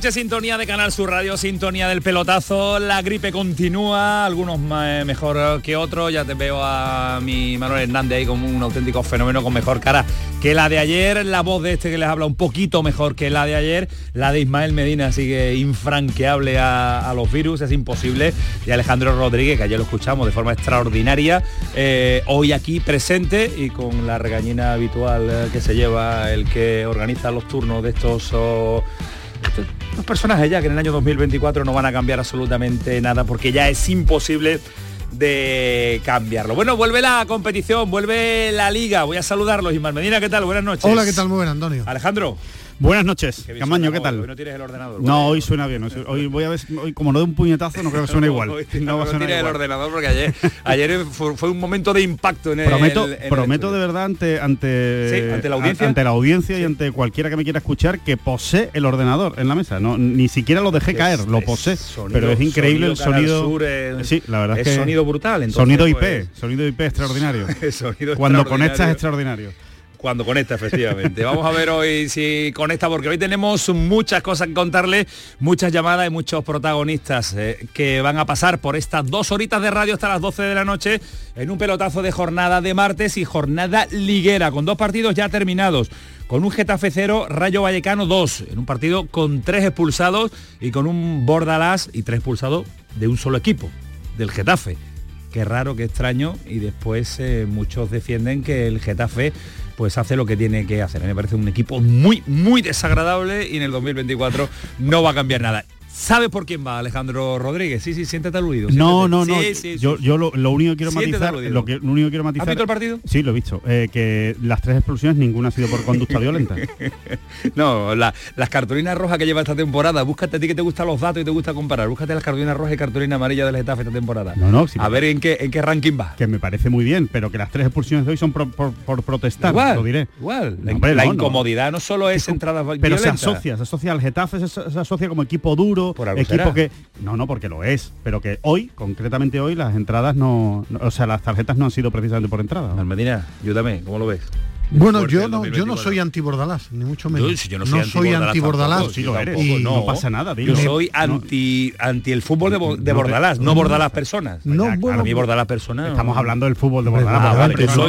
Sintonía de Canal Sur Radio, sintonía del pelotazo. La gripe continúa, algunos mejor que otros. Ya te veo a mi Manuel Hernández ahí como un auténtico fenómeno con mejor cara que la de ayer. La voz de este que les habla un poquito mejor que la de ayer. La de Ismael Medina sigue infranqueable a, los virus, es imposible. Y Alejandro Rodríguez, que ayer lo escuchamos de forma extraordinaria, eh, hoy aquí presente y con la regañina habitual eh, que se lleva el que organiza los turnos de estos... Oh, los personajes ya que en el año 2024 no van a cambiar absolutamente nada porque ya es imposible de cambiarlo. Bueno, vuelve la competición, vuelve la liga. Voy a saludarlos. Ismael Medina, ¿qué tal? Buenas noches. Hola, ¿qué tal? Muy buenas, Antonio. Alejandro. Buenas noches, Camaño, ¿qué tal? Hoy no tienes el ordenador. No, hoy suena bien. Hoy voy a ver, hoy, como no de un puñetazo, no creo que suene igual. no, tienes el ordenador porque ayer, ayer fue, un momento de impacto en prometo, el, prometo de verdad ante ante, ante la audiencia, ante la audiencia y ante cualquiera que me quiera escuchar que posee el ordenador en la mesa. No, ni siquiera lo dejé caer, lo posee. pero es increíble el sonido. sí, la verdad es, que sonido brutal. sonido IP, pues, sonido IP extraordinario. Cuando conectas es extraordinario cuando conecta, efectivamente. Vamos a ver hoy si conecta, porque hoy tenemos muchas cosas que contarle, muchas llamadas y muchos protagonistas eh, que van a pasar por estas dos horitas de radio hasta las 12 de la noche en un pelotazo de jornada de martes y jornada liguera, con dos partidos ya terminados con un Getafe 0, Rayo Vallecano 2, en un partido con tres expulsados y con un Bordalás y tres expulsados de un solo equipo, del Getafe. Qué raro, qué extraño, y después eh, muchos defienden que el Getafe pues hace lo que tiene que hacer. Me parece un equipo muy, muy desagradable y en el 2024 no va a cambiar nada. ¿Sabe por quién va Alejandro Rodríguez? Sí, sí, siéntate aludido. No, no, no. yo, yo lo, único que quiero matizar, lo, que, lo único que quiero matizar. ¿Has visto el partido? Sí, lo he visto. Eh, que las tres explosiones ninguna ha sido por conducta violenta. no, las cartulinas rojas que lleva esta temporada, búscate a ti que te gustan los datos y te gusta comparar. Búscate las cartulinas rojas y cartulina amarilla del Getafe esta temporada. No, no. a ver en qué en qué ranking va. Que me parece muy bien, pero que las tres expulsiones de hoy son por, protestar. Igual, lo diré. Igual. La, incomodidad no. solo es entradas Pero se asocia, se asocia al Getafe, se, asocia como equipo duro, equipo que no, no, porque lo es, pero que hoy, concretamente hoy, las entradas no, o sea, las tarjetas no han sido precisamente por entrada. Medina, ayúdame, ¿cómo lo ves? Bueno, yo no, yo no soy anti-Bordalás, ni mucho menos. Yo, no soy, anti-Bordalás. sí. Y no, pasa nada. Yo soy anti, anti el fútbol de, Bordalás, no Bordalás personas. No, bueno, para mí Bordalás personas. Estamos hablando del fútbol de Bordalás. Ah,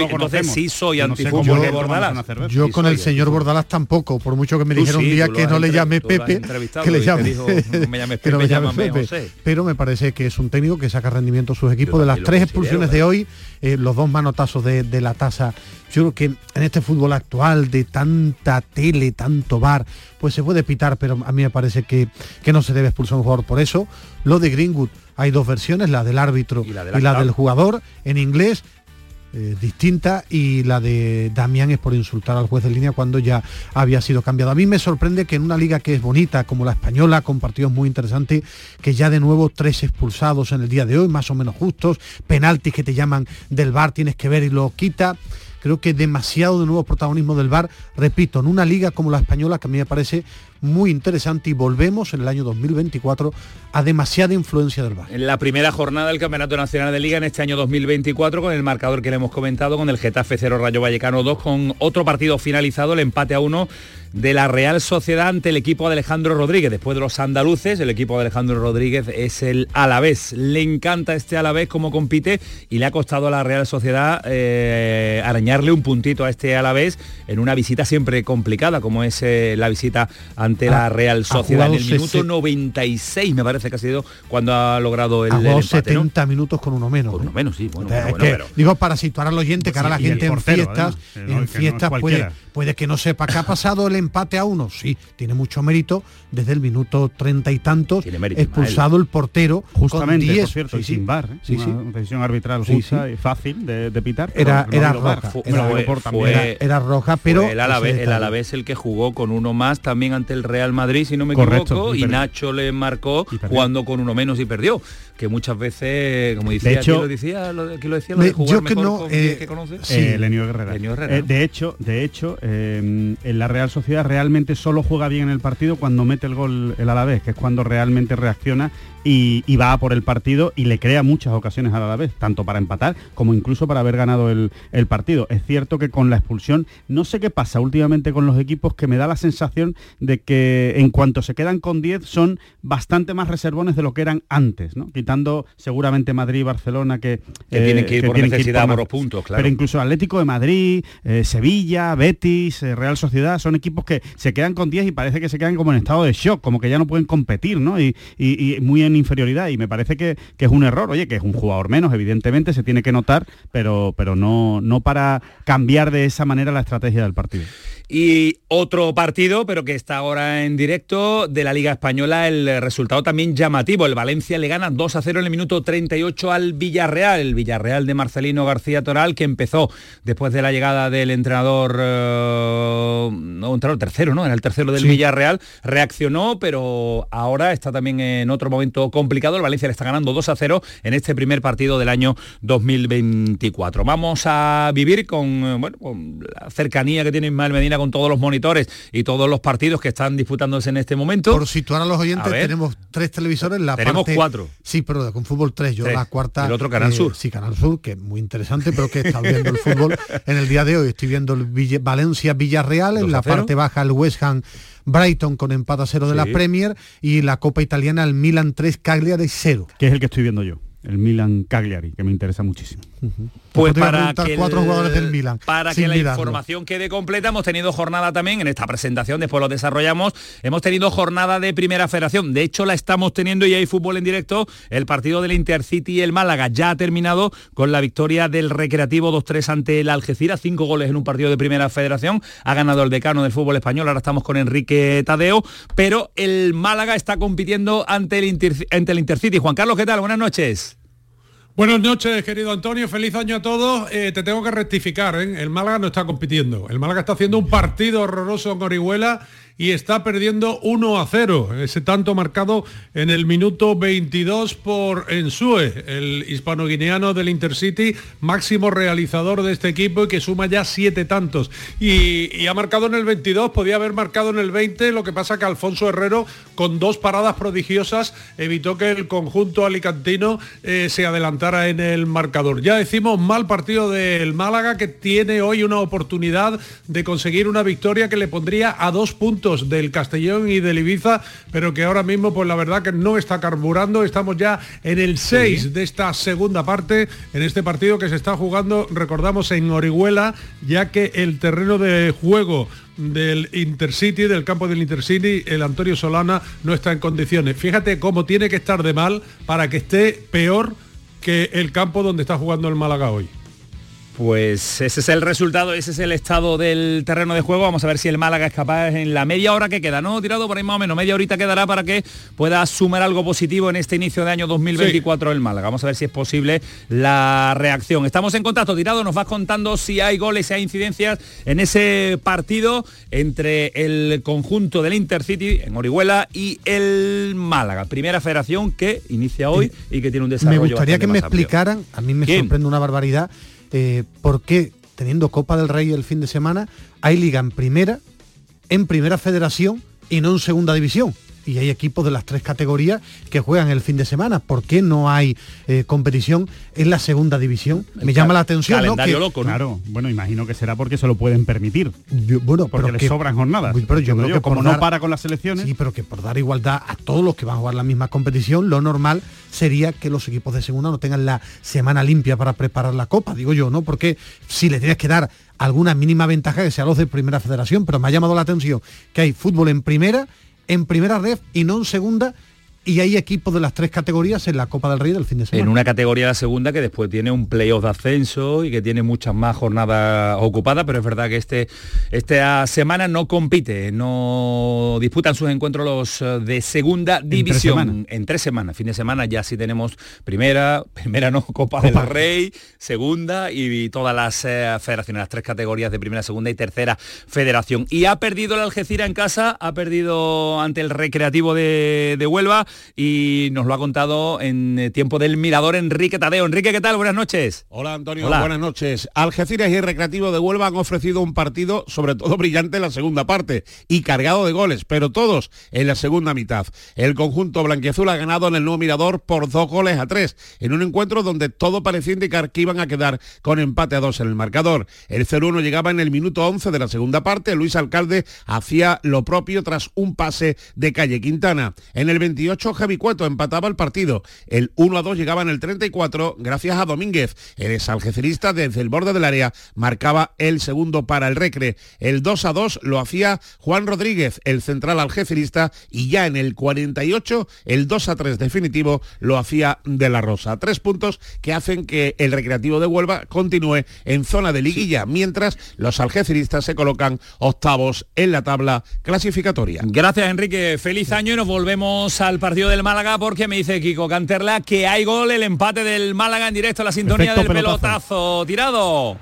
entonces sí soy anti-fútbol de Bordalás. Yo con el señor Bordalás tampoco, por mucho que me dijera un día que no le llame Pepe, que le llame, que no me llame Pepe. Pero me parece que es un técnico que saca rendimiento a sus equipos. De las tres expulsiones de hoy, eh, los dos manotazos de la tasa yo creo que en este fútbol actual de tanta tele, tanto bar, pues se puede pitar, pero a mí me parece que, que no se debe expulsar un jugador por eso. Lo de Greenwood, hay dos versiones, la del árbitro y la, del jugador en inglés. Eh, distinta y la de Damián es por insultar al juez de línea cuando ya había sido cambiado. A mí me sorprende que en una liga que es bonita como la española, con partidos muy interesantes, que ya de nuevo tres expulsados en el día de hoy, más o menos justos, penaltis que te llaman del bar, tienes que ver y lo quita creo que demasiado de nuevo protagonismo del VAR, repito, en una liga como la española que a mí me parece muy interesante y volvemos en el año 2024 a demasiada influencia del VAR. En la primera jornada del Campeonato Nacional de Liga en este año 2024 con el marcador que le hemos comentado con el Getafe 0 Rayo Vallecano 2 con otro partido finalizado, el empate a 1 de la Real Sociedad ante el equipo de Alejandro Rodríguez. Después de los andaluces, el equipo de Alejandro Rodríguez es el Alavés. Le encanta este Alavés cómo compite y le ha costado a la Real Sociedad eh, arañarle un puntito a este Alavés en una visita siempre complicada, como es eh, la visita ante la Real Sociedad. En el minuto 96 me parece que ha sido cuando ha logrado el, el 70 minutos con uno menos. Con uno menos, sí. Bueno, Digo, para situar al oyente, que ahora la gente en fiestas, en fiestas puede puede que no sepa qué ha pasado el empate a uno. Sí, tiene mucho mérito. Desde el minuto treinta y tantos, expulsado el portero. Justamente, con por cierto, y sin bar. ¿eh? Sí, una decisión arbitral justa y fácil de, pitar. Era, era roja. era, roja, pero... el Alavés, el, el que jugó con uno más también ante el Real Madrid, si no me equivoco, y, Nacho le marcó jugando con uno menos y perdió. Que muchas veces, como decía, de hecho, lo decía, lo, lo decía lo de jugar yo que no, eh, que conoces? Eh, Herrera. Herrera. Eh, de hecho, de hecho, en la Real Sociedad realmente solo juega bien en el partido cuando mete el gol el Alavés, que es cuando realmente reacciona y, va por el partido y le crea muchas ocasiones a la vez, tanto para empatar como incluso para haber ganado el, partido. Es cierto que con la expulsión, no sé qué pasa últimamente con los equipos, que me da la sensación de que en cuanto se quedan con 10 son bastante más reservones de lo que eran antes, ¿no? quitando seguramente Madrid y Barcelona que, tienen que ir eh, por necesidad por, los puntos, claro. Pero incluso Atlético de Madrid, eh, Sevilla, Betis, eh, Real Sociedad, son equipos que se quedan con 10 y parece que se quedan como en estado de shock, como que ya no pueden competir, ¿no? Y, y, y muy inferioridad y me parece que, es un error, oye, que es un jugador menos, evidentemente se tiene que notar, pero, pero no, no para cambiar de esa manera la estrategia del partido. Y otro partido, pero que está ahora en directo, de la Liga Española, el resultado también llamativo. El Valencia le gana 2 a 0 en el minuto 38 al Villarreal. El Villarreal de Marcelino García Toral, que empezó después de la llegada del entrenador, eh, no, entrenador tercero, ¿no? Era el tercero del Villarreal. Reaccionó, pero ahora está también en otro momento complicado. El Valencia le está ganando 2 a 0 en este primer partido del año 2024. Vamos a vivir con, bueno, con la cercanía que tiene Ismael Medina con todos los monitores y todos los partidos que están disputándose en este momento. Por situar a los oyentes, tenemos tres televisores. La tenemos cuatro. Sí, pero con fútbol tres. Yo la cuarta. El otro Canal eh, Sur. Sí, Canal Sur, que es muy interesante, pero que está viendo el fútbol en el día de hoy. Estoy viendo el Valencia Villarreal, en la parte baja el West Ham Brighton con empate a cero de la Premier y la Copa Italiana el Milan 3 Cagliari 0. Que es el que estoy viendo yo el Milan Cagliari, que me interesa muchísimo. Pues para que, cuatro jugadores del Milan, para que la información quede completa, hemos tenido jornada también en esta presentación, después lo desarrollamos, hemos tenido jornada de primera federación, de hecho la estamos teniendo y hay fútbol en directo, el partido del Intercity y el Málaga ya ha terminado con la victoria del Recreativo 2-3 ante el Algeciras, cinco goles en un partido de primera federación, ha ganado el decano del fútbol español, ahora estamos con Enrique Tadeo, pero el Málaga está compitiendo ante el, ante el Intercity. Juan Carlos, ¿qué tal? Buenas noches. Buenas noches, querido Antonio. Feliz año a todos. Eh, te tengo que rectificar, ¿eh? el Málaga no está compitiendo. El Málaga está haciendo un partido horroroso en Orihuela y está perdiendo 1 a 0. Ese tanto marcado en el minuto 22 por Ensue, el hispano-guineano del Intercity, máximo realizador de este equipo y que suma ya siete tantos. Y, ha marcado en el 22, podía haber marcado en el 20, lo que pasa que Alfonso Herrero, con dos paradas prodigiosas, evitó que el conjunto alicantino eh, se adelantara en el marcador. Ya decimos mal partido del Málaga que tiene hoy una oportunidad de conseguir una victoria que le pondría a dos puntos del Castellón y del Ibiza, pero que ahora mismo, pues la verdad que no está carburando. Estamos ya en el 6 de esta segunda parte, en este partido que se está jugando, recordamos, en Orihuela, ya que el terreno de juego del Intercity, del campo del Intercity, el Antonio Solana no está en condiciones. Fíjate cómo tiene que estar de mal para que esté peor que el campo donde está jugando el Málaga hoy. Pues ese es el resultado, ese es el estado del terreno de juego. Vamos a ver si el Málaga es capaz en la media hora que queda, ¿no? Tirado por ahí más o menos, media horita quedará para que pueda sumar algo positivo en este inicio de año 2024 el Málaga. Vamos a ver si es posible la reacción. Estamos en contacto, Tirado, nos vas contando si hay goles, si hay incidencias en ese partido entre el conjunto del Intercity en Orihuela y el Málaga. Primera federación que inicia hoy y que tiene un desarrollo. Me gustaría que me explicaran, a mí me sorprende una barbaridad eh, por qué, teniendo Copa del Rey el fin de semana, hay liga en primera, en primera federación y no en segunda división y hay equipos de las tres categorías que juegan el fin de semana. ¿Por qué no hay eh, competición en la segunda división? Me llama la atención. Calendario loco, Claro, bueno, imagino que será porque se lo pueden permitir. bueno, porque le sobran jornadas. Pero yo creo que como no para con las selecciones. Sí, pero que por dar igualdad a todos los que van a jugar la misma competición, lo normal sería que los equipos de segunda no tengan la semana limpia para preparar la copa, digo yo, ¿no? Porque si le tienes que dar alguna mínima ventaja que sea los de primera federación, pero me ha llamado la atención que hay fútbol en primera en primera red y no en segunda y hay equipos de las tres categorías en la Copa del Rey del fin de semana. En una categoría la segunda que después tiene un playoff de ascenso y que tiene muchas más jornadas ocupadas, pero es verdad que este, esta semana no compite, no disputan sus encuentros los eh, de segunda división. En tres, semanas. Fin de semana ya sí tenemos primera, primera no, Copa, del Rey, segunda y, todas las eh, federaciones, las tres categorías de primera, segunda y tercera federación. Y ha perdido el Algeciras en casa, ha perdido ante el Recreativo de Huelva y nos lo ha contado en eh, tiempo del mirador Enrique Tadeo. Enrique, ¿qué tal? Buenas noches. Hola Antonio, buenas noches. Algeciras y Recreativo de Huelva han ofrecido un partido sobre todo brillante en la segunda parte y cargado de goles, pero todos en la segunda mitad. El conjunto blanquiazul ha ganado en el nuevo mirador por dos goles a tres, en un encuentro donde todo parecía indicar que iban a quedar con empate a dos en el marcador. El 0-1 llegaba en el minuto 11 de la segunda parte, Luis Alcalde hacía lo propio tras un pase de Calle Quintana. En el 28 Javi Cueto empataba el partido. El 1 a 2 llegaba en el 34 gracias a Domínguez. El exalgecerista desde el borde del área marcaba el segundo para el Recre. El 2 a 2 lo hacía Juan Rodríguez, el central algecerista, y ya en el 48 el 2 a 3 definitivo lo hacía De la Rosa. Tres puntos que hacen que el Recreativo de Huelva continúe en zona de liguilla, mientras los algeciristas se colocan octavos en la tabla clasificatoria. Gracias Enrique, feliz año y nos volvemos al partido del Málaga porque me dice Kiko Canterla que hay gol, el empate del Málaga en directo a la sintonía del pelotazo. Tirado.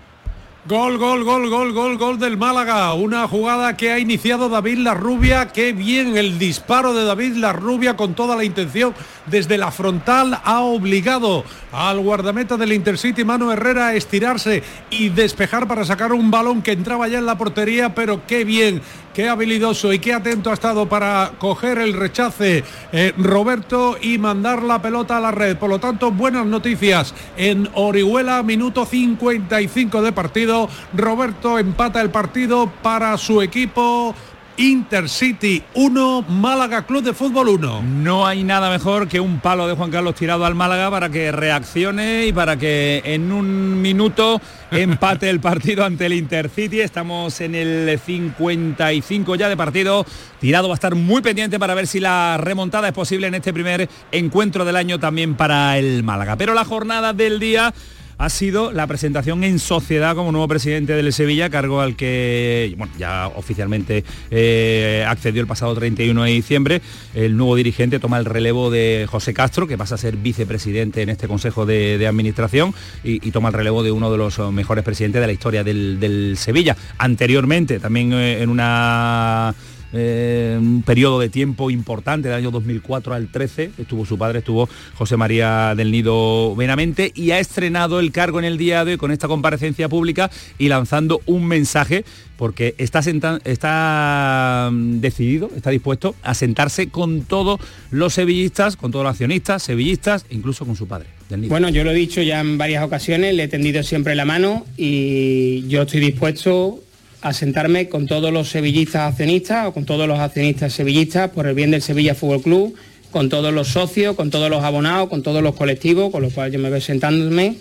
Gol, gol, gol, gol, gol, gol del Málaga. Una jugada que ha iniciado David Larrubia. Qué bien el disparo de David Larrubia con toda la intención desde la frontal. Ha obligado al guardameta del Intercity, Mano Herrera, a estirarse y despejar para sacar un balón que entraba ya en la portería. Pero qué bien qué habilidoso y qué atento ha estado para coger el rechace eh, Roberto y mandar la pelota a la red. Por lo tanto, buenas noticias en Orihuela, minuto 55 de partido. Roberto empata el partido para su equipo Intercity 1, Málaga Club de Fútbol 1. No hay nada mejor que un palo de Juan Carlos tirado al Málaga para que reaccione y para que en un minuto empate el partido ante el Intercity. Estamos en el 55 ya de partido. Tirado va a estar muy pendiente para ver si la remontada es posible en este primer encuentro del año también para el Málaga. Pero la jornada del día ha sido la presentación en sociedad como nuevo presidente del Sevilla, cargo al que ya oficialmente eh, accedió el pasado 31 de diciembre. El nuevo dirigente toma el relevo de José Castro, que pasa a ser vicepresidente en este Consejo de, Administración y, toma el relevo de uno de los mejores presidentes de la historia del, del Sevilla. Anteriormente, también eh, en una eh, un periodo de tiempo importante, del año 2004 al 13, estuvo su padre, estuvo José María del Nido Benamente y ha estrenado el cargo en el día de hoy con esta comparecencia pública y lanzando un mensaje porque está, está mm, decidido, está dispuesto a sentarse con todos los sevillistas, con todos los accionistas, sevillistas, incluso con su padre. Bueno, yo lo he dicho ya en varias ocasiones, le he tendido siempre la mano y yo estoy dispuesto a sentarme con todos los sevillistas accionistas o con todos los accionistas sevillistas por el bien del Sevilla Fútbol Club, con todos los socios, con todos los abonados, con todos los colectivos, con lo cual yo me voy sentándome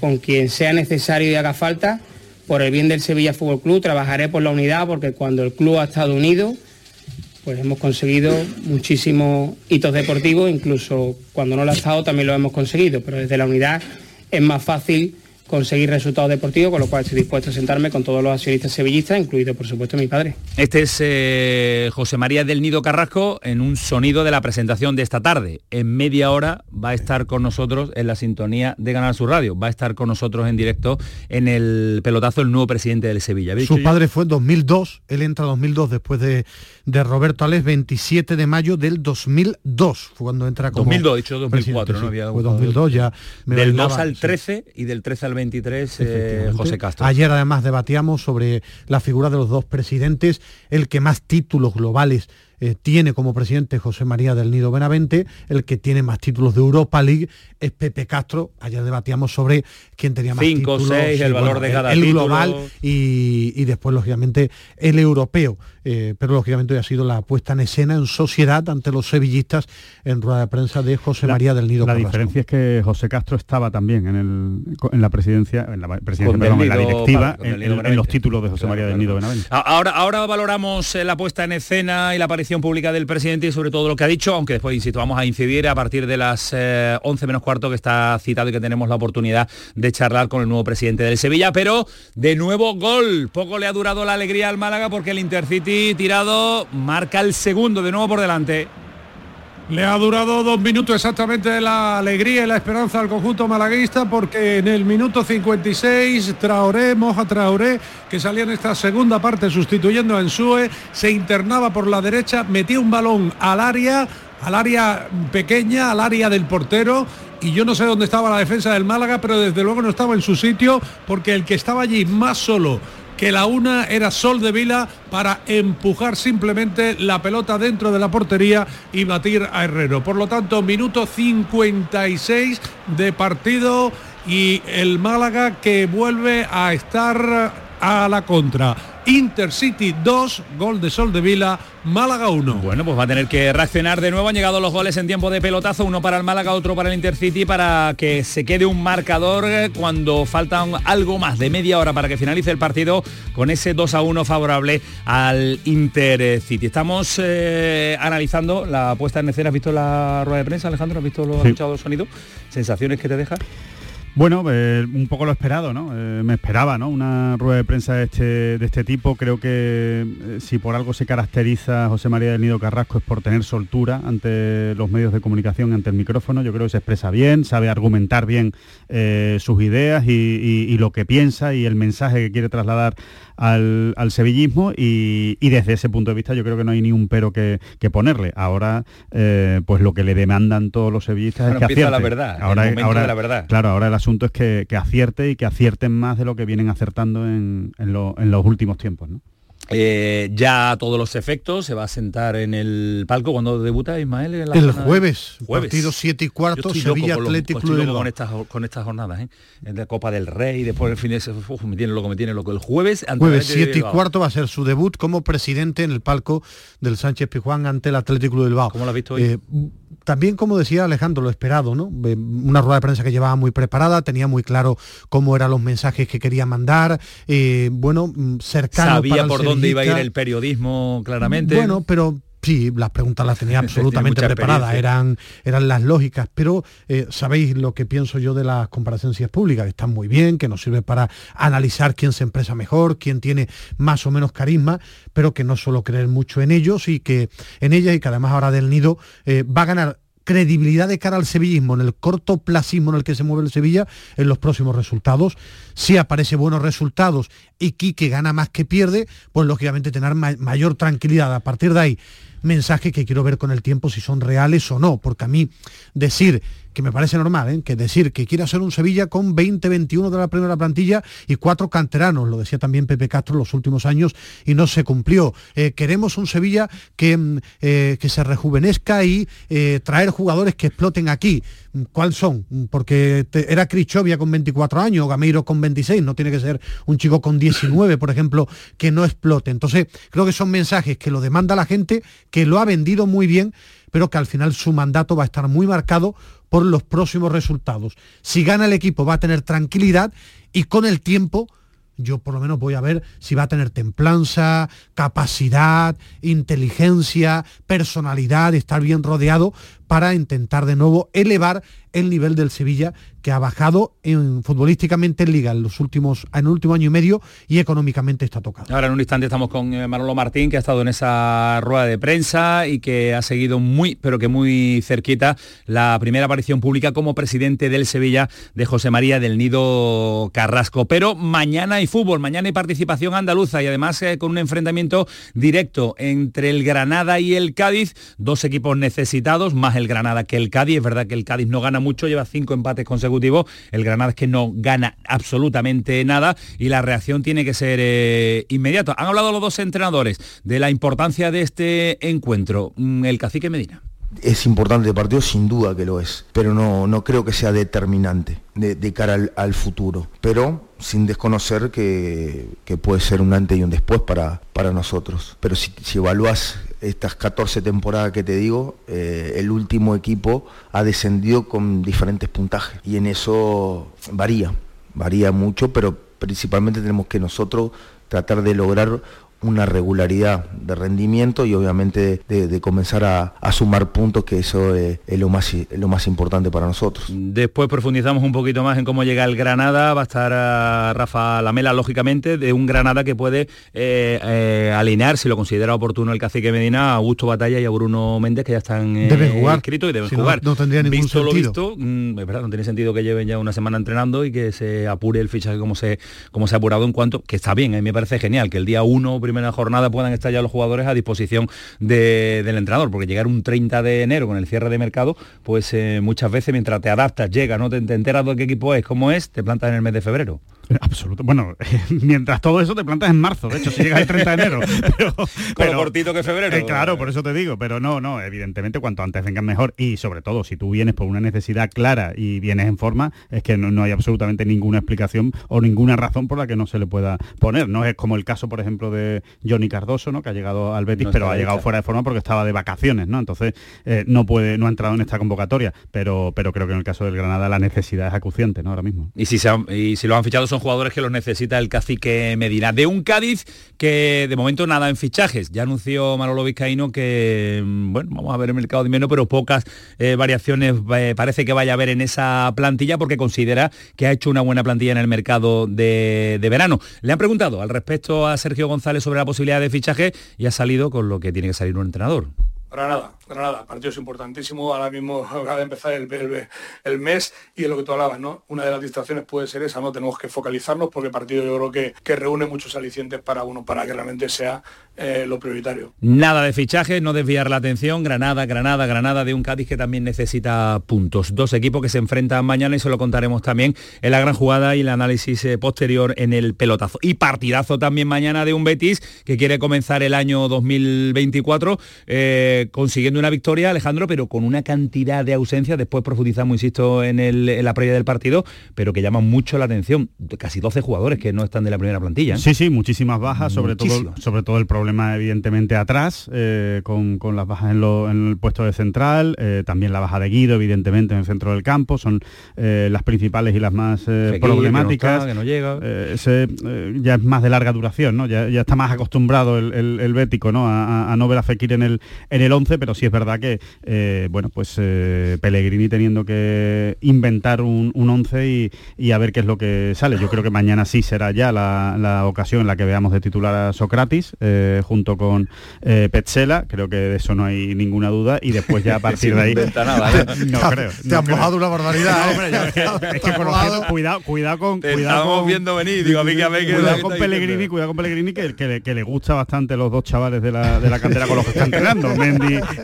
con quien sea necesario y haga falta por el bien del Sevilla Fútbol Club. Trabajaré por la unidad porque cuando el club ha estado unido, pues hemos conseguido muchísimos hitos deportivos, incluso cuando no lo ha estado también lo hemos conseguido, pero desde la unidad es más fácil conseguir resultados deportivos, con lo cual estoy dispuesto a sentarme con todos los accionistas sevillistas, incluido por supuesto mi padre. Este es eh, José María del Nido Carrasco en un sonido de la presentación de esta tarde. En media hora va a estar con nosotros en la sintonía de Ganar su Radio, va a estar con nosotros en directo en el pelotazo el nuevo presidente del Sevilla. Su padre fue en 2002, él entra en 2002 después de, de Roberto Ales, 27 de mayo del 2002, fue cuando entra como 2002, dicho 2004, no había... Fue 2002 ya. del 2 al 13 y del 13 al 23, eh, José Castro. Ayer además debatíamos sobre la figura de los dos presidentes, el que más títulos globales eh, tiene como presidente José María del Nido Benavente, el que tiene más títulos de Europa League es Pepe Castro. Ayer debatíamos sobre quién tenía más Cinco, títulos. seis, el valor de cada el, global y, después, lógicamente, el europeo. Eh, pero lógicamente hoy ha sido la puesta en escena en sociedad ante los sevillistas en rueda de prensa de José María del Nido. La diferencia es que José Castro estaba también en, el, en la presidencia, en la presidencia, perdón, en la directiva, en, los títulos de José María del Nido Benavente. Ahora, ahora valoramos eh, la puesta en escena y la aparición pública del presidente y sobre todo lo que ha dicho, aunque después, insisto, vamos a incidir a partir de las 11 eh, menos cuarto que está citado y que tenemos la oportunidad de charlar con el nuevo presidente del Sevilla, pero de nuevo gol. Poco le ha durado la alegría al Málaga porque el Intercity tirado marca el segundo de nuevo por delante. Le ha durado dos minutos exactamente la alegría y la esperanza al conjunto malaguista porque en el minuto 56 Traoré, Moja Traoré, que salía en esta segunda parte sustituyendo a Ensue, se internaba por la derecha, metía un balón al área, al área pequeña, al área del portero y yo no sé dónde estaba la defensa del Málaga, pero desde luego no estaba en su sitio porque el que estaba allí más solo que la una era Sol de Vila para empujar simplemente la pelota dentro de la portería y batir a Herrero. Por lo tanto, minuto 56 de partido y el Málaga que vuelve a estar a la contra. Intercity 2, gol de Sol de Vila, Málaga 1. Bueno, pues va a tener que reaccionar de nuevo. Han llegado los goles en tiempo de pelotazo, uno para el Málaga, otro para el Intercity, para que se quede un marcador cuando faltan algo más de media hora para que finalice el partido con ese 2 a 1 favorable al Intercity. Estamos eh, analizando la puesta en escena. ¿Has visto la rueda de prensa, Alejandro? ¿Has visto lo, sí. escuchado el sonido? ¿Sensaciones que te deja? Bueno, eh, un poco lo esperado, ¿no? Eh, me esperaba, ¿no? Una rueda de prensa de este, de este tipo. Creo que eh, si por algo se caracteriza José María del Nido Carrasco es por tener soltura ante los medios de comunicación, ante el micrófono. Yo creo que se expresa bien, sabe argumentar bien sus ideas y, lo que piensa y el mensaje que quiere trasladar al, sevillismo y, desde ese punto de vista yo creo que no hay ni un pero que, ponerle. Ahora, pues lo que le demandan todos los sevillistas es que acierte. la verdad, ahora, ahora, la verdad. Claro, ahora el asunto es que, acierte y que acierten más de lo que vienen acertando en, los últimos tiempos. Eh, ya a todos los efectos se va a sentar en el palco cuando debuta Ismael el jueves, partido 7 y cuarto Sevilla Atlético con, estas con estas jornadas ¿eh? en la Copa del Rey después el fin de semana me tiene loco me tiene loco. El jueves jueves 7 y cuarto va a ser su debut como presidente en el palco del Sánchez Pijuán ante el Atlético de Bilbao. ¿cómo lo has visto hoy? Eh, también, como decía Alejandro, lo esperado, ¿no? Una rueda de prensa que llevaba muy preparada, tenía muy claro cómo eran los mensajes que quería mandar, eh, bueno, mm, cercano. Sabía por dónde iba a ir el periodismo, claramente. Bueno, pero Sí, las preguntas las tenía absolutamente preparadas, eran, eran las lógicas, pero eh, sabéis lo que pienso yo de las comparecencias públicas, que están muy bien, que nos sirve para analizar quién se empresa mejor, quién tiene más o menos carisma, pero que no solo creer mucho en ellos y que en ellas y que además ahora del nido eh, va a ganar credibilidad de cara al sevillismo, en el corto placismo en el que se mueve el Sevilla, en los próximos resultados. Si aparece buenos resultados y Quique gana más que pierde, pues lógicamente tener mayor tranquilidad. A partir de ahí, mensaje que quiero ver con el tiempo si son reales o no, porque a mí decir que me parece normal, ¿eh? que decir que quiere hacer un Sevilla con 20-21 de la primera plantilla y cuatro canteranos, lo decía también Pepe Castro los últimos años y no se cumplió. Eh, queremos un Sevilla que, mm, eh, que se rejuvenezca y traer jugadores que exploten aquí. ¿Cuáles son? Porque era Crichovia con 24 años, Gameiro con 26, no tiene que ser un chico con 19, por ejemplo, que no explote. Entonces, creo que son mensajes que lo demanda la gente, que lo ha vendido muy bien, pero que al final su mandato va a estar muy marcado por los próximos resultados. Si gana el equipo va a tener tranquilidad y con el tiempo yo por lo menos voy a ver si va a tener templanza, capacidad, inteligencia, personalidad, estar bien rodeado para intentar de nuevo elevar el nivel del Sevilla que ha bajado en, futbolísticamente en Liga en los últimos en el último año y medio y económicamente está tocado. Ahora en un instante estamos con eh, Manolo Martín que ha estado en esa rueda de prensa y que ha seguido muy pero que muy cerquita la primera aparición pública como presidente del Sevilla de José María del Nido Carrasco. Pero mañana hay fútbol, mañana hay participación andaluza y además eh, con un enfrentamiento directo entre el Granada y el Cádiz, dos equipos necesitados más el el Granada que el Cádiz. Es verdad que el Cádiz no gana mucho, lleva cinco empates consecutivos. El Granada es que no gana absolutamente nada y la reacción tiene que ser eh, inmediata. Han hablado los dos entrenadores de la importancia de este encuentro. Mm, el cacique Medina. Es importante el partido, sin duda que lo es, pero no, no creo que sea determinante de, cara al, futuro. Pero sin desconocer que, puede ser un antes y un después para, para nosotros. Pero si, si evalúas estas 14 temporadas que te digo, eh, el último equipo ha descendido con diferentes puntajes y en eso varía, varía mucho, pero principalmente tenemos que nosotros tratar de lograr una regularidad de rendimiento y obviamente de, comenzar a, sumar puntos, que eso es, lo, más, lo más importante para nosotros. Después profundizamos un poquito más en cómo llega el Granada, va a estar a eh, Rafa Lamela, lógicamente, de un Granada que puede eh, eh, alinear, si lo considera oportuno el cacique Medina, a Augusto Batalla y a Bruno Méndez, que ya están inscritos y deben jugar. No, tendría ningún visto sentido. Lo visto, mm, verdad, no tiene sentido que lleven ya una semana entrenando y que se apure el fichaje como se, como se ha apurado en cuanto, que está bien, a mí me parece genial, que el día 1, primera jornada puedan estar ya los jugadores a disposición del entrenador, porque llegar un 30 de enero con el cierre de mercado, pues eh, muchas veces mientras te adaptas, llega, no te, te enteras de qué equipo es, cómo es, te plantas en el mes de febrero. Absoluto. Bueno, mientras todo eso te plantas en marzo, de hecho, si llega el 30 de enero. Pero, cortito que febrero. Eh, claro, por eso te digo, pero no, no, evidentemente cuanto antes vengan mejor y sobre todo si tú vienes por una necesidad clara y vienes en forma, es que no, hay absolutamente ninguna explicación o ninguna razón por la que no se le pueda poner. No es como el caso, por ejemplo, de Johnny Cardoso, ¿no? que ha llegado al Betis, pero ha llegado fuera de forma porque estaba de vacaciones, ¿no? Entonces eh, no puede, no ha entrado en esta convocatoria, pero, pero creo que en el caso del Granada la necesidad es acuciante, ¿no? Ahora mismo. Y si, se y si lo han fichado son jugadores que los necesita el cacique Medina. De un Cádiz que de momento nada en fichajes. Ya anunció Manolo Vizcaíno que, mm, bueno, vamos a ver el mercado de menos, pero pocas eh, variaciones eh, parece que vaya a haber en esa plantilla porque considera que ha hecho una buena plantilla en el mercado de verano. Le han preguntado al respecto a Sergio González sobre la posibilidad de fichaje y ha salido con lo que tiene que salir un entrenador. Granada, Granada, partidos importantísimos, ahora mismo acaba de empezar el, mes y es lo que tú hablabas, ¿no? Una de las distracciones puede ser esa, ¿no? Tenemos que focalizarnos porque partido yo creo que, que reúne muchos alicientes para uno, para que realmente sea eh, lo prioritario. Nada de fichaje, no desviar la atención, Granada, Granada, Granada de un Cádiz que también necesita puntos. Dos equipos que se enfrentan mañana y se lo contaremos también en la gran jugada y el análisis eh, posterior en el pelotazo. Y partidazo también mañana de un Betis que quiere comenzar el año 2024. Eh, consiguiendo una victoria, Alejandro, pero con una cantidad de ausencias, después profundizamos, insisto, en, la previa del partido, pero que llaman mucho la atención. Casi 12 jugadores que no están de la primera plantilla. ¿eh? Sí, sí, muchísimas bajas, sobre todo, sobre todo el problema evidentemente atrás, eh, con, las bajas en, el puesto de central, eh, también la baja de Guido, evidentemente, en el centro del campo, son las principales y las más problemáticas. Que no, llega. ya es más de larga duración, ¿no? Ya, está más acostumbrado el, bético ¿no? A, no ver a Fekir en el, en el 11, pero sí es verdad que, eh, bueno, pues eh, Pellegrini teniendo que inventar un, un 11 y, a ver qué es lo que sale. Yo creo que mañana sí será ya la, ocasión en la que veamos de titular a Socratis, eh, junto con Petzela, creo que de eso no hay ninguna duda, y después ya a partir de ahí... no creo. Te has mojado una barbaridad. es que cuidado, cuidado con... Te cuidado viendo venir, digo, a mí que a Cuidado con Pellegrini, cuidado con Pellegrini, que, que, le gusta bastante los dos chavales de la, de la cantera con los que están entrenando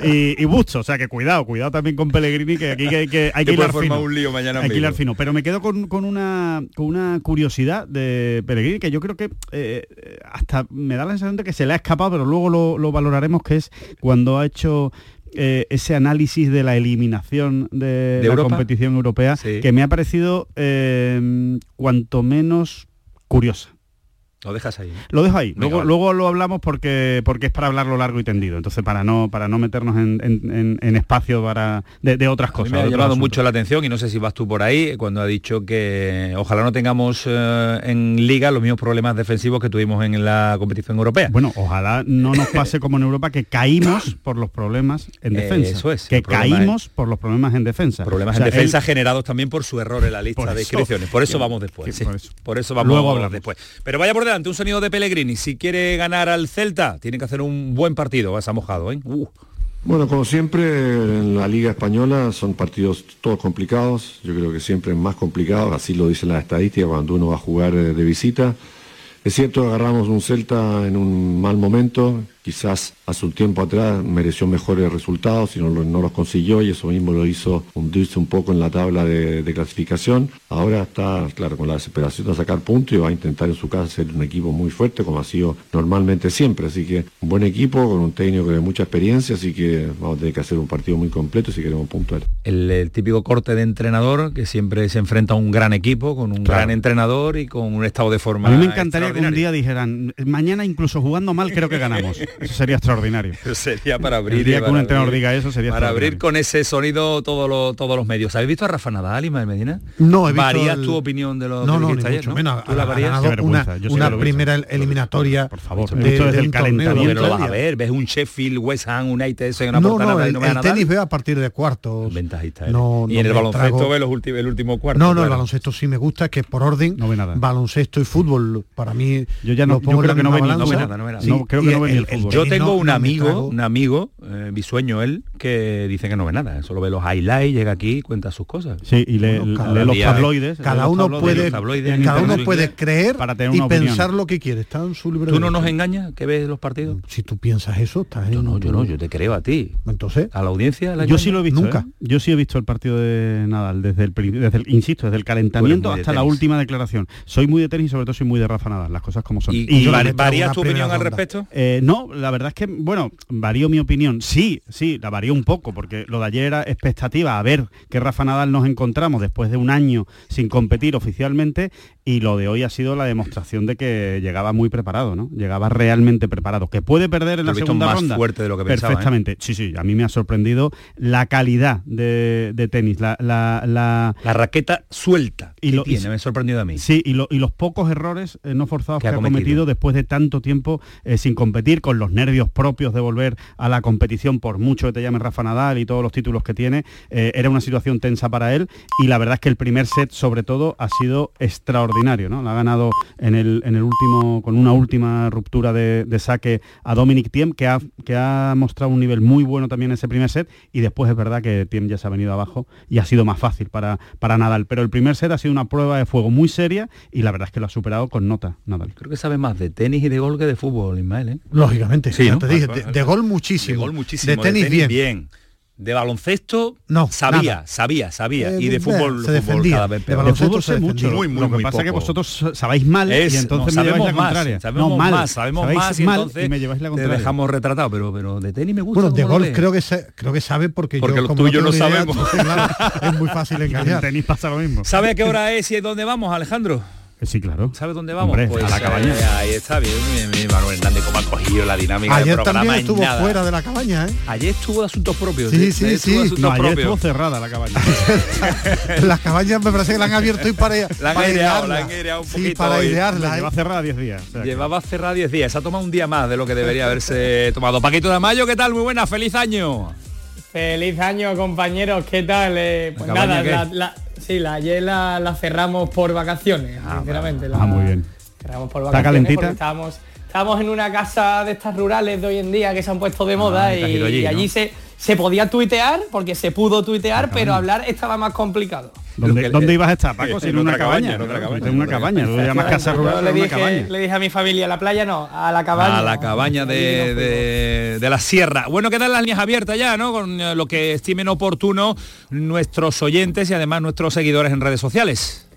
y, y, Busto. O sea que cuidado, cuidado también con Pellegrini, que aquí hay que, hay que, hilar fino. Un lío mañana hay que hilar fino. Pero me quedo con, una, con una curiosidad de Pellegrini, que yo creo que eh, hasta me da la sensación de que se le ha escapado, pero luego lo, valoraremos, que es cuando ha hecho eh, ese análisis de la eliminación de, la competición europea que me ha parecido eh, cuanto menos curiosa. Lo dejas ahí. Lo dejo ahí. luego, luego lo hablamos porque, porque es para hablarlo largo y tendido. Entonces, para no, para no meternos en, espacio para, de, otras cosas. me ha llamado mucho la atención y no sé si vas tú por ahí cuando ha dicho que ojalá no tengamos eh, en liga los mismos problemas defensivos que tuvimos en la competición europea. Bueno, ojalá no nos pase como en Europa que caímos por los problemas en defensa. eso es. Que caímos por los problemas en defensa. Problemas en defensa generados también por su error en la lista de inscripciones. Por eso vamos después. por, eso. vamos Luego después. Pero vaya por ante un sonido de Pellegrini. Si quiere ganar al Celta, tiene que hacer un buen partido. Vas a mojado, ¿eh? Uh. Bueno, como siempre, en la Liga Española son partidos todos complicados. Yo creo que siempre más complicados, así lo dicen las estadísticas cuando uno va a jugar eh, de visita. Es cierto, agarramos un Celta en un mal momento, quizás hace un tiempo atrás mereció mejores resultados y no, no los consiguió y eso mismo lo hizo hundirse un poco en la tabla de, clasificación. Ahora está, claro, con la desesperación de sacar puntos y va a intentar en su casa ser un equipo muy fuerte como ha sido normalmente siempre. Así que un buen equipo con un técnico de mucha experiencia, así que vamos a tener que hacer un partido muy completo si queremos puntuar. El, el típico corte de entrenador que siempre se enfrenta a un gran equipo, con un gran entrenador y con un estado de forma. A mí me encantaría que un día dijeran, mañana incluso jugando mal creo que ganamos. Eso sería extraordinario. sería para abrir. El que un entrenador diga eso sería Para abrir con ese sonido todos todos los medios. ¿Habéis visto a Rafa Nadal y Medina? No, he visto ¿Varías tu opinión de los no, no, ni ayer, Menos, ¿Tú la varías? Una, una primera eliminatoria. Por favor, de, desde el calentamiento. lo vas a ver, ves un Sheffield, West Ham, United, eso en una no, no, el, el tenis veo a partir de cuartos. Ventajista. No, y en el baloncesto ve los el último cuarto. No, no, el baloncesto sí me gusta, que por orden, no ve nada. baloncesto y fútbol, para mí... Yo ya no, pongo creo que no ve, no ve nada, no ve nada. No, creo que no ve ni el fútbol. Yo tengo un amigo, un amigo, eh, bisueño él, que dice que no ve nada, solo ve los highlights, llega aquí y cuenta sus cosas. Sí, y lee los tabloides. Cada uno puede cada uno puede creer y pensar lo que quiere, está en su ¿Tú no nos engañas que ves los partidos? Si tú piensas eso, estás en... Yo no, yo no, yo te creo a ti. Entonces, a la audiencia yo sí lo he visto nunca. ¿eh? Yo sí he visto el partido de Nadal desde el, desde insisto, desde el calentamiento hasta la última declaración. Soy muy de tenis y sobre todo soy muy de Rafa Nadal, las cosas como son. ¿Y, varía tu opinión al respecto? Eh, no, la verdad es que, bueno, varío mi opinión. Sí, sí, la varío un poco, porque lo de ayer era expectativa, a ver qué Rafa Nadal nos encontramos después de un año sin competir oficialmente y lo de hoy ha sido la demostración de que llegaba muy preparado, ¿no? Llegaba realmente preparado. Que puede perder en la segunda más ronda. fuerte de lo que pensaba. ¿eh? Perfectamente. Sí, sí, a mí me ha sorprendido la calidad de, tenis, la, la, raqueta suelta y lo, tiene, me ha sorprendido a mí. Sí, y, y los pocos errores eh, no forzados que, ha cometido? después de tanto tiempo eh, sin competir, con los nervios propios de volver a la competición, por mucho que te llame Rafa Nadal y todos los títulos que tiene, era una situación tensa para él y la verdad es que el primer set sobre todo ha sido extraordinario ¿no? La ha ganado en el, en el último, con una última ruptura de, saque a Dominic Thiem, que ha, que ha mostrado un nivel muy bueno también en ese primer set, y después es verdad que Thiem ya se ha venido abajo y ha sido más fácil para, para Nadal. Pero el primer set ha sido una prueba de fuego muy seria y la verdad es que lo ha superado con nota Nadal. Creo que sabe más de tenis y de gol que de fútbol, Ismael. ¿eh? Lógicamente, sí, te dije, de, gol muchísimo. De gol muchísimo. De tenis, bien. De baloncesto no, sabía, sabía, sabía. y de eh, fútbol, se defendía. cada vez De baloncesto sé mucho. Muy, muy, Lo que pasa es que vosotros sabéis mal y entonces me lleváis la contraria. Sabemos más, sabemos más y entonces me lleváis la contraria. Te dejamos retratado, pero, pero de tenis me gusta. Bueno, de golf creo que, creo que sabe porque, porque yo como tú y yo no sabemos. es muy fácil engañar. En tenis pasa lo mismo. ¿Sabe a qué hora es y dónde vamos, Alejandro? Sí, claro. ¿Sabes dónde vamos? pues, a la cabaña. ahí está bien, mi, Manuel Hernández cómo ha cogido la dinámica ayer del programa. También estuvo fuera de la cabaña, ¿eh? Ayer estuvo de asuntos propios. Sí, sí, sí. no, ayer estuvo cerrada la cabaña. Las cabañas me parece que la han abierto y para La han aireado, la han aireado un poquito. Sí, para airearla. Lleva cerrada 10 días. Llevaba cerrada 10 días. Se ha tomado un día más de lo que debería haberse tomado. Paquito de Mayo, ¿qué tal? Muy buena, feliz año. Feliz año, compañeros. ¿Qué tal? Eh, pues nada, la, Sí, la ayer la, cerramos por vacaciones, ah, sinceramente. ah, muy bien. Cerramos por vacaciones ¿Está calentita? estábamos, estábamos en una casa de estas rurales de hoy en día que se han puesto de moda ah, y, allí, se, se podía tuitear, porque se pudo tuitear, pero hablar estaba más complicado. ¿Dónde, ibas a estar, Paco? en, una cabaña. En otra cabaña. En una cabaña. Lo llamas casa rural, le dije, le dije a mi familia, la playa no, a la cabaña. A la cabaña de, de, la sierra. Bueno, quedan las líneas abiertas ya, ¿no? Con eh, lo que estimen oportuno nuestros oyentes y además nuestros seguidores en redes sociales.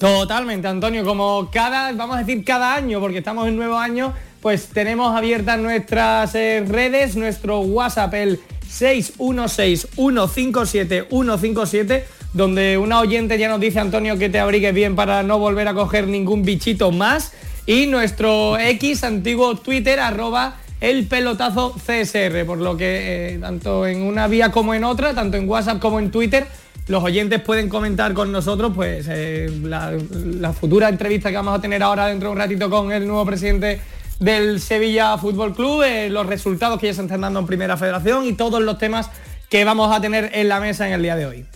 Totalmente, Antonio. Como cada, vamos a decir cada año, porque estamos en nuevo año, pues tenemos abiertas nuestras eh, redes, nuestro WhatsApp, el 616 157 157 donde una oyente ya nos dice, Antonio, que te abrigues bien para no volver a coger ningún bichito más. Y nuestro X, antiguo Twitter, arroba el pelotazo CSR, por lo que eh, tanto en una vía como en otra, tanto en WhatsApp como en Twitter, los oyentes pueden comentar con nosotros pues eh, la, futura entrevista que vamos a tener ahora dentro de un ratito con el nuevo presidente del Sevilla Fútbol Club, eh, los resultados que ya se están dando en Primera Federación y todos los temas que vamos a tener en la mesa en el día de hoy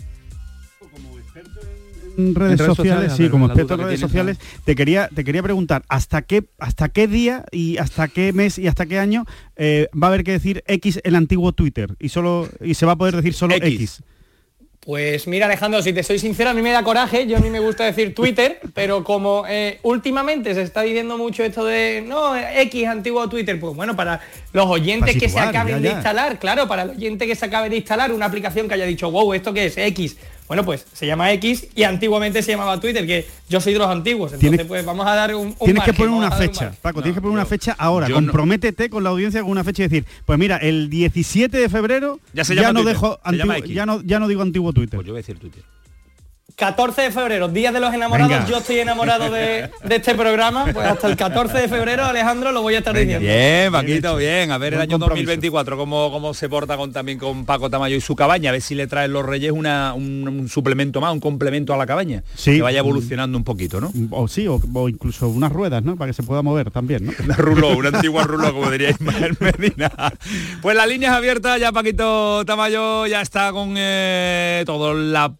redes, sociales, sí, como experto en redes sociales, te quería, te quería preguntar, ¿hasta qué, ¿hasta qué día y hasta qué mes y hasta qué año eh, va a haber que decir X el antiguo Twitter? Y solo y se va a poder decir solo X. Pues mira Alejandro, si te soy sincero, a mí me da coraje, yo a mí me gusta decir Twitter, pero como eh, últimamente se está diciendo mucho esto de, no, X antiguo Twitter, pues bueno, para los oyentes que se acaben de instalar, claro, para el oyente que se acabe de instalar una aplicación que haya dicho, wow, ¿esto qué es? X. Bueno, pues se llama X y antiguamente se llamaba Twitter, que yo soy de los antiguos. Entonces, pues vamos a dar un, Tienes que poner una fecha, Paco, tienes que poner una fecha ahora. Comprométete con la audiencia con una fecha y decir, pues mira, el 17 de febrero ya, no dejo ya no, ya no digo antiguo Twitter. Pues yo voy a decir Twitter. 14 de febrero, Día de los Enamorados, yo estoy enamorado de, este programa, pues hasta el 14 de febrero, Alejandro, lo voy a estar diciendo. Bien, Paquito, bien. A ver el año 2024 cómo, cómo se porta con también con Paco Tamayo y su cabaña, a ver si le traen los Reyes una, un, suplemento más, un complemento a la cabaña. Sí. Que vaya evolucionando un poquito, ¿no? O sí, o, incluso unas ruedas, ¿no? Para que se pueda mover también, ¿no? Una ruló, una antigua ruló, como diría Ismael Medina. Pues las líneas abiertas, ya Paquito Tamayo ya está con eh, todo la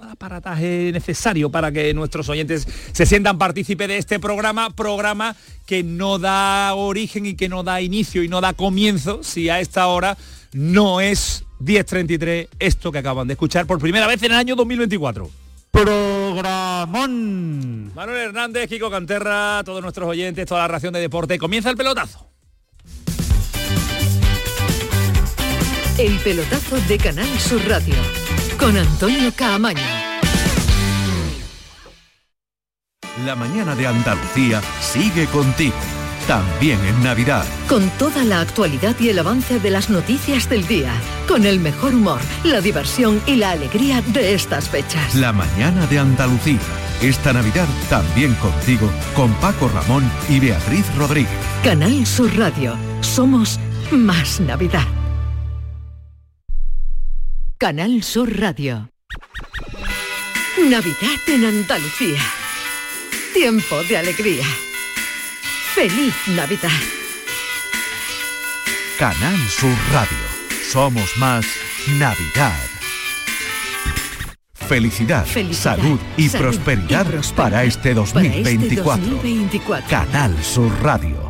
todo el aparataje necesario para que nuestros oyentes se sientan partícipe de este programa, programa que no da origen y que no da inicio y no da comienzo si a esta hora no es 10.33 esto que acaban de escuchar por primera vez en el año 2024. Programón. Manuel Hernández, Kiko Canterra, todos nuestros oyentes, toda la ración de deporte. Comienza el pelotazo. El pelotazo de Canal Sur Radio con Antonio Caamaño. La mañana de Andalucía sigue contigo. También en Navidad. Con toda la actualidad y el avance de las noticias del día. Con el mejor humor, la diversión y la alegría de estas fechas. La mañana de Andalucía. Esta Navidad también contigo, con Paco Ramón y Beatriz Rodríguez. Canal Sur Radio. Somos más Navidad. Canal Sur Radio. Navidad en Andalucía. Tiempo de alegría. Feliz Navidad. Canal Sur Radio. Somos más Navidad. Felicidad, salud, y, prosperidad para este 2024. Este Canal Sur Radio.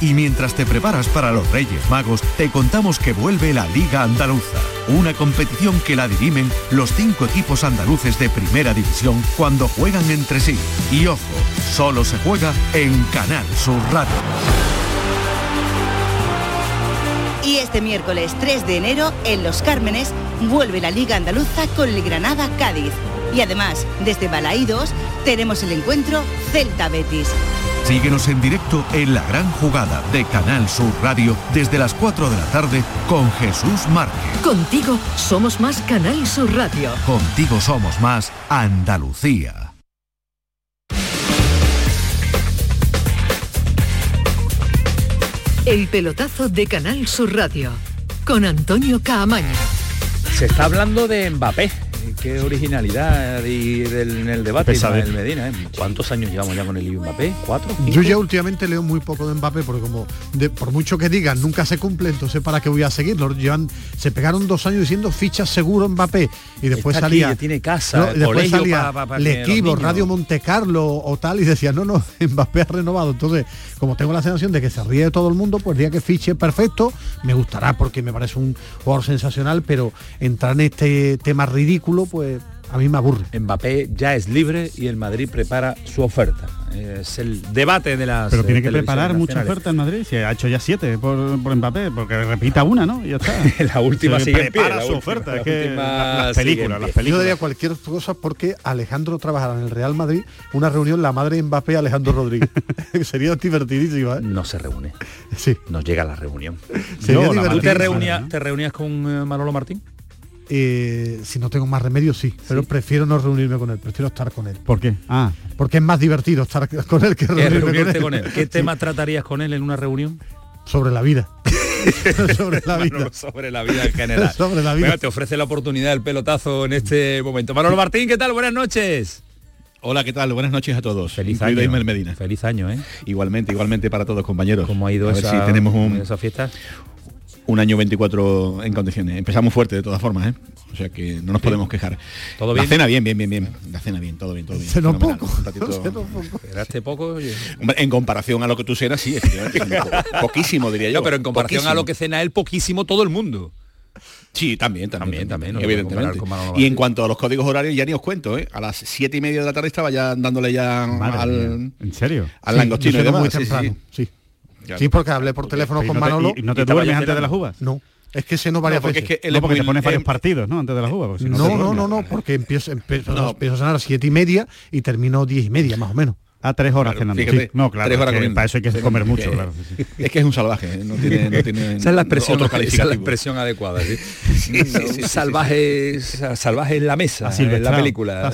y mientras te preparas para los Reyes Magos, te contamos que vuelve la Liga Andaluza, una competición que la dirimen los cinco equipos andaluces de primera división cuando juegan entre sí. Y ojo, solo se juega en Canal Sur Radio. Y este miércoles 3 de enero, en Los Cármenes, vuelve la Liga Andaluza con el Granada Cádiz. Y además, desde Balaídos, tenemos el encuentro Celta Betis. Síguenos en directo en la gran jugada de Canal Sur Radio desde las 4 de la tarde con Jesús Márquez. Contigo somos más Canal Sur Radio. Contigo somos más Andalucía. El pelotazo de Canal Sur Radio con Antonio Caamaño. Se está hablando de Mbappé qué originalidad y del, en el debate Ismael Medina. ¿eh? ¿Cuántos años llevamos ya con el Mbappé? ¿Cuatro? Yo ya últimamente leo muy poco de Mbappé porque como por mucho que digan nunca se cumple, entonces para qué voy a seguirlo. Llevan, se pegaron dos años diciendo ficha seguro Mbappé y después salía. tiene casa, después salía equipo Radio Monte Carlo o tal y decía no no Mbappé ha renovado. Entonces como tengo la sensación de que se ríe todo el mundo, pues día que fiche perfecto me gustará porque me parece un jugador sensacional, pero entrar en este tema ridículo pues a mí me aburre. Mbappé ya es libre y el Madrid prepara su oferta. Es el debate de las. Pero tiene que preparar mucha oferta en Madrid. Si ha hecho ya siete por, Mbappé, porque repita una, ¿no? Y ya está. la última sigue prepara su oferta. las películas, las películas. Yo diría cualquier cosa porque Alejandro trabajará en el Real Madrid una reunión la madre de Mbappé Alejandro Rodríguez. Sería divertidísima. ¿eh? No se reúne. Sí. No llega a la reunión. ¿Tú te reunías, te reunías con eh, Manolo Martín? Eh, si no tengo más remedio, sí, pero prefiero no reunirme con él, prefiero estar con él. ¿Por qué? Ah, porque es más divertido estar con él que reunirme con, él. ¿Qué tema tratarías con él en una reunión? Sobre la vida. sobre la vida. sobre la vida en general. sobre la vida. te ofrece la oportunidad del pelotazo en este momento. Manolo Martín, ¿qué tal? Buenas noches. Hola, ¿qué tal? Buenas noches a todos. Feliz año. Medina. Feliz año, ¿eh? Igualmente, igualmente para todos, compañeros. ¿Cómo ha ido esa, si tenemos un, esa fiesta? Un año 24 en condiciones. Empezamos fuerte de todas formas, ¿eh? O sea que no nos podemos quejar. ¿Todo bien? La cena bien, bien, bien, bien. La cena bien, todo bien, todo bien. Cenó poco. Esperaste poco. En comparación a lo que tú cenas, sí, efectivamente. poquísimo, diría yo. No, pero en comparación a lo que cena él, poquísimo todo el mundo. Sí, también, también, también, también evidentemente. Y en cuanto a los códigos horarios, ya ni os cuento, ¿eh? A las siete y media de la tarde estaba ya dándole ya al... ¿En serio? Al langostino y demás. Muy temprano, sí. Sí. Porque hablé por teléfono con Manolo. ¿Y no te duermes antes de las uvas? No. Es que se no varias no, veces. Es que no, porque te pones varios partidos, ¿no? Antes de las uvas. no, no, no, no, porque empiezo, empiezo, empiezo a cenar a las siete y media y termino diez y media, más o menos. A tres horas cenando. Fíjate, no, claro. Tres horas que para eso hay que comer mucho, claro. Es que es un salvaje, no tiene, no tiene esa es la expresión, esa es la expresión adecuada. ¿sí? sí, sí salvaje, salvaje en la mesa, en la película.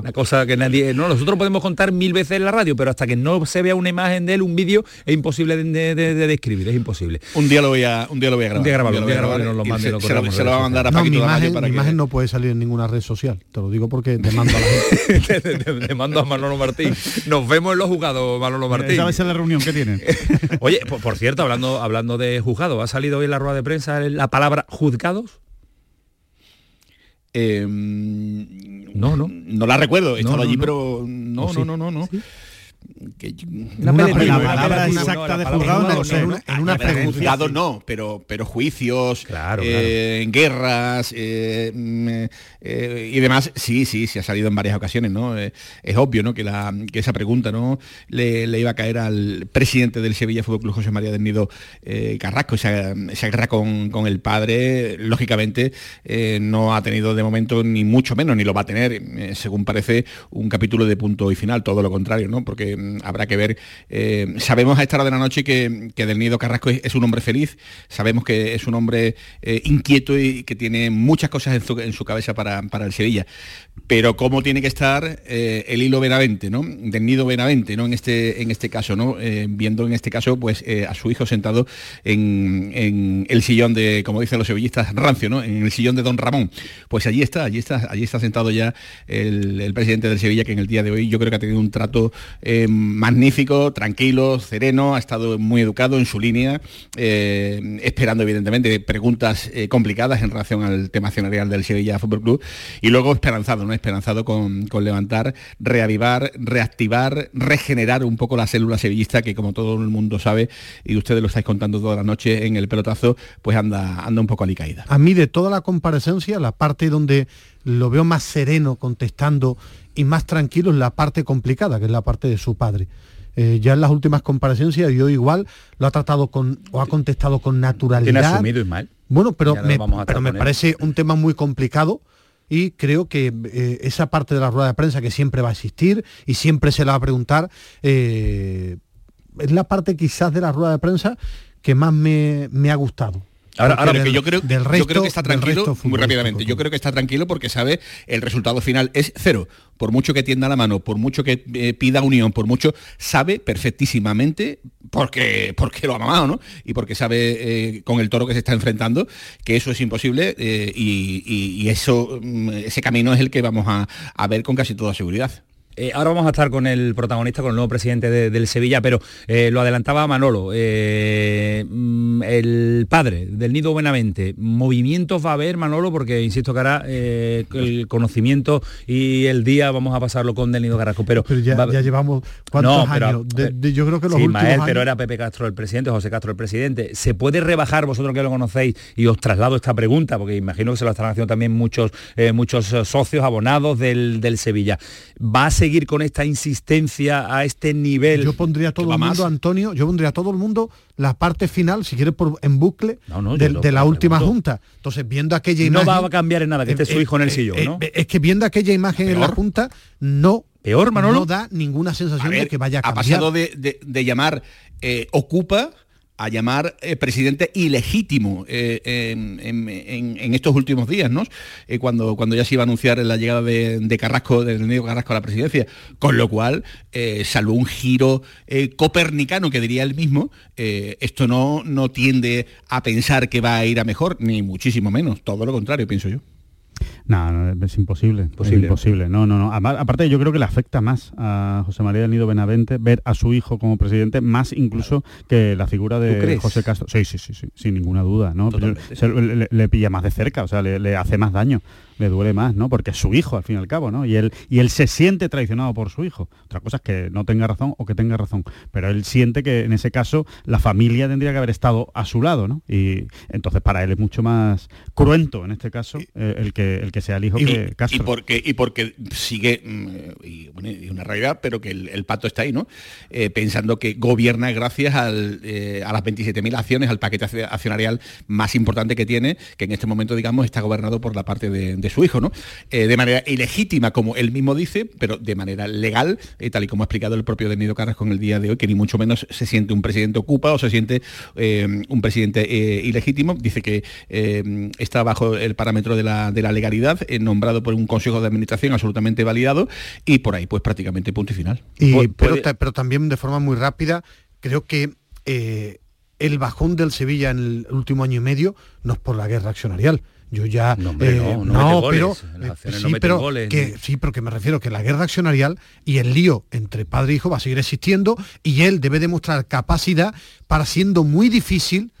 Una cosa que nadie. No, nosotros podemos contar mil veces en la radio, pero hasta que no se vea una imagen de él, un vídeo, es imposible de, de, de, describir, es imposible. Un día lo voy a, un día lo voy a grabar. Un día grabarlo, un día grabarlo y nos lo mande. Se, lo, se lo va a mandar a no, Paquito mi imagen, para mi que... imagen no puede salir en ninguna red social. Te lo digo porque te mando a la gente. te, mando a Manolo Martín. Nos vemos en los jugados, Manolo Martín. Esa va a ser la reunión que tienen. Oye, por, por, cierto, hablando, hablando de juzgado, ¿ha salido hoy en la rueda de prensa la palabra juzgados? Eh, no, no. No la recuerdo, he estado no, allí, no, pero no, no, no, no, no. ¿Sí? Que una, una, la palabra exacta de juzgado no, sé, en una, una juzgado no pero pero juicios claro, eh, claro. guerras eh, eh, y demás. Sí sí sí ha salido en varias ocasiones no eh, es obvio no que la que esa pregunta no le, le, iba a caer al presidente del Sevilla Fútbol Club José María del Nido eh, Carrasco. Esa, esa, guerra con, con el padre lógicamente eh, no ha tenido de momento ni mucho menos ni lo va a tener según parece un capítulo de punto y final todo lo contrario no porque habrá que ver. Eh, sabemos a esta hora de la noche que, que Del Nido Carrasco es, un hombre feliz, sabemos que es un hombre eh, inquieto y que tiene muchas cosas en su, cabeza para, para, el Sevilla. Pero cómo tiene que estar eh, el hilo Benavente, ¿no? Del Nido Benavente, ¿no? En este, en este caso, ¿no? viendo en este caso, pues, a su hijo sentado en, en, el sillón de, como dicen los sevillistas, rancio, ¿no? En el sillón de Don Ramón. Pues allí está, allí está, allí está sentado ya el, el presidente del Sevilla, que en el día de hoy yo creo que ha tenido un trato magnífico, tranquilo, sereno, ha estado muy educado en su línea, eh, esperando evidentemente preguntas eh, complicadas en relación al tema accionarial del Sevilla Fútbol Club y luego esperanzado, ¿no? Esperanzado con, con, levantar, reavivar, reactivar, regenerar un poco la célula sevillista que como todo el mundo sabe y ustedes lo estáis contando toda la noche en el pelotazo, pues anda, anda un poco alicaída. A mí de toda la comparecencia, la parte donde lo veo más sereno contestando y más tranquilo en la parte complicada, que es la parte de su padre. Eh, ya en las últimas comparecencias yo igual lo ha tratado con o ha contestado con naturalidad. Tiene asumido Ismael. Bueno, pero me, pero me parece un tema muy complicado y creo que eh, esa parte de la rueda de prensa que siempre va a existir y siempre se la va a preguntar, eh, es la parte quizás de la rueda de prensa que más me, me ha gustado. Ahora, ahora del, yo, creo, del resto, yo creo que está tranquilo, muy rápidamente, yo creo que está tranquilo porque sabe el resultado final es cero. Por mucho que tienda la mano, por mucho que eh, pida unión, por mucho, sabe perfectísimamente, porque, porque lo ha mamado, ¿no? Y porque sabe eh, con el toro que se está enfrentando que eso es imposible eh, y, y, y, eso, mm, ese camino es el que vamos a, a ver con casi toda seguridad. Eh, ahora vamos a estar con el protagonista, con el nuevo presidente de, del Sevilla, pero eh, lo adelantaba Manolo, eh, el padre del Nido Buenamente. ¿Movimientos va a haber, Manolo? Porque insisto que ahora el conocimiento y el día vamos a pasarlo con del Nido Carrasco. Pero, pero ya, va, ya, llevamos cuántos no, pero, años. De, de, yo creo que los sí, últimos Mael, años... pero era Pepe Castro el presidente, José Castro el presidente. ¿Se puede rebajar, vosotros que lo conocéis, y os traslado esta pregunta, porque imagino que se lo están haciendo también muchos, muchos socios, abonados del, del Sevilla. ¿Va a seguir con esta insistencia a este nivel. Yo pondría a todo el mundo, más? Antonio, yo pondría a todo el mundo la parte final, si quieres, por, en bucle no, no, de, de, la última junta. Entonces, viendo aquella no imagen... No va a cambiar en nada, que esté eh, su hijo en el sillón, eh, ¿no? Eh, es que viendo aquella imagen Peor. en la junta, no... Peor, Manolo. No da ninguna sensación ver, de que vaya a cambiar. Ha pasado de, de, de llamar eh, ocupa a llamar eh, presidente ilegítimo eh, en, en, estos últimos días, ¿no? Eh, cuando, cuando ya se iba a anunciar la llegada de, de Carrasco, del Nido Carrasco a la presidencia, con lo cual, salvo un giro copernicano que diría él mismo, esto no, no tiende a pensar que va a ir a mejor, ni muchísimo menos, todo lo contrario, pienso yo. No, es imposible. imposible. No, no, no. Aparte, yo creo que le afecta más a José María del Nido Benavente ver a su hijo como presidente, más incluso que la figura de José Castro. Sí, sí, sí, sí, sin ninguna duda, ¿no? le, pilla más de cerca, o sea, le hace más daño le duele más, ¿no? Porque es su hijo, al fin y al cabo, ¿no? Y él, y él se siente traicionado por su hijo. Otra cosa es que no tenga razón o que tenga razón. Pero él siente que en ese caso la familia tendría que haber estado a su lado, ¿no? Y entonces para él es mucho más cruento, en este caso, eh, el, que, el que sea el hijo que Castro. Y porque, y porque sigue, mm, y, una realidad, pero que el, pato está ahí, ¿no? Eh, pensando que gobierna gracias al, eh, a las 27.000 acciones, al paquete accionarial más importante que tiene, que en este momento, digamos, está gobernado por la parte de de su hijo, ¿no? Eh, de manera ilegítima, como él mismo dice, pero de manera legal, eh, tal y como ha explicado el propio Denido Carrasco en el día de hoy, que ni mucho menos se siente un presidente ocupa o se siente eh, un presidente ilegítimo. Dice que está bajo el parámetro de la, legalidad, nombrado por un consejo de administración absolutamente validado, y por ahí, pues prácticamente punto y final. pero, pero también de forma muy rápida, creo que el bajón del Sevilla en el último año y medio no es por la guerra accionarial yo ya no, eh, no, pero sí, pero que sí, pero que me refiero que la guerra accionarial y el lío entre padre e hijo va a seguir existiendo y él debe demostrar capacidad para siendo muy difícil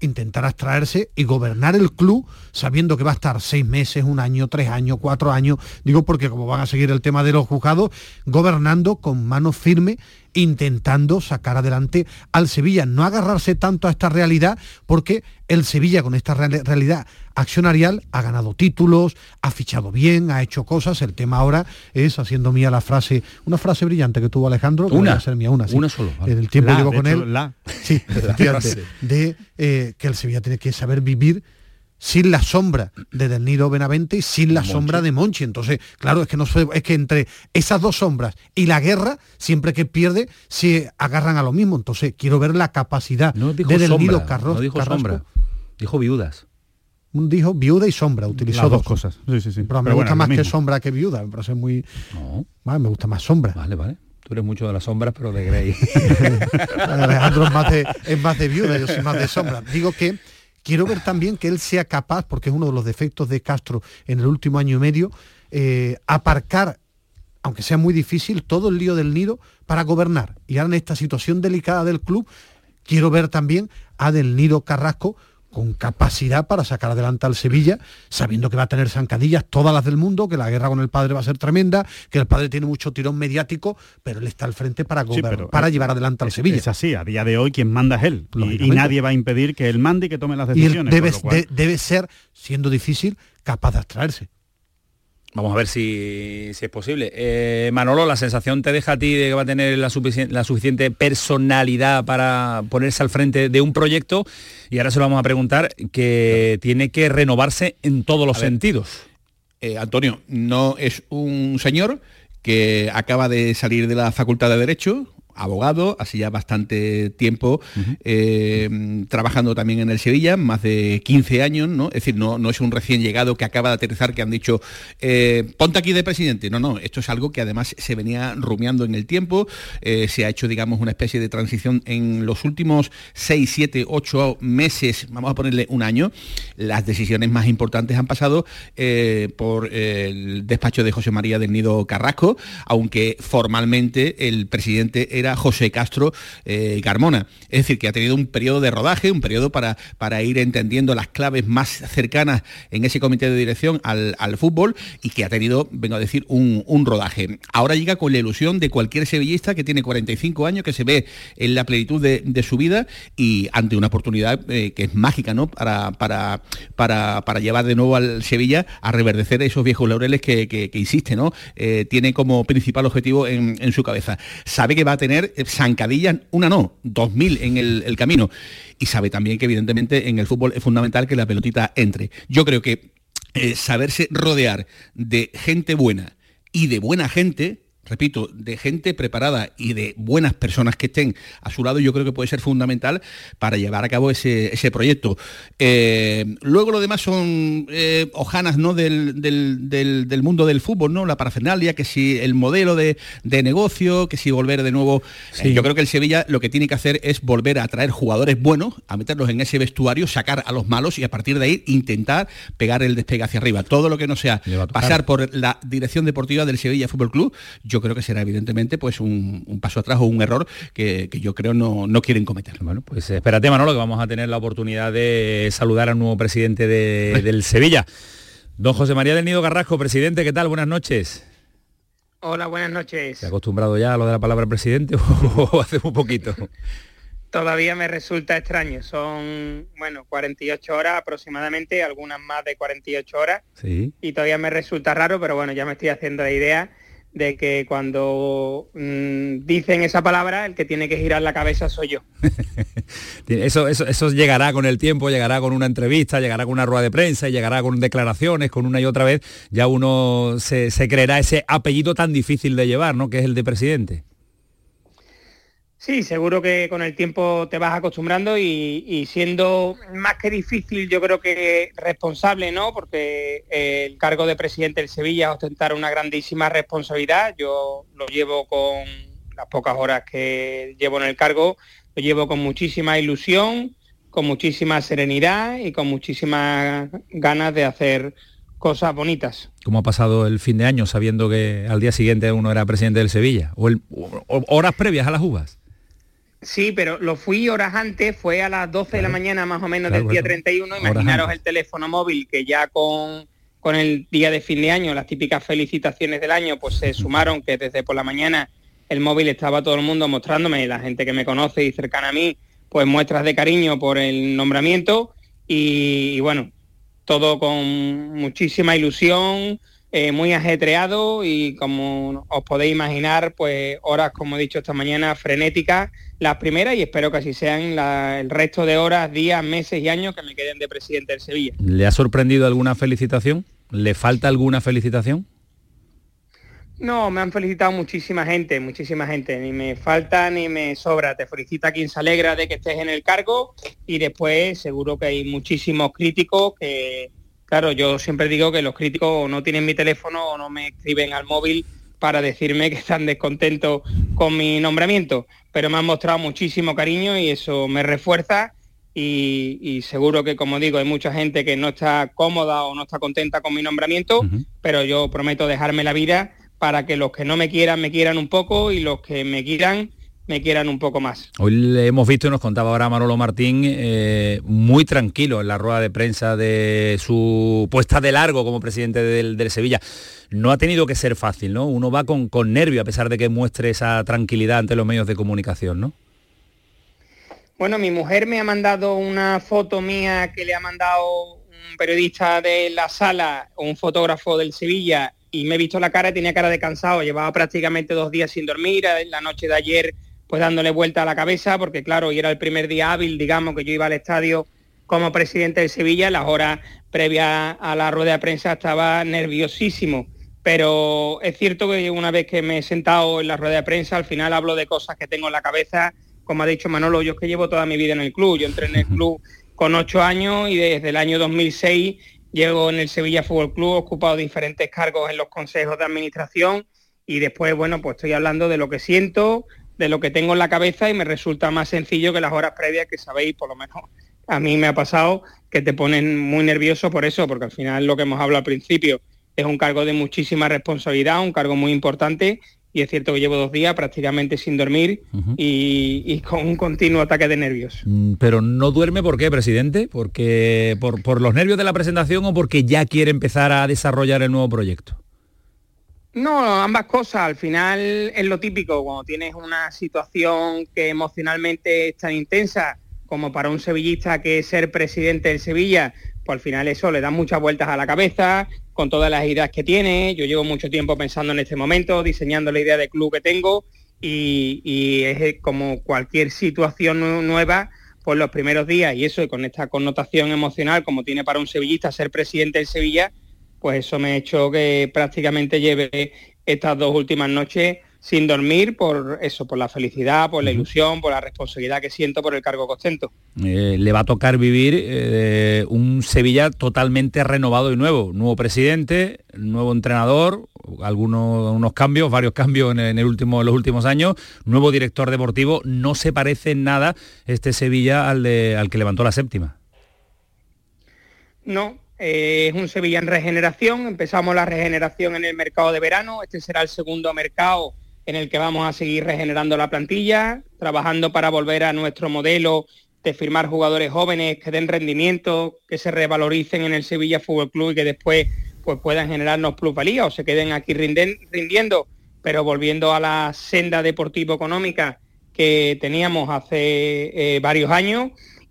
intentar abstraerse y gobernar el club sabiendo que va a estar seis meses, un año, tres años, cuatro años, digo porque como van a seguir el tema de los juzgados, gobernando con mano firme, intentando sacar adelante al Sevilla, no agarrarse tanto a esta realidad, porque el Sevilla con esta realidad accionarial ha ganado títulos, ha fichado bien, ha hecho cosas, el tema ahora es haciendo mía la frase, una frase brillante que tuvo Alejandro, una, ser mía, una, una solo. El tiempo llevo con él, la. sí, de eh, que el Sevilla tiene que saber vivir sin la sombra de Del Nido Benavente y sin la sombra de Monchi. Entonces, claro, es que no es que entre esas dos sombras y la guerra, siempre que pierde, se agarran a lo mismo. Entonces, quiero ver la capacidad de Del Nido Carros, no dijo sombra, dijo viudas. Dijo viuda y sombra, utilizó dos, cosas. Sí, sí, sí. Pero, me gusta más que sombra que viuda, me parece muy. No. me gusta más sombra. Vale, vale. Tú eres mucho de las sombras, pero de Grey. Alejandro es más, de, es más de viuda, yo soy más de sombra. Digo que quiero ver también que él sea capaz, porque es uno de los defectos de Castro en el último año y medio, eh, aparcar, aunque sea muy difícil, todo el lío del nido para gobernar. Y ahora en esta situación delicada del club, quiero ver también a Del Nido Carrasco con capacidad para sacar adelante al Sevilla, sabiendo que va a tener zancadillas, todas las del mundo, que la guerra con el padre va a ser tremenda, que el padre tiene mucho tirón mediático, pero él está al frente para, para llevar adelante al Sevilla. Es así, a día de hoy quien manda es él, y, nadie va a impedir que él mande y que tome las decisiones. debe, debe ser, siendo difícil, capaz de abstraerse. Vamos a ver si, es posible. Eh, Manolo, ¿la sensación te deja a ti de que va a tener la, suficiente personalidad para ponerse al frente de un proyecto? Y ahora se lo vamos a preguntar, que tiene que renovarse en todos los sentidos. Eh, Antonio, no es un señor que acaba de salir de la Facultad de Derecho, abogado, así ya bastante tiempo eh, trabajando también en el Sevilla, más de 15 años, ¿no? Es decir, no, no es un recién llegado que acaba de aterrizar que han dicho, eh, ponte aquí de presidente. No, no, esto es algo que además se venía rumiando en el tiempo, eh, se ha hecho, digamos, una especie de transición en los últimos 6, 7, 8 meses, vamos a ponerle un año, las decisiones más importantes han pasado por el despacho de José María del Nido Carrasco, aunque formalmente el presidente era José Castro eh, Carmona. Es decir, que ha tenido un periodo de rodaje, un periodo para, para ir entendiendo las claves más cercanas en ese comité de dirección al, fútbol y que ha tenido, vengo a decir, un, rodaje. Ahora llega con la ilusión de cualquier sevillista que tiene 45 años, que se ve en la plenitud de, su vida y ante una oportunidad eh, que es mágica, ¿no? Para, para, para, llevar de nuevo al Sevilla a reverdecer esos viejos laureles que, que, insiste, ¿no? Eh, tiene como principal objetivo en, en su cabeza. Sabe que va a tener eh, zancadillas, una no, dos mil en el, camino. Y sabe también que evidentemente en el fútbol es fundamental que la pelotita entre. Yo creo que eh, saberse rodear de gente buena y de buena gente repito, de gente preparada y de buenas personas que estén a su lado, yo creo que puede ser fundamental para llevar a cabo ese, proyecto. Eh, luego lo demás son eh, hojanas ¿no? Del, del, mundo del fútbol, ¿no? La parafernalia, que si el modelo de, negocio, que si volver de nuevo. Eh, yo creo que el Sevilla lo que tiene que hacer es volver a traer jugadores buenos, a meterlos en ese vestuario, sacar a los malos y a partir de ahí intentar pegar el despegue hacia arriba. Todo lo que no sea pasar por la dirección deportiva del Sevilla Fútbol Club, yo creo que será evidentemente pues un, paso atrás o un error que, yo creo no, no, quieren cometer. Bueno, pues espérate Manolo, que vamos a tener la oportunidad de saludar al nuevo presidente del Sevilla. Don José María del Nido Garrasco, presidente, ¿qué tal? Buenas noches. Hola, buenas noches. ¿Se ha acostumbrado ya a lo de la palabra presidente o hace un poquito? Todavía me resulta extraño. Son, bueno, 48 horas aproximadamente, algunas más de 48 horas. Sí. Y todavía me resulta raro, pero bueno, ya me estoy haciendo la idea de que cuando mm, dicen esa palabra, el que tiene que girar la cabeza soy yo. eso, eso, eso llegará con el tiempo, llegará con una entrevista, llegará con una rueda de prensa, llegará con declaraciones, con una y otra vez, ya uno se, se creerá ese apellido tan difícil de llevar, ¿no? Que es el de presidente. Sí, seguro que con el tiempo te vas acostumbrando y, siendo más que difícil, yo creo que responsable, ¿no? Porque eh, el cargo de presidente del Sevilla ostentar una grandísima responsabilidad. Yo lo llevo con las pocas horas que llevo en el cargo, lo llevo con muchísima ilusión, con muchísima serenidad y con muchísimas ganas de hacer cosas bonitas. ¿Cómo ha pasado el fin de año sabiendo que al día siguiente uno era presidente del Sevilla? ¿O, horas previas a las uvas? Sí, pero lo fui horas antes, fue a las 12 de la mañana más o menos del día 31. Imaginaros el teléfono móvil que ya con, con el día de fin de año, las típicas felicitaciones del año, pues se sumaron que desde por la mañana el móvil estaba todo el mundo mostrándome, la gente que me conoce y cercana a mí, pues muestras de cariño por el nombramiento y bueno, todo con muchísima ilusión, eh, muy ajetreado y como os podéis imaginar, pues horas, como he dicho esta mañana, frenéticas, las primeras y espero que así sean el resto de horas, días, meses y años que me queden de presidente del Sevilla. ¿Le ha sorprendido alguna felicitación? ¿Le falta alguna felicitación? No, me han felicitado muchísima gente, muchísima gente. Ni me falta ni me sobra. Te felicita quien se alegra de que estés en el cargo y después seguro que hay muchísimos críticos que, Claro, yo siempre digo que los críticos no tienen mi teléfono o no me escriben al móvil para decirme que están descontentos con mi nombramiento, pero me han mostrado muchísimo cariño y eso me refuerza y, seguro que, como digo, hay mucha gente que no está cómoda o no está contenta con mi nombramiento, pero yo prometo dejarme la vida para que los que no me quieran me quieran un poco y los que me quieran me quieran un poco más. Hoy le hemos visto y nos contaba ahora Manolo Martín eh, muy tranquilo en la rueda de prensa de su puesta de largo como presidente del, Sevilla. No ha tenido que ser fácil, ¿no? Uno va con, con nervio a pesar de que muestre esa tranquilidad ante los medios de comunicación, ¿no? Bueno, mi mujer me ha mandado una foto mía que le ha mandado un periodista de la sala, un fotógrafo del Sevilla, y me he visto la cara, tenía cara de cansado, llevaba prácticamente dos días sin dormir, la noche de ayer pues dándole vuelta a la cabeza, porque claro, y era el primer día hábil, digamos, que yo iba al estadio como presidente de Sevilla, las horas previas a la rueda de prensa estaba nerviosísimo, pero es cierto que una vez que me he sentado en la rueda de prensa, al final hablo de cosas que tengo en la cabeza, como ha dicho Manolo, yo es que llevo toda mi vida en el club, yo entré en el club con ocho años y desde el año 2006 llego en el Sevilla Fútbol Club, he ocupado diferentes cargos en los consejos de administración. Y después, bueno, pues estoy hablando de lo que siento, de lo que tengo en la cabeza y me resulta más sencillo que las horas previas que sabéis, por lo menos a mí me ha pasado, que te ponen muy nervioso por eso, porque al final lo que hemos hablado al principio es un cargo de muchísima responsabilidad, un cargo muy importante y es cierto que llevo dos días prácticamente sin dormir y, con un continuo ataque de nervios. Mm, pero no duerme, ¿por qué, presidente? ¿Porque por, por los nervios de la presentación o porque ya quiere empezar a desarrollar el nuevo proyecto? No, ambas cosas. Al final es lo típico, cuando tienes una situación que emocionalmente es tan intensa como para un sevillista que es ser presidente del Sevilla, pues al final eso le da muchas vueltas a la cabeza, con todas las ideas que tiene. Yo llevo mucho tiempo pensando en este momento, diseñando la idea de club que tengo y, es como cualquier situación nueva, pues los primeros días y eso, con esta connotación emocional como tiene para un sevillista ser presidente del Sevilla, pues eso me ha hecho que prácticamente lleve estas dos últimas noches sin dormir por eso, por la felicidad, por la ilusión, por la responsabilidad que siento por el cargo que ostento. Eh, le va a tocar vivir eh, un Sevilla totalmente renovado y nuevo, nuevo presidente, nuevo entrenador, algunos unos cambios, varios cambios en, el último, los últimos años, nuevo director deportivo, no se parece en nada este Sevilla al, de, al que levantó la séptima. No, eh, es un Sevilla en regeneración, empezamos la regeneración en el mercado de verano, este será el segundo mercado en el que vamos a seguir regenerando la plantilla, trabajando para volver a nuestro modelo de firmar jugadores jóvenes que den rendimiento, que se revaloricen en el Sevilla Fútbol Club y que después pues, puedan generarnos plusvalía o se queden aquí rindiendo, pero volviendo a la senda deportivo-económica que teníamos hace eh, varios años.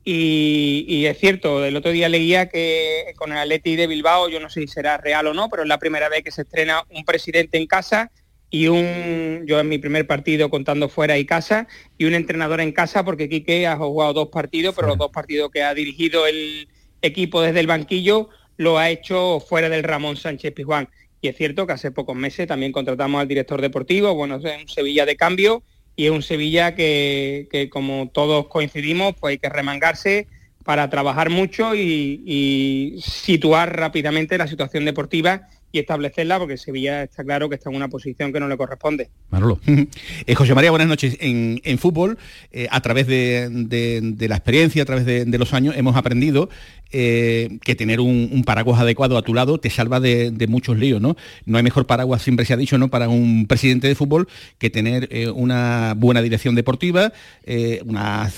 Y, y, es cierto, el otro día leía que con el Atleti de Bilbao, yo no sé si será real o no, pero es la primera vez que se estrena un presidente en casa y un, yo en mi primer partido contando fuera y casa, y un entrenador en casa, porque Quique ha jugado dos partidos, pero los dos partidos que ha dirigido el equipo desde el banquillo lo ha hecho fuera del Ramón Sánchez Pizjuán. Y es cierto que hace pocos meses también contratamos al director deportivo, bueno, es un Sevilla de cambio y es un Sevilla que, que como todos coincidimos, pues hay que remangarse para trabajar mucho y, y situar rápidamente la situación deportiva y establecerla porque Sevilla está claro que está en una posición que no le corresponde. Manolo. Eh, José María, buenas noches. En, fútbol, eh, a través de, la experiencia, a través de, los años, hemos aprendido eh, que tener un, paraguas adecuado a tu lado te salva de, muchos líos, ¿no? No hay mejor paraguas, siempre se ha dicho, ¿no? Para un presidente de fútbol que tener una buena dirección deportiva, una,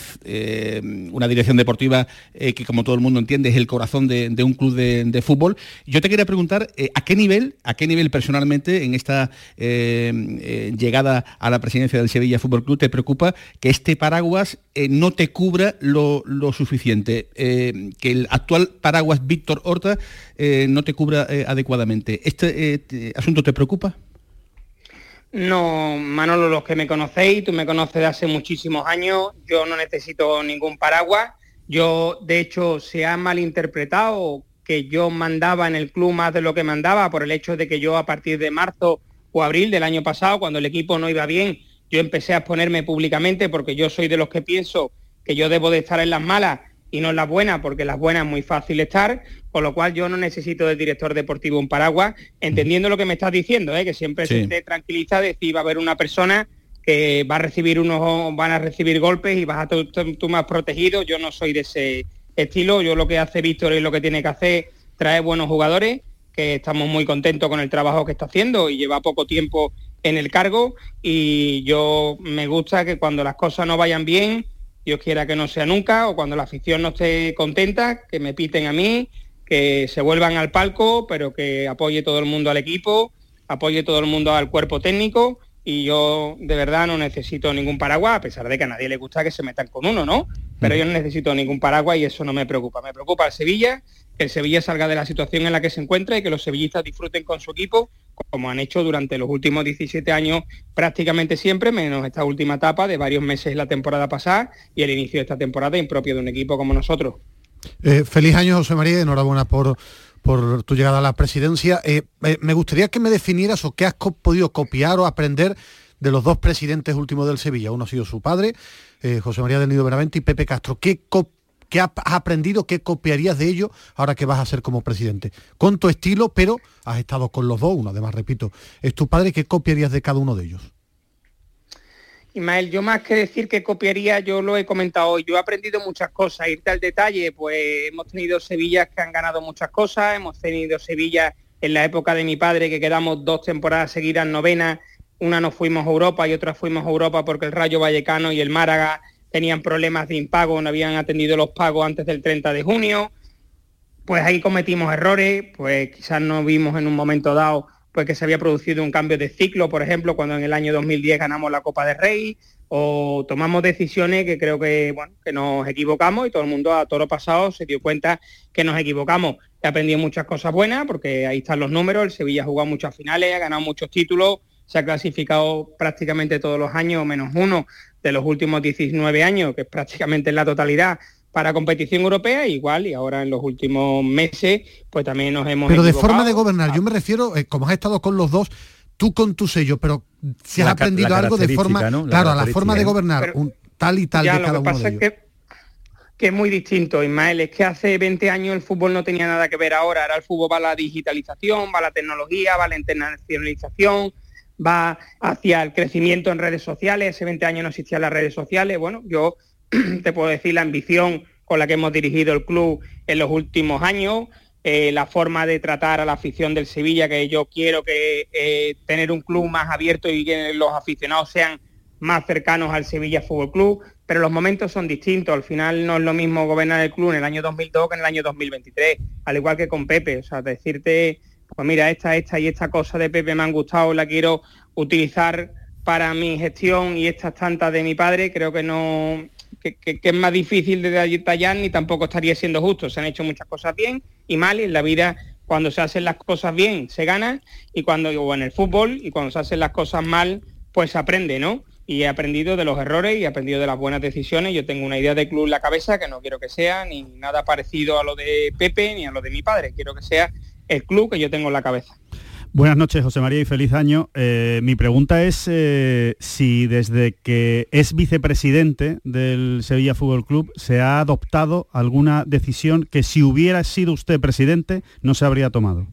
una dirección deportiva que, como todo el mundo entiende, es el corazón de, un club de, fútbol. Yo te quería preguntar, ¿a qué nivel, a qué nivel personalmente en esta eh, eh, llegada a la presidencia del Sevilla Fútbol Club te preocupa que este paraguas eh, no te cubra lo, suficiente, que el actual paraguas Víctor Horta no te cubra adecuadamente? ¿Este asunto te preocupa? No, Manolo, los que me conocéis, tú me conoces de hace muchísimos años, yo no necesito ningún paraguas. Yo, de hecho, se ha malinterpretado que yo mandaba en el club más de lo que mandaba por el hecho de que yo a partir de marzo o abril del año pasado, cuando el equipo no iba bien, yo empecé a exponerme públicamente porque yo soy de los que pienso que yo debo de estar en las malas y no en las buenas, porque las buenas es muy fácil estar, con lo cual yo no necesito del director deportivo un paraguas, entendiendo lo que me estás diciendo, ¿eh? que siempre se te tranquiliza decir va a haber una persona que va a recibir unos, van a recibir golpes y vas a tú más protegido, yo no soy de ese estilo. Yo lo que hace Víctor y lo que tiene que hacer, trae buenos jugadores, que estamos muy contentos con el trabajo que está haciendo y lleva poco tiempo en el cargo y yo me gusta que cuando las cosas no vayan bien, Dios quiera que no sea nunca, o cuando la afición no esté contenta, que me piten a mí, que se vuelvan al palco, pero que apoye todo el mundo al equipo, apoye todo el mundo al cuerpo técnico y yo de verdad no necesito ningún paraguas, a pesar de que a nadie le gusta que se metan con uno, ¿no? Pero yo no necesito ningún paraguas y eso no me preocupa. Me preocupa el Sevilla, que el Sevilla salga de la situación en la que se encuentra y que los sevillistas disfruten con su equipo, como han hecho durante los últimos 17 años prácticamente siempre, menos esta última etapa de varios meses la temporada pasada y el inicio de esta temporada impropio de un equipo como nosotros. Eh, feliz año, José María, enhorabuena por, por tu llegada a la presidencia. Eh, eh, me gustaría que me definieras o qué has podido copiar o aprender de los dos presidentes últimos del Sevilla. Uno ha sido su padre, José María del Nido Benavente y Pepe Castro. ¿Qué, ¿Qué has aprendido? ¿Qué copiarías de ellos ahora que vas a ser como presidente? Con tu estilo, pero has estado con los dos, uno. Además, repito, es tu padre, ¿qué copiarías de cada uno de ellos? Ismael, yo más que decir que copiaría, yo lo he comentado hoy, yo he aprendido muchas cosas, irte al detalle, pues hemos tenido Sevillas que han ganado muchas cosas, hemos tenido Sevilla en la época de mi padre que quedamos dos temporadas seguidas novena, una nos fuimos a Europa y otra fuimos a Europa porque el Rayo Vallecano y el Málaga tenían problemas de impago, no habían atendido los pagos antes del 30 de junio, pues ahí cometimos errores, pues quizás no vimos en un momento dado pues que se había producido un cambio de ciclo, por ejemplo, cuando en el año 2010 ganamos la Copa de Rey, o tomamos decisiones que creo que, bueno, que nos equivocamos y todo el mundo a toro pasado se dio cuenta que nos equivocamos. He aprendido muchas cosas buenas porque ahí están los números, el Sevilla ha jugado muchas finales, ha ganado muchos títulos, se ha clasificado prácticamente todos los años, menos uno de los últimos 19 años, que es prácticamente la totalidad para competición europea igual y ahora en los últimos meses pues también nos hemos pero de forma de gobernar yo me refiero eh, como has estado con los dos tú con tu sello, pero si has aprendido algo de forma, claro, a la forma de gobernar, un, tal y tal de cada uno de ellos. Que, que es muy distinto, Ismael, es que hace 20 años el fútbol no tenía nada que ver ahora, ahora el fútbol va a la digitalización, va a la tecnología, va a la internacionalización, va hacia el crecimiento en redes sociales, hace 20 años no existían las redes sociales, bueno, yo te puedo decir la ambición con la que hemos dirigido el club en los últimos años, eh, la forma de tratar a la afición del Sevilla, que yo quiero que eh, tener un club más abierto y que los aficionados sean más cercanos al Sevilla Fútbol Club, pero los momentos son distintos. Al final no es lo mismo gobernar el club en el año 2002 que en el año 2023, al igual que con Pepe. O sea, decirte, pues mira, esta, esta y esta cosa de Pepe me han gustado, la quiero utilizar para mi gestión y estas tantas de mi padre, creo que no que, es más difícil de detallar ni tampoco estaría siendo justo. Se han hecho muchas cosas bien y mal y en la vida cuando se hacen las cosas bien se gana y cuando o en el fútbol y cuando se hacen las cosas mal pues se aprende, ¿no? Y he aprendido de los errores y he aprendido de las buenas decisiones. Yo tengo una idea de club en la cabeza que no quiero que sea ni nada parecido a lo de Pepe ni a lo de mi padre. Quiero que sea el club que yo tengo en la cabeza. Buenas noches, José María, y feliz año. Eh, mi pregunta es eh, si desde que es vicepresidente del Sevilla Fútbol Club se ha adoptado alguna decisión que si hubiera sido usted presidente no se habría tomado.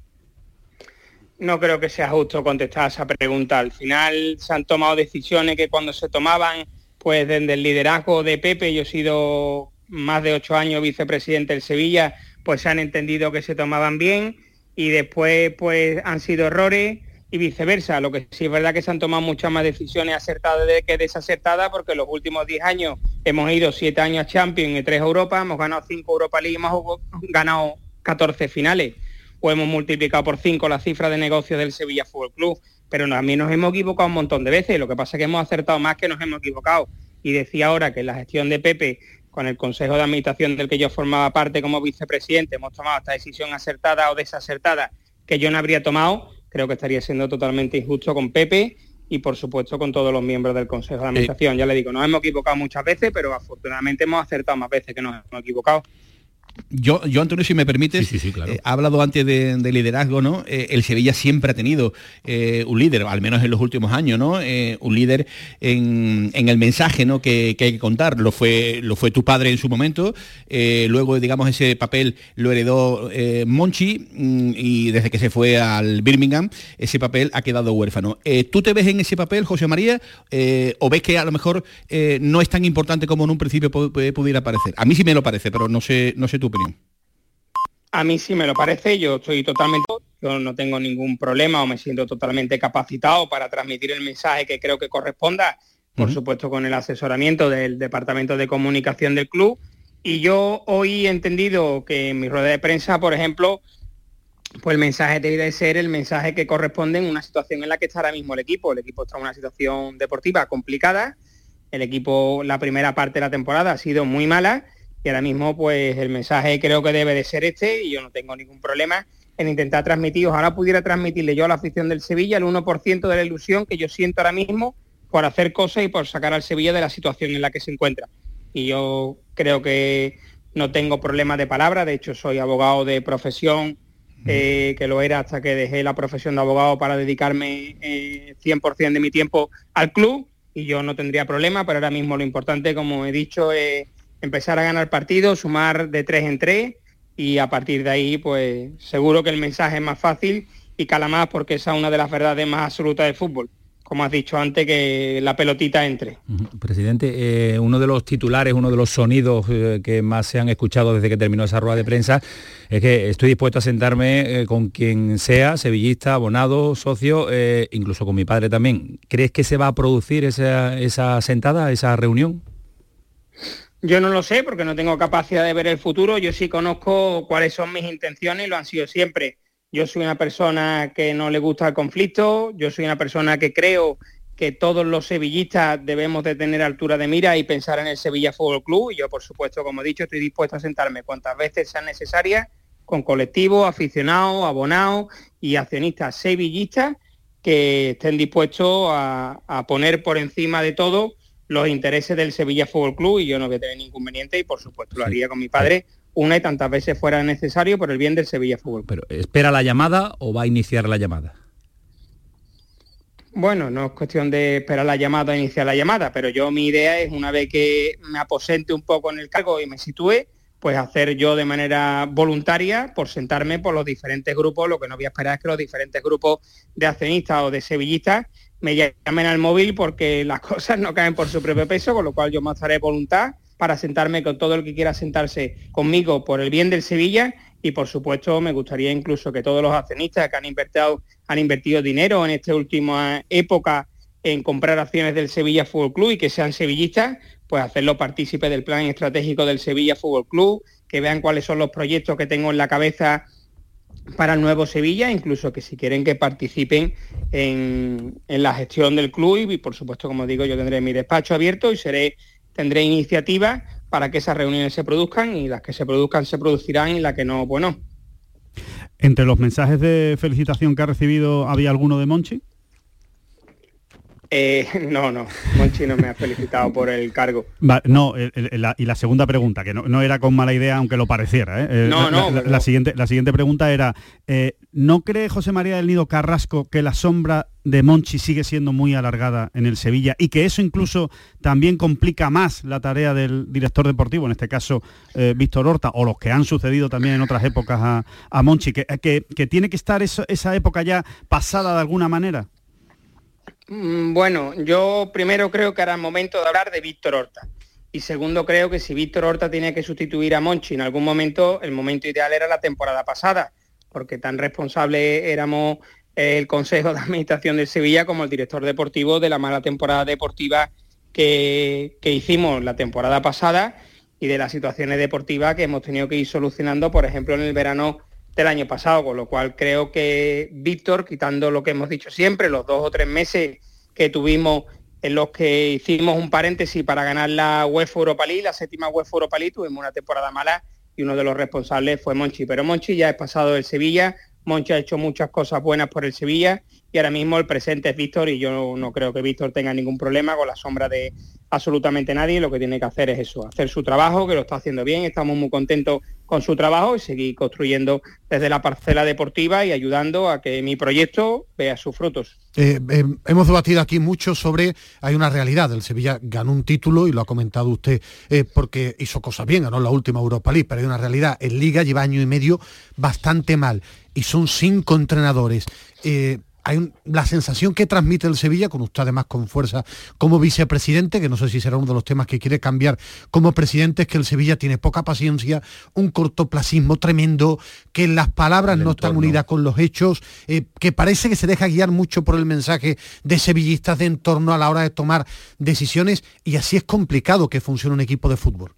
No creo que sea justo contestar a esa pregunta. Al final se han tomado decisiones que cuando se tomaban, pues desde el liderazgo de Pepe, yo he sido más de ocho años vicepresidente del Sevilla, pues se han entendido que se tomaban bien y después pues han sido errores y viceversa. Lo que sí es verdad que se han tomado muchas más decisiones acertadas que desacertadas porque en los últimos 10 años hemos ido 7 años a Champions y 3 a Europa, hemos ganado 5 Europa League y hemos ganado 14 finales o hemos multiplicado por 5 la cifra de negocios del Sevilla Fútbol Club. Pero también nos hemos equivocado un montón de veces, lo que pasa es que hemos acertado más que nos hemos equivocado. Y decía ahora que la gestión de Pepe con el Consejo de Administración del que yo formaba parte como vicepresidente, hemos tomado esta decisión acertada o desacertada que yo no habría tomado, creo que estaría siendo totalmente injusto con Pepe y por supuesto con todos los miembros del Consejo de Administración. Ya le digo, nos hemos equivocado muchas veces, pero afortunadamente hemos acertado más veces que nos hemos equivocado. Yo, yo, Antonio, si me permites, eh, ha hablado antes de, liderazgo, ¿no? Eh, el Sevilla siempre ha tenido eh, un líder, al menos en los últimos años, ¿no? un líder en, el mensaje ¿no? que, hay que contar. Lo fue, lo fue tu padre en su momento, luego, digamos, ese papel lo heredó Monchi mm, y desde que se fue al Birmingham, ese papel ha quedado huérfano. ¿Tú te ves en ese papel, José María, o ves que a lo mejor no es tan importante como en un principio pudiera parecer? A mí sí me lo parece, pero no sé, no sé tú opinión. A mí sí me lo parece, yo estoy totalmente, yo no tengo ningún problema o me siento totalmente capacitado para transmitir el mensaje que creo que corresponda, por supuesto con el asesoramiento del Departamento de Comunicación del club. Y yo hoy he entendido que en mi rueda de prensa, por ejemplo, pues el mensaje debe ser el mensaje que corresponde en una situación en la que está ahora mismo el equipo. El equipo está en una situación deportiva complicada. El equipo, la primera parte de la temporada ha sido muy mala y ahora mismo pues el mensaje creo que debe de ser este y yo no tengo ningún problema en intentar transmitir, ojalá pudiera transmitirle yo a la afición del Sevilla el 1% de la ilusión que yo siento ahora mismo por hacer cosas y por sacar al Sevilla de la situación en la que se encuentra. Y yo creo que no tengo problema de palabra, de hecho soy abogado de profesión, eh, que lo era hasta que dejé la profesión de abogado para dedicarme 100% eh, de mi tiempo al club y yo no tendría problema, pero ahora mismo lo importante, como he dicho, es empezar a ganar partidos, sumar de tres en tres y a partir de ahí pues seguro que el mensaje es más fácil y cala más porque esa es una de las verdades más absolutas del fútbol como has dicho antes, que la pelotita entre. Presidente, eh, uno de los titulares, uno de los sonidos eh, que más se han escuchado desde que terminó esa rueda de prensa es que estoy dispuesto a sentarme eh, con quien sea, sevillista, abonado, socio, incluso con mi padre también. ¿Crees que se va a producir esa, esa sentada, esa reunión? Yo no lo sé porque no tengo capacidad de ver el futuro, yo sí conozco cuáles son mis intenciones y lo han sido siempre. Yo soy una persona que no le gusta el conflicto, yo soy una persona que creo que todos los sevillistas debemos de tener altura de mira y pensar en el Sevilla Fútbol Club. Y yo por supuesto, como he dicho, estoy dispuesto a sentarme cuantas veces sean necesarias con colectivos, aficionados, abonados y accionistas sevillistas que estén dispuestos a, a poner por encima de todo los intereses del Sevilla Fútbol Club y yo no voy a tener ningún inconveniente y por supuesto lo haría con mi padre una y tantas veces fuera necesario por el bien del Sevilla Fútbol Club. Pero ¿espera la llamada o va a iniciar la llamada? Bueno, no es cuestión de esperar la llamada o iniciar la llamada, pero yo mi idea es una vez que me aposente un poco en el cargo y me sitúe, pues hacer yo de manera voluntaria por sentarme por los diferentes grupos, lo que no voy a esperar es que los diferentes grupos de accionistas o de sevillistas me llamen al móvil porque las cosas no caen por su propio peso, con lo cual yo mostraré voluntad para sentarme con todo el que quiera sentarse conmigo por el bien del Sevilla. Y por supuesto me gustaría incluso que todos los accionistas que han invertido, han invertido dinero en esta última época en comprar acciones del Sevilla Fútbol Club y que sean sevillistas, pues hacerlo partícipe del plan estratégico del Sevilla Fútbol Club, que vean cuáles son los proyectos que tengo en la cabeza para el nuevo Sevilla, incluso que si quieren que participen en, en la gestión del club y por supuesto, como digo, yo tendré mi despacho abierto y tendré iniciativas para que esas reuniones se produzcan y las que se produzcan se producirán y las que no, bueno. Entre los mensajes de felicitación que ha recibido, ¿había alguno de Monchi? Eh, no, no, Monchi no me ha felicitado por el cargo. no, y la segunda pregunta, que no, era con mala idea, aunque lo pareciera. ¿eh? eh no, no, la, siguiente, la siguiente pregunta era, ¿no cree José María del Nido Carrasco que la sombra de Monchi sigue siendo muy alargada en el Sevilla y que eso incluso también complica más la tarea del director deportivo, en este caso Víctor Horta, o los que han sucedido también en otras épocas a, Monchi, que, que, tiene que estar esa época ya pasada de alguna manera? Mm, bueno, yo primero creo que era el momento de hablar de Víctor Horta. Y segundo, creo que si Víctor Horta tiene que sustituir a Monchi en algún momento, el momento ideal era la temporada pasada, porque tan responsable éramos el Consejo de Administración de Sevilla como el director deportivo de la mala temporada deportiva que, que hicimos la temporada pasada y de las situaciones deportivas que hemos tenido que ir solucionando, por ejemplo, en el verano del año pasado, con lo cual creo que Víctor, quitando lo que hemos dicho siempre, los dos o tres meses que tuvimos en los que hicimos un paréntesis para ganar la UEFA Europa League, la séptima UEFA Europa League, tuvimos una temporada mala y uno de los responsables fue Monchi. Pero Monchi ya es pasado del Sevilla, Monchi ha hecho muchas cosas buenas por el Sevilla y ahora mismo el presente es Víctor y yo no creo que Víctor tenga ningún problema con la sombra de absolutamente nadie. Lo que tiene que hacer es eso, hacer su trabajo, que lo está haciendo bien. Estamos muy contentos con su trabajo y seguir construyendo desde la parcela deportiva y ayudando a que mi proyecto vea sus frutos. Eh, eh, hemos debatido aquí mucho sobre, hay una realidad, el Sevilla ganó un título y lo ha comentado usted eh, porque hizo cosas bien, ganó la última Europa League, pero hay una realidad, en Liga lleva año y medio bastante mal y son cinco entrenadores hay la sensación que transmite el Sevilla, con usted además con fuerza como vicepresidente, que no sé si será uno de los temas que quiere cambiar como presidente, es que el Sevilla tiene poca paciencia, un cortoplacismo tremendo, que las palabras no están unidas con los hechos, eh, que parece que se deja guiar mucho por el mensaje de sevillistas de entorno a la hora de tomar decisiones y así es complicado que funcione un equipo de fútbol.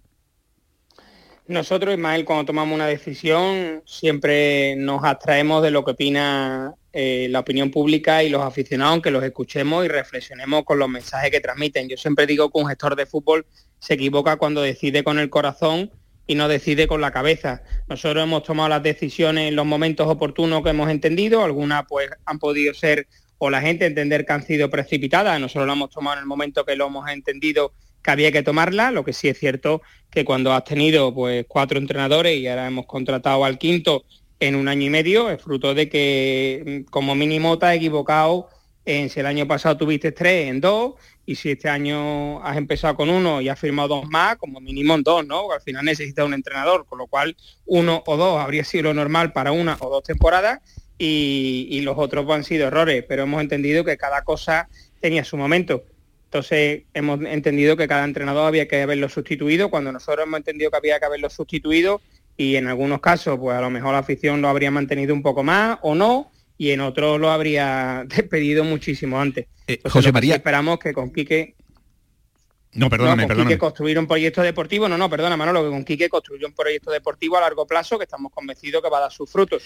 Nosotros, Ismael, cuando tomamos una decisión, siempre nos abstraemos de lo que opina eh, la opinión pública y los aficionados, aunque los escuchemos y reflexionemos con los mensajes que transmiten. Yo siempre digo que un gestor de fútbol se equivoca cuando decide con el corazón y no decide con la cabeza. Nosotros hemos tomado las decisiones en los momentos oportunos que hemos entendido, algunas pues han podido ser o la gente entender que han sido precipitadas, nosotros lo hemos tomado en el momento que lo hemos entendido que había que tomarla, lo que sí es cierto que cuando has tenido pues cuatro entrenadores y ahora hemos contratado al quinto en un año y medio, es fruto de que mm, como mínimo te has equivocado en si el año pasado tuviste tres en dos y si este año has empezado con uno y has firmado dos más, como mínimo en dos, ¿no? al final necesitas un entrenador, con lo cual uno o dos habría sido lo normal para una o dos temporadas y, y los otros han sido errores, pero hemos entendido que cada cosa tenía su momento. Entonces hemos entendido que cada entrenador había que haberlo sustituido, cuando nosotros hemos entendido que había que haberlo sustituido y en algunos casos pues a lo mejor la afición lo habría mantenido un poco más o no y en otros lo habría despedido muchísimo antes. Eh, José María. esperamos que con Quique no, perdóname, no, con Quique construir un proyecto deportivo, no, no, perdona Manolo, que con Quique construyó un proyecto deportivo a largo plazo que estamos convencidos que va a dar sus frutos.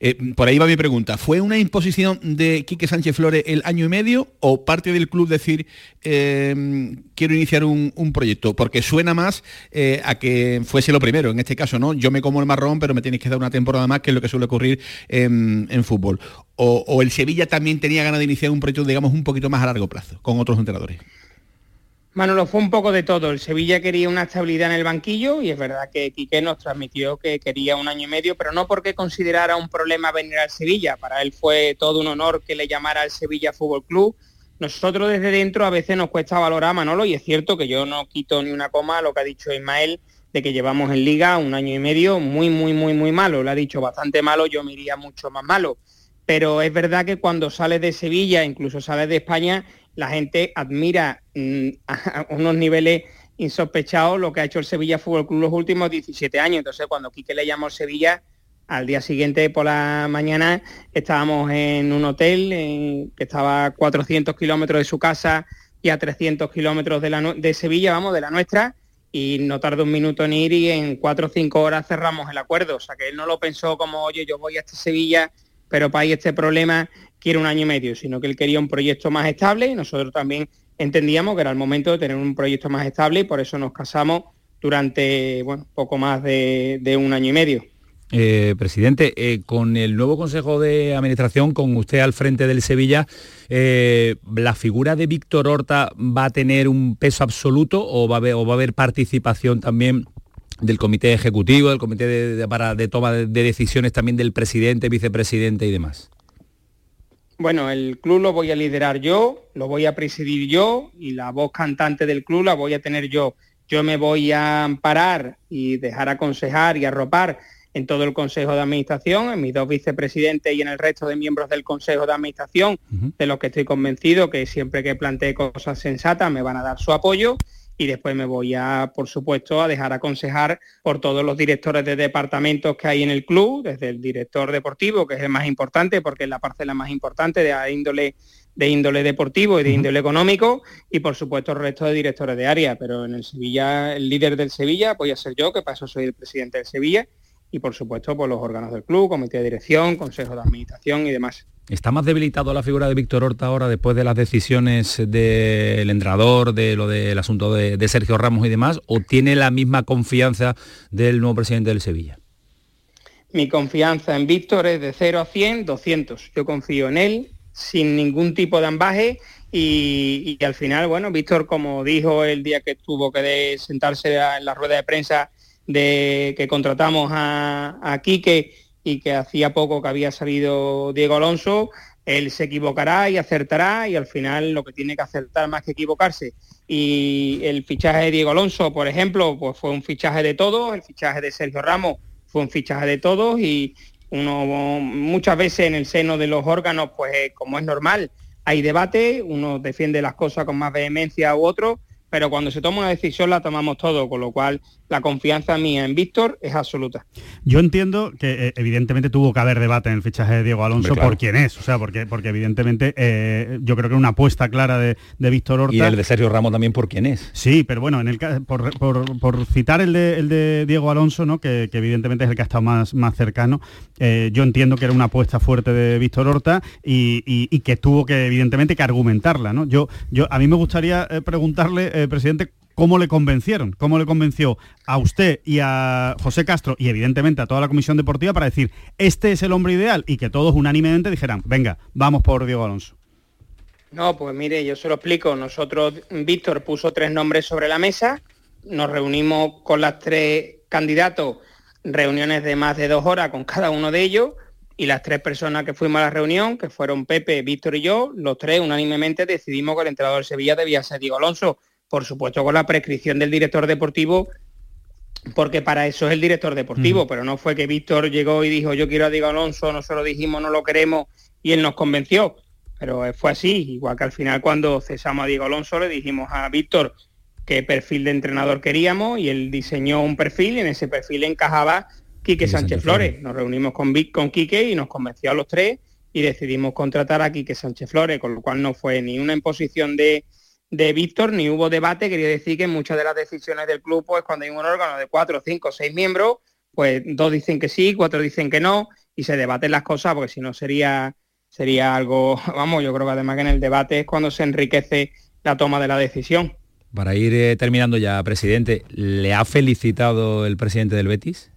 Eh, por ahí va mi pregunta. ¿Fue una imposición de Quique Sánchez Flores el año y medio o parte del club decir em, quiero iniciar un, proyecto? Porque suena más eh, a que fuese lo primero. En este caso, ¿no? Yo me como el marrón, pero me tenéis que dar una temporada más, que es lo que suele ocurrir en, fútbol. O, o, el Sevilla también tenía ganas de iniciar un proyecto, digamos, un poquito más a largo plazo, con otros entrenadores. Manolo, fue un poco de todo. El Sevilla quería una estabilidad en el banquillo y es verdad que Quique nos transmitió que quería un año y medio, pero no porque considerara un problema venir al Sevilla. Para él fue todo un honor que le llamara al Sevilla Fútbol Club. Nosotros desde dentro a veces nos cuesta valorar, Manolo, y es cierto que yo no quito ni una coma a lo que ha dicho Ismael, de que llevamos en liga un año y medio muy, muy, muy, muy malo. Lo ha dicho bastante malo, yo me iría mucho más malo. Pero es verdad que cuando sales de Sevilla, incluso sales de España, la gente admira mm, a unos niveles insospechados lo que ha hecho el Sevilla Fútbol Club los últimos 17 años. Entonces, cuando Quique le llamó Sevilla, al día siguiente por la mañana estábamos en un hotel que estaba a 400 kilómetros de su casa y a 300 kilómetros de, Sevilla, vamos, de la nuestra, y no tardó un minuto en ir y en cuatro o cinco horas cerramos el acuerdo. O sea, que él no lo pensó como, oye, yo voy a este Sevilla, pero para ahí este problema quiere un año y medio, sino que él quería un proyecto más estable y nosotros también entendíamos que era el momento de tener un proyecto más estable y por eso nos casamos durante bueno, poco más de, un año y medio. Eh, presidente, eh, con el nuevo Consejo de Administración, con usted al frente del Sevilla, eh, ¿la figura de Víctor Horta va a tener un peso absoluto o va a haber, o va a haber participación también del comité ejecutivo, del comité de, para, de toma de decisiones también del presidente, vicepresidente y demás? Bueno, el club lo voy a liderar yo, lo voy a presidir yo y la voz cantante del club la voy a tener yo. Yo me voy a amparar y dejar aconsejar y arropar en todo el Consejo de Administración, en mis dos vicepresidentes y en el resto de miembros del Consejo de Administración, de los que estoy convencido que siempre que plantee cosas sensatas me van a dar su apoyo y después me voy a, por supuesto, a dejar aconsejar por todos los directores de departamentos que hay en el club, desde el director deportivo, que es el más importante, porque es la parcela más importante de índole, de índole deportivo y de índole económico, y por supuesto el resto de directores de área. Pero en el Sevilla, el líder del Sevilla voy a ser yo, que para eso soy el presidente del Sevilla, y por supuesto por los órganos del club, comité de dirección, consejo de administración y demás. ¿Está más debilitado la figura de Víctor Horta ahora después de las decisiones del entrenador, de lo del asunto de, Sergio Ramos y demás, o tiene la misma confianza del nuevo presidente del Sevilla? Mi confianza en Víctor es de 0 a 100, 200. Yo confío en él sin ningún tipo de ambaje y, al final, bueno, Víctor, como dijo el día que tuvo que sentarse en la rueda de prensa de que contratamos a, a Quique, y que hacía poco que había salido Diego Alonso, él se equivocará y acertará y al final lo que tiene que acertar más que equivocarse. Y el fichaje de Diego Alonso, por ejemplo, pues fue un fichaje de todos, el fichaje de Sergio Ramos fue un fichaje de todos y uno muchas veces en el seno de los órganos, pues como es normal, hay debate, uno defiende las cosas con más vehemencia u otro, pero cuando se toma una decisión la tomamos todo, con lo cual la confianza mía en Víctor es absoluta. Yo entiendo que eh, evidentemente tuvo que haber debate en el fichaje de Diego Alonso por quién es, o sea, porque, porque evidentemente eh, yo creo que una apuesta clara de, Víctor Horta. Y el de Sergio Ramos también por quién es. Sí, pero bueno, en el por, por, citar el de, el de, Diego Alonso, ¿no? Que, evidentemente es el que ha estado más, más cercano, eh, yo entiendo que era una apuesta fuerte de Víctor Horta y, que tuvo que evidentemente que argumentarla. ¿no? Yo, yo, a mí me gustaría preguntarle, presidente, ¿Cómo le convencieron? ¿Cómo le convenció a usted y a José Castro y evidentemente a toda la comisión deportiva para decir, este es el hombre ideal y que todos unánimemente dijeran, venga, vamos por Diego Alonso? No, pues mire, yo se lo explico. Nosotros, Víctor puso tres nombres sobre la mesa, nos reunimos con las tres candidatos, reuniones de más de dos horas con cada uno de ellos, y las tres personas que fuimos a la reunión, que fueron Pepe, Víctor y yo, los tres unánimemente decidimos que el entrenador de Sevilla debía ser Diego Alonso por supuesto con la prescripción del director deportivo, porque para eso es el director deportivo, pero no fue que Víctor llegó y dijo yo quiero a Diego Alonso, nosotros dijimos no lo queremos y él nos convenció. Pero fue así, igual que al final cuando cesamos a Diego Alonso le dijimos a Víctor qué perfil de entrenador queríamos y él diseñó un perfil y en ese perfil encajaba Quique Sánchez, Flores. Nos reunimos con, con Quique y nos convenció a los tres y decidimos contratar a Quique Sánchez Flores, con lo cual no fue ni una imposición de, de Víctor ni hubo debate, quería decir que muchas de las decisiones del club, pues cuando hay un órgano de cuatro, cinco, seis miembros, pues dos dicen que sí, cuatro dicen que no, y se debaten las cosas, porque si no sería, sería algo, vamos, yo creo que además que en el debate es cuando se enriquece la toma de la decisión. Para ir eh, terminando ya, presidente, ¿le ha felicitado el presidente del Betis?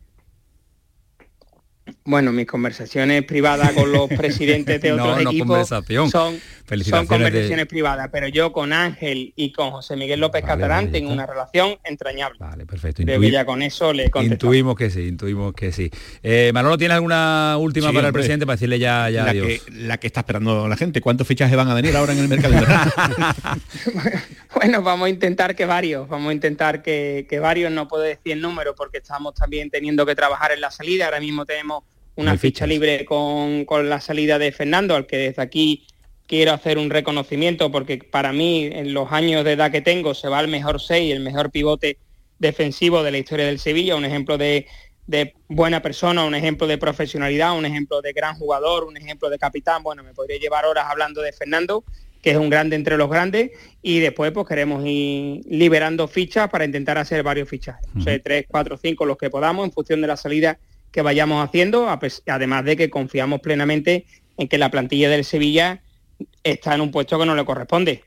Bueno, mis conversaciones privadas con los presidentes de otros equipos son, son conversaciones privadas, pero yo con Ángel y con José Miguel López Catarán tengo una relación entrañable. Vale, perfecto. Creo que ya con eso le Intuimos que sí, intuimos que sí. Eh, Manolo, ¿tiene alguna última para el presidente para decirle ya, ya la Que, la que está esperando la gente. ¿Cuántos fichajes van a venir ahora en el mercado? bueno, vamos a intentar que varios, vamos a intentar que, que varios, no puedo decir el número porque estamos también teniendo que trabajar en la salida. Ahora mismo tenemos una ficha libre con, la salida de Fernando, al que desde aquí quiero hacer un reconocimiento porque para mí en los años de edad que tengo se va el mejor 6, el mejor pivote defensivo de la historia del Sevilla, un ejemplo de, buena persona, un ejemplo de profesionalidad, un ejemplo de gran jugador, un ejemplo de capitán. Bueno, me podría llevar horas hablando de Fernando, que es un grande entre los grandes, y después pues queremos ir liberando fichas para intentar hacer varios fichajes. O sea, tres, cuatro, cinco los que podamos en función de la salida que vayamos haciendo, además de que confiamos plenamente en que la plantilla del Sevilla está en un puesto que no le corresponde.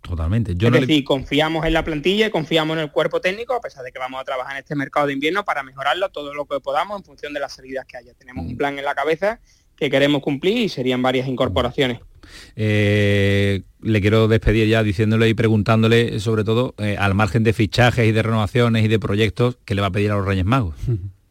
Totalmente. Yo es decir, confiamos en la plantilla y confiamos en el cuerpo técnico, a pesar de que vamos a trabajar en este mercado de invierno para mejorarlo todo lo que podamos en función de las salidas que haya. Tenemos un mm. plan en la cabeza que queremos cumplir y serían varias incorporaciones. Eh, le quiero despedir ya diciéndole y preguntándole sobre todo eh, al margen de fichajes y de renovaciones y de proyectos que le va a pedir a los Reyes Magos.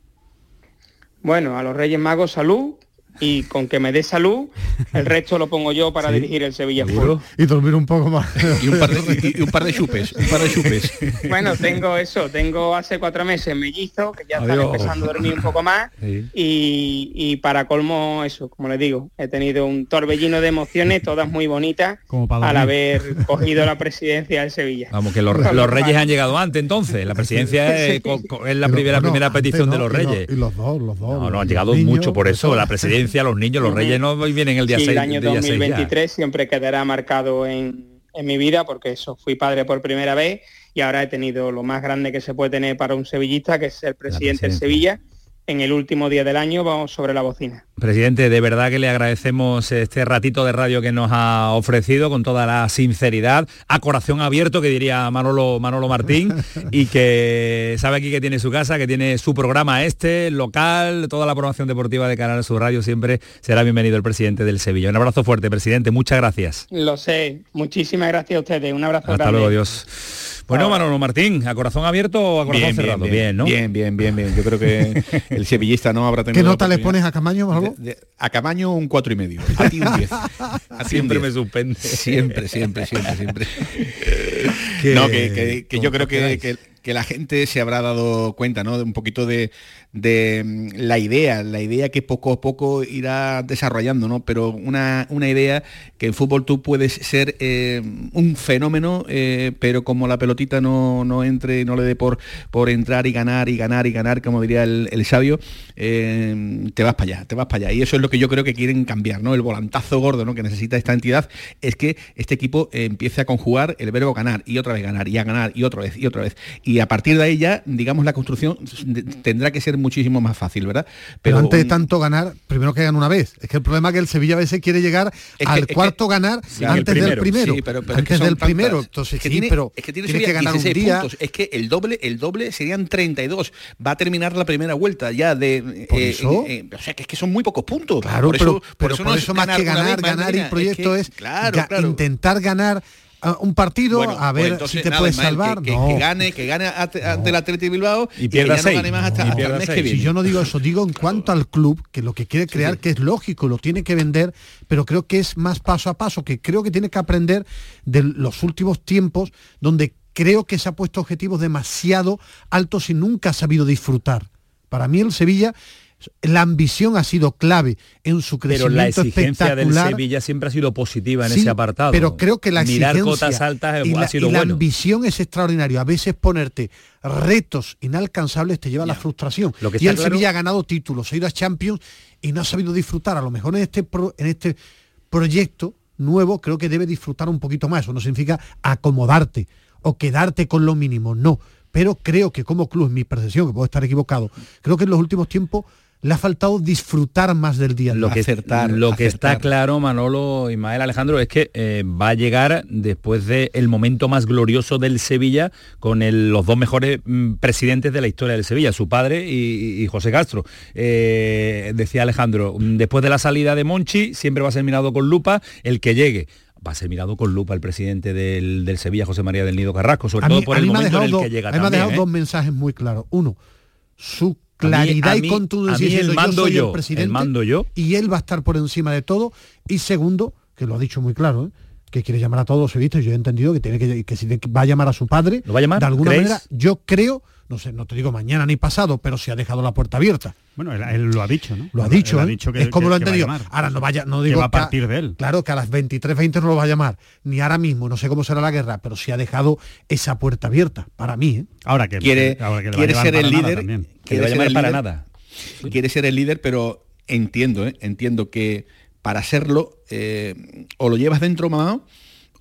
Bueno, a los Reyes Magos salud, y con que me dé salud, el resto lo pongo yo para dirigir el Sevilla Fútbol. Y dormir un poco más. y, un par de, chupes, un par de chupes. Bueno, tengo eso, tengo hace cuatro meses mellizo, que ya están empezando a dormir un poco más. Y, para colmo, eso, como les digo, he tenido un torbellino de emociones, todas muy bonitas, al haber cogido la presidencia del Sevilla. Vamos, que los, reyes han llegado antes entonces. La presidencia es, la primera, primera petición de los reyes. Y los, dos, los dos. No, no, han llegado mucho por eso. La presidencia los niños, los reyes no vienen el día 6. el año 2023 siempre quedará marcado en, en mi vida porque eso, fui padre por primera vez y ahora he tenido lo más grande que se puede tener para un sevillista, que es ser presidente de Sevilla en el último día del año vamos sobre la bocina. Presidente, de verdad que le agradecemos este ratito de radio que nos ha ofrecido con toda la sinceridad, a corazón abierto, que diría Manolo, Manolo Martín, y que sabe aquí que tiene su casa, que tiene su programa este, local, toda la programación deportiva de Canal Sur Radio, siempre será bienvenido el presidente del Sevilla. Un abrazo fuerte, presidente, muchas gracias. Lo sé, muchísimas gracias a ustedes, un abrazo Hasta luego, Dios. Bueno, Manolo Martín, ¿a corazón abierto o a corazón cerrado? Bien, ¿no? Bien, bien, bien, bien. Yo creo que el sevillista no habrá tenido... ¿Qué nota le pones a Camaño, A Camaño un cuatro y medio. A ti un 10. siempre me suspende. Siempre, siempre, siempre, siempre. no, que, yo creo que, que la gente se habrá dado cuenta, ¿no? De un poquito de, de mm, la idea, la idea que poco a poco irá desarrollando, ¿no? Pero una, una idea que en fútbol tú puedes ser eh, un fenómeno, eh, pero como la pelotita no, no entre, no le dé por, por entrar y ganar y ganar y ganar, como diría el, sabio, eh, te vas para allá, te vas para allá. Y eso es lo que yo creo que quieren cambiar, ¿no? El volantazo gordo ¿no? que necesita esta entidad es que este equipo empiece a conjugar el verbo ganar y otra vez ganar y a ganar y otra vez y otra vez. A partir de ahí ya, digamos, la construcción tendrá que ser muchísimo más fácil, ¿verdad? Pero, antes de tanto ganar, primero que gane una vez. Es que el problema es que el Sevilla a veces quiere llegar al cuarto ganar antes del primero. antes del primero. Entonces, que tiene, pero es que tiene, que ganar un día. Puntos. Es que el doble, el doble serían 32. Va a terminar la primera vuelta ya de. ¿Por eh, eso? Eh, o sea, que es que son muy pocos puntos. Claro, por pero, eso, por, eso, por eso, más que ganar, ganar, el proyecto es, intentar ganar un partido a pues ver si te puedes salvar. Que, gane, que gane ante el Atlético Bilbao y, pierda seis. No más hasta, el mes que viene. Si yo no digo eso, digo en cuanto al club, que lo que quiere crear, que es lógico, lo tiene que vender, pero creo que es más paso a paso, que creo que tiene que aprender de los últimos tiempos donde creo que se ha puesto objetivos demasiado altos y nunca ha sabido disfrutar. Para mí el Sevilla la ambición ha sido clave en su crecimiento Pero la exigencia del Sevilla siempre ha sido positiva en ese apartado. Pero creo que la exigencia cotas altas y ha sido la ambición es extraordinaria. A veces ponerte retos inalcanzables te lleva a la frustración. y el Sevilla ha ganado títulos, ha ido a Champions y no ha sabido disfrutar. A lo mejor en este, en este proyecto nuevo creo que debe disfrutar un poquito más. Eso no significa acomodarte o quedarte con lo mínimo, no. Pero creo que como club, en mi percepción, que puedo estar equivocado, creo que en los últimos tiempos le ha faltado disfrutar más del día. Lo que, acertar, lo que está claro, Manolo, Ismael, Alejandro, es que eh, va a llegar después del momento más glorioso del Sevilla con los dos mejores mm, presidentes de la historia del Sevilla, su padre y, José Castro. Eh, decía Alejandro, mm, después de la salida de Monchi, siempre va a ser mirado con lupa el que llegue va a ser mirado con lupa el presidente del, Sevilla, José María del Nido Carrasco, sobre todo por el momento en el que llega. A mí me ha dejado dos mensajes muy claros. Uno, su claridad y contundencia diciendo mando yo soy el presidente mando yo. y él va a estar por encima de todo. Y segundo, que lo ha dicho muy claro, ¿eh? que quiere llamar a todos los sevillistas, yo he entendido que tiene que, que si va a llamar a su padre, ¿Lo va a llamar? de alguna manera, yo creo no sé, no te digo mañana ni pasado, pero si ha dejado la puerta abierta. Bueno, él, lo ha dicho, ¿no? Lo ha dicho, ¿eh? es como lo ha entendido. Ahora no vaya, no digo que va a partir de él. Claro que a las 23.20 no lo va a llamar, ni ahora mismo, no sé cómo será la guerra, pero si ha dejado esa puerta abierta, para mí. ¿eh? Ahora que quiere, quiere ser el líder, que le va a llamar para nada. Quiere ser el líder, pero entiendo, ¿eh? entiendo que para serlo, eh, o lo llevas dentro mamá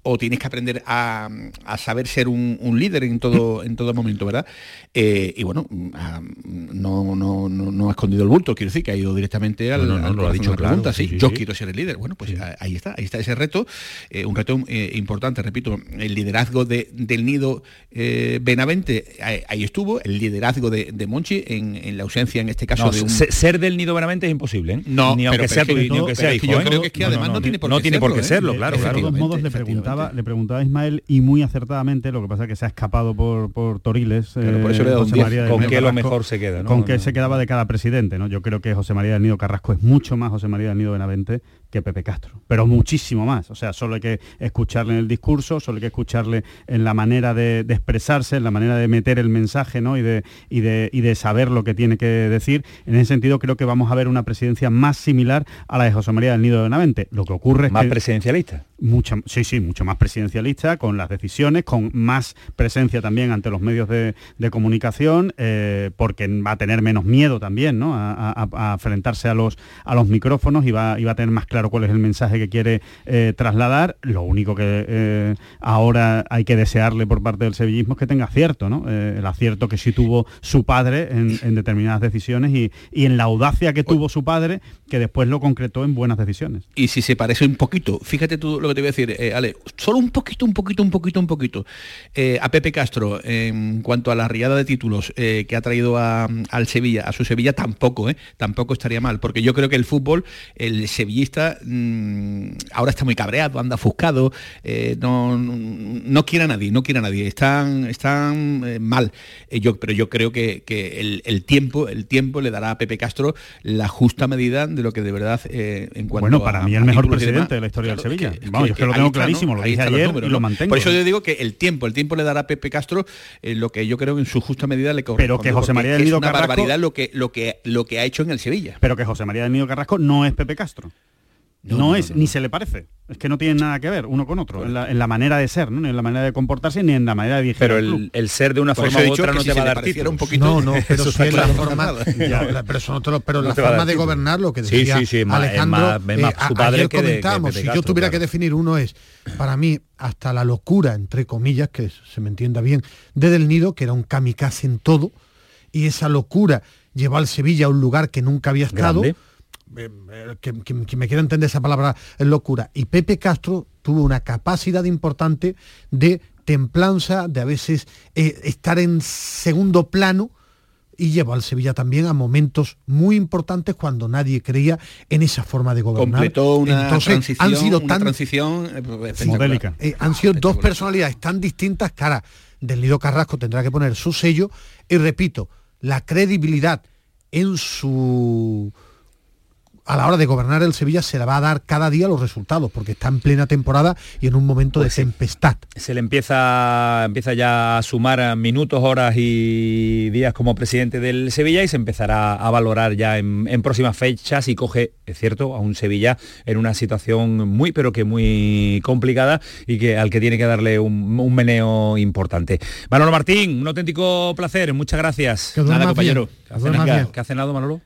o tienes que aprender a, saber ser un, líder en todo, en todo momento, ¿verdad? Eh, y bueno, no, no, no, ha escondido el bulto, quiero decir que ha ido directamente al, no, lo ha dicho pregunta, sí, yo quiero ser el líder. Bueno, pues ahí está, ahí está ese reto, eh, un reto eh, importante, repito, el liderazgo de, del nido Benavente, ahí, estuvo, el liderazgo de, Monchi en, la ausencia, en este caso, de un... Ser del nido Benavente es imposible, No, ni aunque sea tu, ni aunque sea hijo. Yo creo que es que además no, tiene por qué No tiene por qué serlo, claro, De todos modos le preguntaba le preguntaba a Ismael y muy acertadamente, lo que pasa es que se ha escapado por, por Toriles. por eso le José María con qué lo mejor se queda, Con qué se quedaba de cada presidente, ¿no? Yo creo que José María del Nido Carrasco es mucho más José María del Nido Benavente que Pepe Castro, pero muchísimo más. O sea, solo hay que escucharle en el discurso, solo hay que escucharle en la manera de, expresarse, en la manera de meter el mensaje ¿no? y, de, y, de, y de saber lo que tiene que decir. En ese sentido, creo que vamos a ver una presidencia más similar a la de José María del Nido de Benavente. Lo que ocurre es más presidencialista. Mucha, sí, sí, mucho más presidencialista, con las decisiones, con más presencia también ante los medios de, comunicación, eh, porque va a tener menos miedo también ¿no? a, enfrentarse a los, a los micrófonos y va, y va a tener más claro cuál es el mensaje que quiere eh, trasladar. Lo único que eh, ahora hay que desearle por parte del sevillismo es que tenga acierto, ¿no? Eh, el acierto que sí tuvo su padre en, determinadas decisiones y, en la audacia que tuvo su padre, que después lo concretó en buenas decisiones. Y si se parece un poquito, fíjate tú lo que te voy a decir, Ale, solo un poquito, un poquito, un poquito, un poquito, a Pepe Castro, en cuanto a la riada de títulos que ha traído al Sevilla, a su Sevilla, tampoco, tampoco estaría mal, porque yo creo que el fútbol, el sevillista Mm, ahora está muy cabreado, anda ofuscado, eh, no, no, quiere a nadie, no quiere a nadie, están, están eh, mal. Eh, yo, pero yo creo que, el, tiempo, el tiempo le dará a Pepe Castro la justa medida de lo que de verdad en cuanto Bueno, para mí el mejor presidente de la historia del Sevilla. Vamos, yo que lo tengo clarísimo, lo dije ayer y lo mantengo. Por eso yo digo que el tiempo, el tiempo le dará a Pepe Castro lo que yo creo que en su justa medida le corresponde. Pero que José María del Nido Carrasco... Es una barbaridad lo que, lo, que, lo que ha hecho en el Sevilla. Pero que José María del Nido Carrasco no es Pepe Castro. No, es, ni se le parece. Es que no tienen nada que ver uno con otro, en la, manera de ser, ¿no? ni en la manera de comportarse, ni en la manera de dirigir. Pero el, ser de una forma u otra no te va a dar título. Un poquito, no, no, pero eso la forma, pero, eso no pero la forma de gobernar, lo que decía sí, sí, sí, Alejandro, más, eh, su padre que comentábamos, si yo tuviera que definir uno es, para mí, hasta la locura, entre comillas, que se me entienda bien, de Del Nido, que era un kamikaze en todo, y esa locura llevó al Sevilla a un lugar que nunca había estado. Eh, que, me quiera entender esa palabra es locura. Y Pepe Castro tuvo una capacidad importante de templanza, de a veces eh, estar en segundo plano y llevó al Sevilla también a momentos muy importantes cuando nadie creía en esa forma de gobernar. Completó una transición, han sido tan, transición modélica. han sido dos personalidades tan distintas, cara, del Nido Carrasco tendrá que poner su sello y repito, la credibilidad en su a la hora de gobernar el Sevilla se le va a dar cada día los resultados, porque está en plena temporada y en un momento de pues tempestad. Se le empieza, empieza ya a sumar minutos, horas y días como presidente del Sevilla y se empezará a valorar ya en, próximas fechas y coge, es cierto, a un Sevilla en una situación muy, pero que muy complicada y que al que tiene que darle un, meneo importante. Manolo Martín, un auténtico placer, muchas gracias. Nada, compañero. ¿Qué ha cenado, Manolo?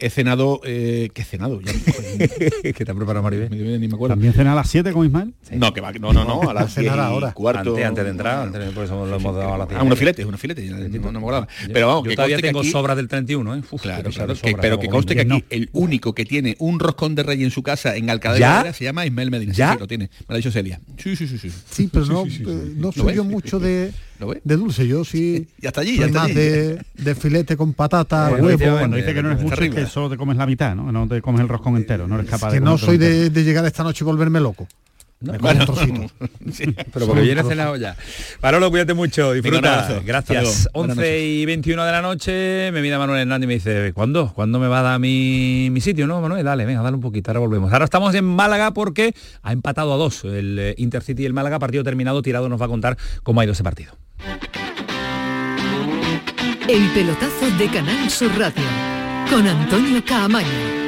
He cenado, eh, ¿qué he cenado? Ya, ¿Qué te ha preparado Maribel? Ni me acuerdo. ¿También cena a las 7 con Ismael? No, que va, no, no, no, a las cenar ahora. Cuarto. Antes, antes, de entrar, antes, por eso lo hemos dado a las 10. Ah, unos filetes, unos filetes, no, no me acordaba. Pero vamos, yo que todavía tengo aquí, sobras del 31, ¿eh? Uf, claro, claro, que, pero que conste que aquí el único que tiene un roscón de rey en su casa en Alcalá de se llama Ismael Medina. ¿Ya? Sí, lo tiene. Me lo ha dicho Celia. Sí, sí, sí. Sí, sí pero no, no soy yo mucho de de dulce. Yo sí. Y hasta allí. Ya más De, de, filete con patata, huevo. Cuando dice que no es mucho, es que solo te comes la mitad, ¿no? No te comes el roscón entero, no eres capaz de. Que no soy de, de, llegar esta noche y volverme loco. No, bueno, sí, pero porque viene cenado ya. Parolo, cuídate mucho, disfruta. Gracias. 11 y 21 de la noche, me mira Manuel Hernández y me dice, ¿cuándo? ¿Cuándo me va a dar mi, mi sitio? No, Manuel, dale, venga, dale un poquito, ahora volvemos. Ahora estamos en Málaga porque ha empatado a dos el eh, Intercity y el Málaga, partido terminado, tirado nos va a contar cómo ha ido ese partido. El pelotazo de Canal Sur Radio con Antonio Caamaño.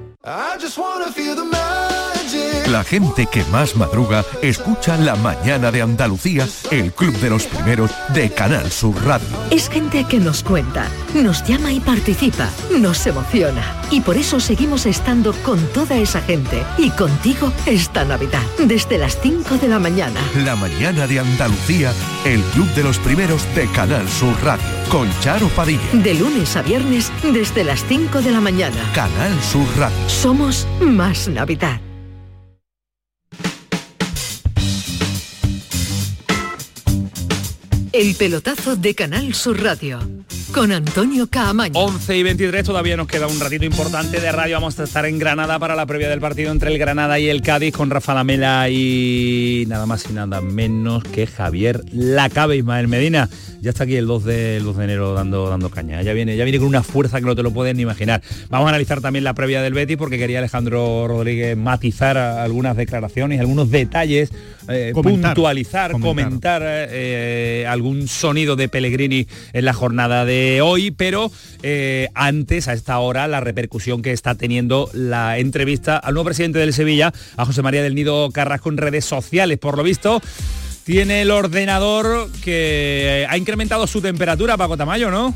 I just wanna feel the magic. La gente que más madruga escucha La Mañana de Andalucía, el club de los primeros de Canal Sur Radio. Es gente que nos cuenta, nos llama y participa, nos emociona. Y por eso seguimos estando con toda esa gente y contigo esta Navidad, desde las 5 de la mañana. La Mañana de Andalucía, el club de los primeros de Canal Sur Radio, con Charo Padilla. De lunes a viernes, desde las 5 de la mañana. Canal Sur Radio. Somos más Navidad. El pelotazo de Canal Sur Radio con Antonio Caamaño. 11 y 23 todavía nos queda un ratito importante de radio. Vamos a estar en Granada para la previa del partido entre el Granada y el Cádiz con Rafa Lamela y nada más y nada menos que Javier Lacabe Ismael Medina. Ya está aquí el 2 de, el 2 de enero dando, dando caña. Ya viene, ya viene con una fuerza que no te lo puedes ni imaginar. Vamos a analizar también la previa del Betis porque quería Alejandro Rodríguez matizar algunas declaraciones, algunos detalles, eh, puntualizar, comentar, eh, algún sonido de Pellegrini en la jornada de hoy, pero eh, antes, a esta hora, la repercusión que está teniendo la entrevista al nuevo presidente del Sevilla, a José María del Nido Carrasco en redes sociales. Por lo visto, tiene el ordenador que ha incrementado su temperatura, Paco Tamayo, ¿no?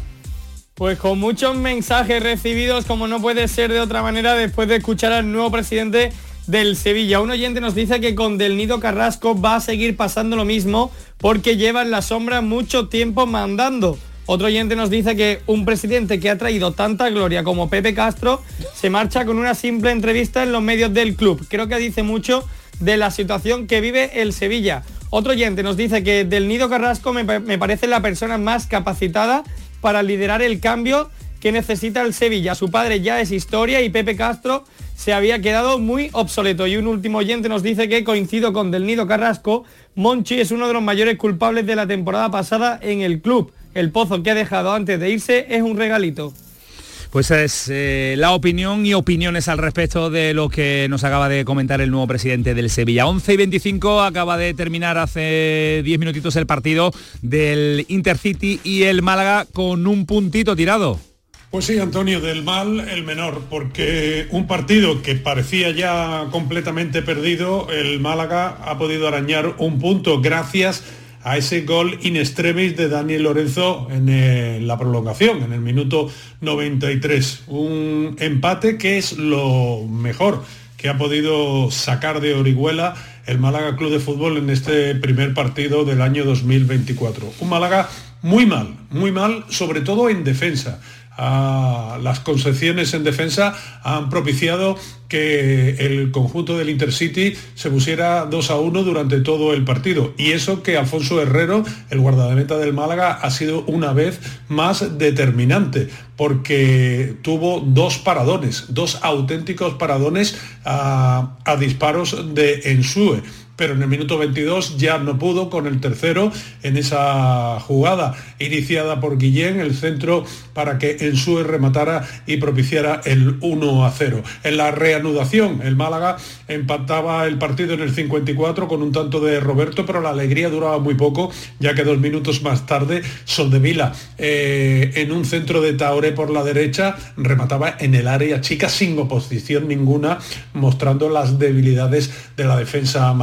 Pues con muchos mensajes recibidos, como no puede ser de otra manera, después de escuchar al nuevo presidente del Sevilla. Un oyente nos dice que con Del Nido Carrasco va a seguir pasando lo mismo porque lleva en la sombra mucho tiempo mandando. Otro oyente nos dice que un presidente que ha traído tanta gloria como Pepe Castro se marcha con una simple entrevista en los medios del club. Creo que dice mucho de la situación que vive el Sevilla. Otro oyente nos dice que Del Nido Carrasco me, me parece la persona más capacitada para liderar el cambio que necesita el Sevilla. Su padre ya es historia y Pepe Castro se había quedado muy obsoleto. Y un último oyente nos dice que coincido con Del Nido Carrasco, Monchi es uno de los mayores culpables de la temporada pasada en el club. El pozo que ha dejado antes de irse es un regalito. Pues es eh, la opinión y opiniones al respecto de lo que nos acaba de comentar el nuevo presidente del Sevilla. 11 y 25 acaba de terminar hace 10 minutitos el partido del Intercity y el Málaga con un puntito tirado. Pues sí, Antonio, del mal el menor, porque un partido que parecía ya completamente perdido, el Málaga ha podido arañar un punto gracias a ese gol in extremis de Daniel Lorenzo en eh, la prolongación, en el minuto 93. Un empate que es lo mejor que ha podido sacar de Orihuela el Málaga Club de Fútbol en este primer partido del año 2024. Un Málaga muy mal, muy mal, sobre todo en defensa las concepciones en defensa han propiciado que el conjunto del Intercity se pusiera 2 a 1 durante todo el partido. Y eso que Alfonso Herrero, el guardameta del Málaga, ha sido una vez más determinante, porque tuvo dos paradones, dos auténticos paradones a, disparos de Ensue. Pero en el minuto 22 ya no pudo con el tercero en esa jugada iniciada por Guillén, el centro para que Ensue rematara y propiciara el 1 a 0. En la reanudación, el Málaga empataba el partido en el 54 con un tanto de Roberto, pero la alegría duraba muy poco, ya que dos minutos más tarde, Soldevila, eh, en un centro de Taoré por la derecha, remataba en el área chica sin oposición ninguna, mostrando las debilidades de la defensa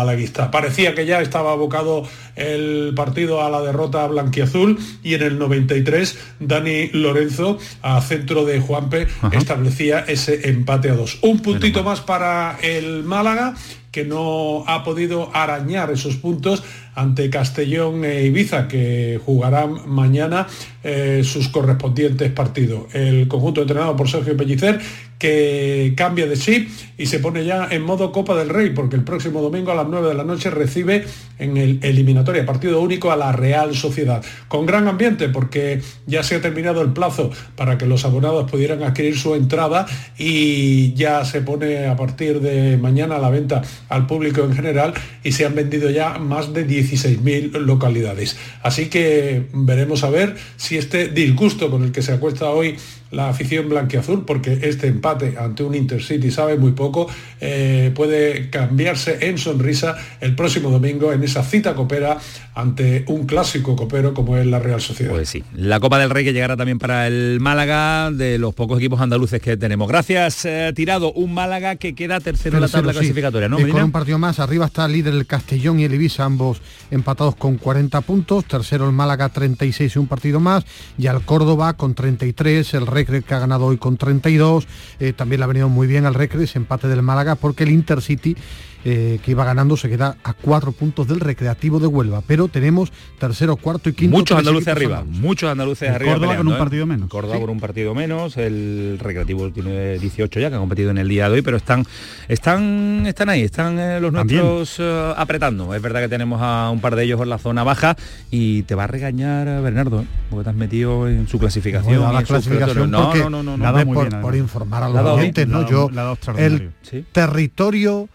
Parecía que ya estaba abocado el partido a la derrota blanquiazul y en el 93 Dani Lorenzo a centro de Juanpe establecía ese empate a dos. Un puntito más para el Málaga que no ha podido arañar esos puntos ante Castellón e Ibiza, que jugarán mañana eh, sus correspondientes partidos. El conjunto entrenado por Sergio Pellicer, que cambia de chip y se pone ya en modo Copa del Rey, porque el próximo domingo a las 9 de la noche recibe en el eliminatoria partido único a la Real Sociedad. Con gran ambiente, porque ya se ha terminado el plazo para que los abonados pudieran adquirir su entrada y ya se pone a partir de mañana a la venta al público en general y se han vendido ya más de 16.000 localidades. Así que veremos a ver si este disgusto con el que se acuesta hoy la afición blanquiazul, porque este empate ante un Intercity sabe muy poco, eh, puede cambiarse en sonrisa el próximo domingo en esa cita copera ante un clásico copero como es la Real Sociedad. Pues sí, la Copa del Rey que llegará también para el Málaga, de los pocos equipos andaluces que tenemos. Gracias, eh, Tirado, un Málaga que queda tercero, en la tabla clasificatoria, ¿no? con un partido más, arriba está el líder el Castellón y el Ibiza, ambos empatados con 40 puntos, tercero el Málaga 36 y un partido más, y al Córdoba con 33, el Recre que ha ganado hoy con 32, eh, también le ha venido muy bien al Recre empate del Málaga porque el Intercity eh, que iba ganando se queda a cuatro puntos del Recreativo de Huelva. Pero tenemos tercero, cuarto y quinto. Muchos andaluces arriba, muchos andaluces arriba. Córdoba con un ¿eh? partido menos. Córdoba con un partido menos, el Recreativo tiene 18 ya, que ha competido en el día de hoy, pero están, están, están ahí, están eh, los nuestros apretando. Es verdad que tenemos a un par de ellos en la zona baja y te va a regañar Bernardo, porque te has metido en su clasificación. la clasificación no, no, no, no, no, por, informar a los oyentes, ¿no? Yo, el territorio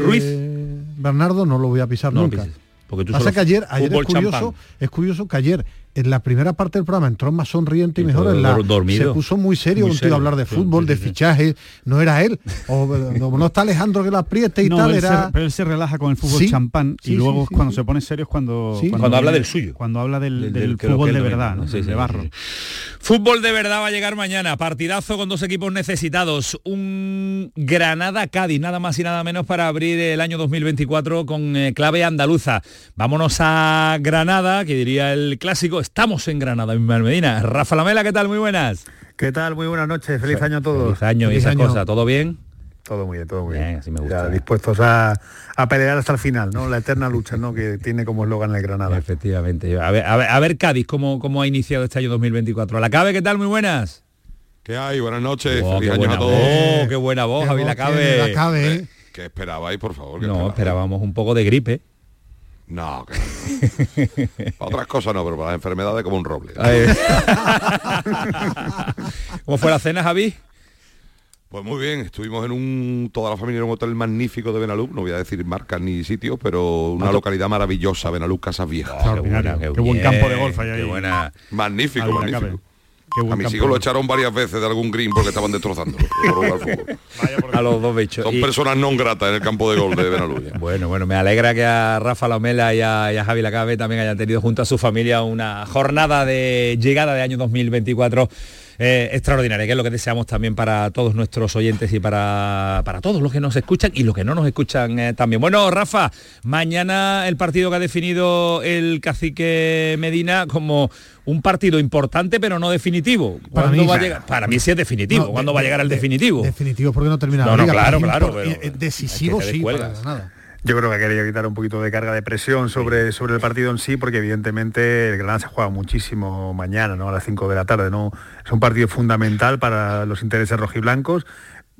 Ruiz. Eh, Bernardo no lo voy a pisar nunca. porque tú Pasa que ayer, ayer es curioso, es curioso que ayer en la primera parte del programa entró más sonriente y, mejor en la se puso muy serio un tío a hablar de fútbol, de fichaje, no era él. O no, está Alejandro que la apriete y tal, era. pero él se relaja con el fútbol champán y luego cuando se pone serio es cuando, cuando, habla del suyo. Cuando habla del, fútbol de verdad, de barro. Fútbol de verdad va a llegar mañana. Partidazo con dos equipos necesitados. Un Granada-Cádiz, nada más y nada menos para abrir el año 2024 con eh, clave andaluza. Vámonos a Granada, que diría el clásico Estamos en Granada, en Medina. Rafa Lamela, ¿qué tal? Muy buenas. ¿Qué tal? Muy buenas noches. Feliz año a todos. Feliz año y esas cosas. ¿Todo bien? Todo muy bien, todo muy bien. Así me gusta. dispuestos a, pelear hasta el final, ¿no? La eterna lucha, ¿no? Que tiene como eslogan el Granada. Efectivamente. A ver, a ver, Cádiz, ¿cómo, ¿cómo ha iniciado este año 2024? ¿La Cabe, qué tal? Muy buenas. ¿Qué hay? Buenas noches. Oh, Feliz año a todos. Oh, qué buena voz, Javi La Cabe. La Cabe, ¿eh? ¿Qué esperabais, por favor? No, esperábamos un poco de gripe. No, otras cosas no, pero para las enfermedades como un roble. ¿Cómo fue la cena, Javi? Pues muy bien, estuvimos en un, toda la familia en un hotel magnífico de Benalú, no voy a decir marcas ni sitios, pero una localidad maravillosa, Benalú Casas Viejas. qué, buen campo de golf ahí. buena. Magnífico, magnífico a mis hijos lo echaron varias veces de algún green porque estaban destrozando a los dos bichos. Son personas no gratas en el campo de gol de Benaluya. bueno, bueno, me alegra que a Rafa Lomela y a, y a Javi Lacabe también hayan tenido junto a su familia una jornada de llegada de año 2024 eh, extraordinaria, que es lo que deseamos también para todos nuestros oyentes y para, para todos los que nos escuchan y los que no nos escuchan eh, también. Bueno, Rafa, mañana el partido que ha definido el cacique Medina como un partido importante pero no definitivo. Para mí, va a llegar? Para mí sí es definitivo. ¿Cuándo va a llegar el definitivo? Definitivo porque no termina no, la no, claro, claro. decisivo sí, para nada yo creo que quería quitar un poquito de carga de presión sobre, sobre el partido en sí, porque evidentemente el Granada se juega muchísimo mañana, ¿no? A las 5 de la tarde, ¿no? Es un partido fundamental para los intereses rojiblancos,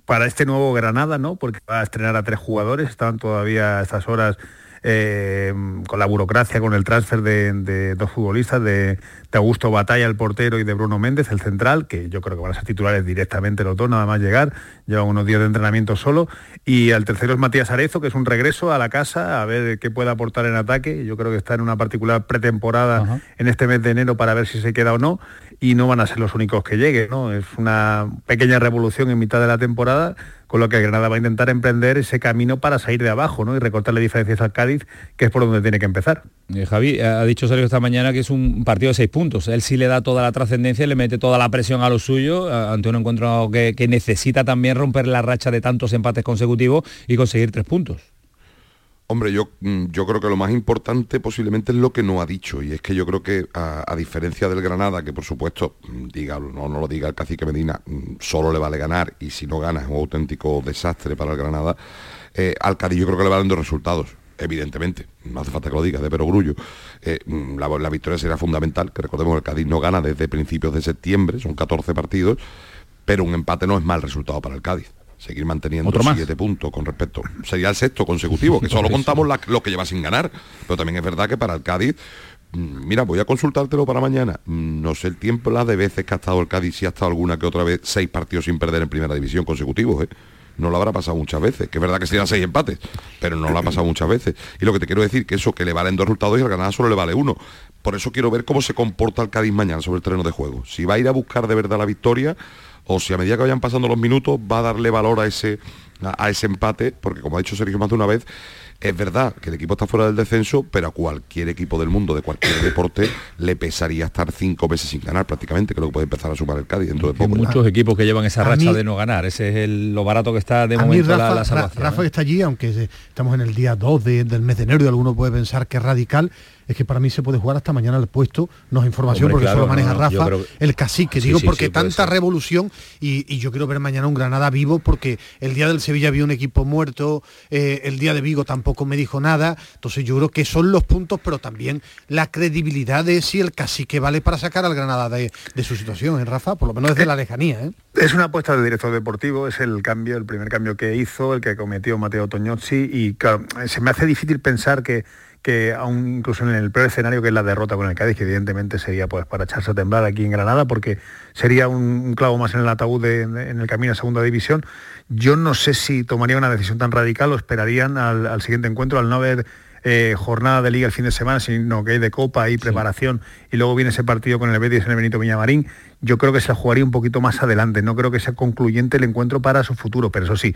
para este nuevo Granada, ¿no? Porque va a estrenar a tres jugadores, estaban todavía a estas horas eh, con la burocracia, con el transfer de, dos futbolistas, de, Augusto Batalla, el portero, y de Bruno Méndez, el central, que yo creo que van a ser titulares directamente los dos, nada más llegar, llevan unos días de entrenamiento solo, y el tercero es Matías Arezo, que es un regreso a la casa, a ver qué puede aportar en ataque, yo creo que está en una particular pretemporada en este mes de enero para ver si se queda o no, y no van a ser los únicos que lleguen, ¿no? Es una pequeña revolución en mitad de la temporada, con lo que Granada va a intentar emprender ese camino para salir de abajo, ¿no? Y recortarle diferencias al Cádiz, que es por donde tiene que empezar. Eh, Javi, ha dicho Sergio esta mañana que es un partido de seis puntos. Él sí le da toda la trascendencia, le mete toda la presión a lo suyo, ante un encuentro que, que necesita también romper la racha de tantos empates consecutivos y conseguir tres puntos. Hombre, yo, mm, yo creo que lo más importante posiblemente es lo que no ha dicho, y es que yo creo que a, diferencia del Granada, que por supuesto, mm, diga no, no lo diga el cacique Medina, mm, solo le vale ganar, y si no gana es un auténtico desastre para el Granada, eh, al Cádiz yo creo que le valen dos resultados evidentemente, no hace falta que lo diga, de perogrullo. Eh, la, victoria será fundamental, que recordemos que el Cádiz no gana desde principios de septiembre, son 14 partidos, pero un empate no es mal resultado para el Cádiz seguir manteniendo siete puntos con respecto. Sería el sexto consecutivo, que solo contamos lo que lleva sin ganar. Pero también es verdad que para el Cádiz, mm, mira, voy a consultártelo para mañana. Mm, no sé el tiempo, las de veces que ha estado el Cádiz, si ha estado alguna que otra vez, seis partidos sin perder en primera división consecutivos, ¿eh? no lo habrá pasado muchas veces, que es verdad que serían seis empates, pero no lo ha pasado muchas veces. Y lo que te quiero decir que eso que le valen dos resultados y al Granada solo le vale uno. Por eso quiero ver cómo se comporta el Cádiz mañana sobre el terreno de juego. Si va a ir a buscar de verdad la victoria o si a medida que vayan pasando los minutos va a darle valor a ese, a, ese empate, porque como ha dicho Sergio más de una vez, es verdad que el equipo está fuera del descenso, pero a cualquier equipo del mundo, de cualquier deporte, le pesaría estar cinco meses sin ganar prácticamente, que lo que puede empezar a sumar el Cádiz dentro de poco. muchos equipos que llevan esa racha de no ganar, ese es lo barato que está de momento Rafa, la, salvación. Rafa está allí, aunque estamos en el día 2 del mes de enero y alguno puede pensar que es radical, es que para mí se puede jugar hasta mañana al puesto, no es información porque solo maneja Rafa, el cacique, digo porque tanta revolución y, yo quiero ver mañana un Granada vivo porque el día del Sevilla había un equipo muerto, eh, el día de Vigo tampoco me dijo nada, entonces yo creo que son los puntos, pero también la credibilidad de si el cacique vale para sacar al Granada de, su situación, ¿eh, Rafa? Por lo menos desde la lejanía. ¿eh? Es una apuesta de director deportivo, es el cambio, el primer cambio que hizo, el que cometió Mateo Toñozzi y claro, se me hace difícil pensar que que aún incluso en el peor escenario que es la derrota con el Cádiz, que evidentemente sería pues para echarse a temblar aquí en Granada, porque sería un, clavo más en el ataúd en el camino a segunda división. Yo no sé si tomaría una decisión tan radical o esperarían al, siguiente encuentro, al no haber eh, jornada de liga el fin de semana, sino que hay de copa y preparación, y luego viene ese partido con el Betis en el Benito Villamarín, yo creo que se jugaría un poquito más adelante, no creo que sea concluyente el encuentro para su futuro, pero eso sí,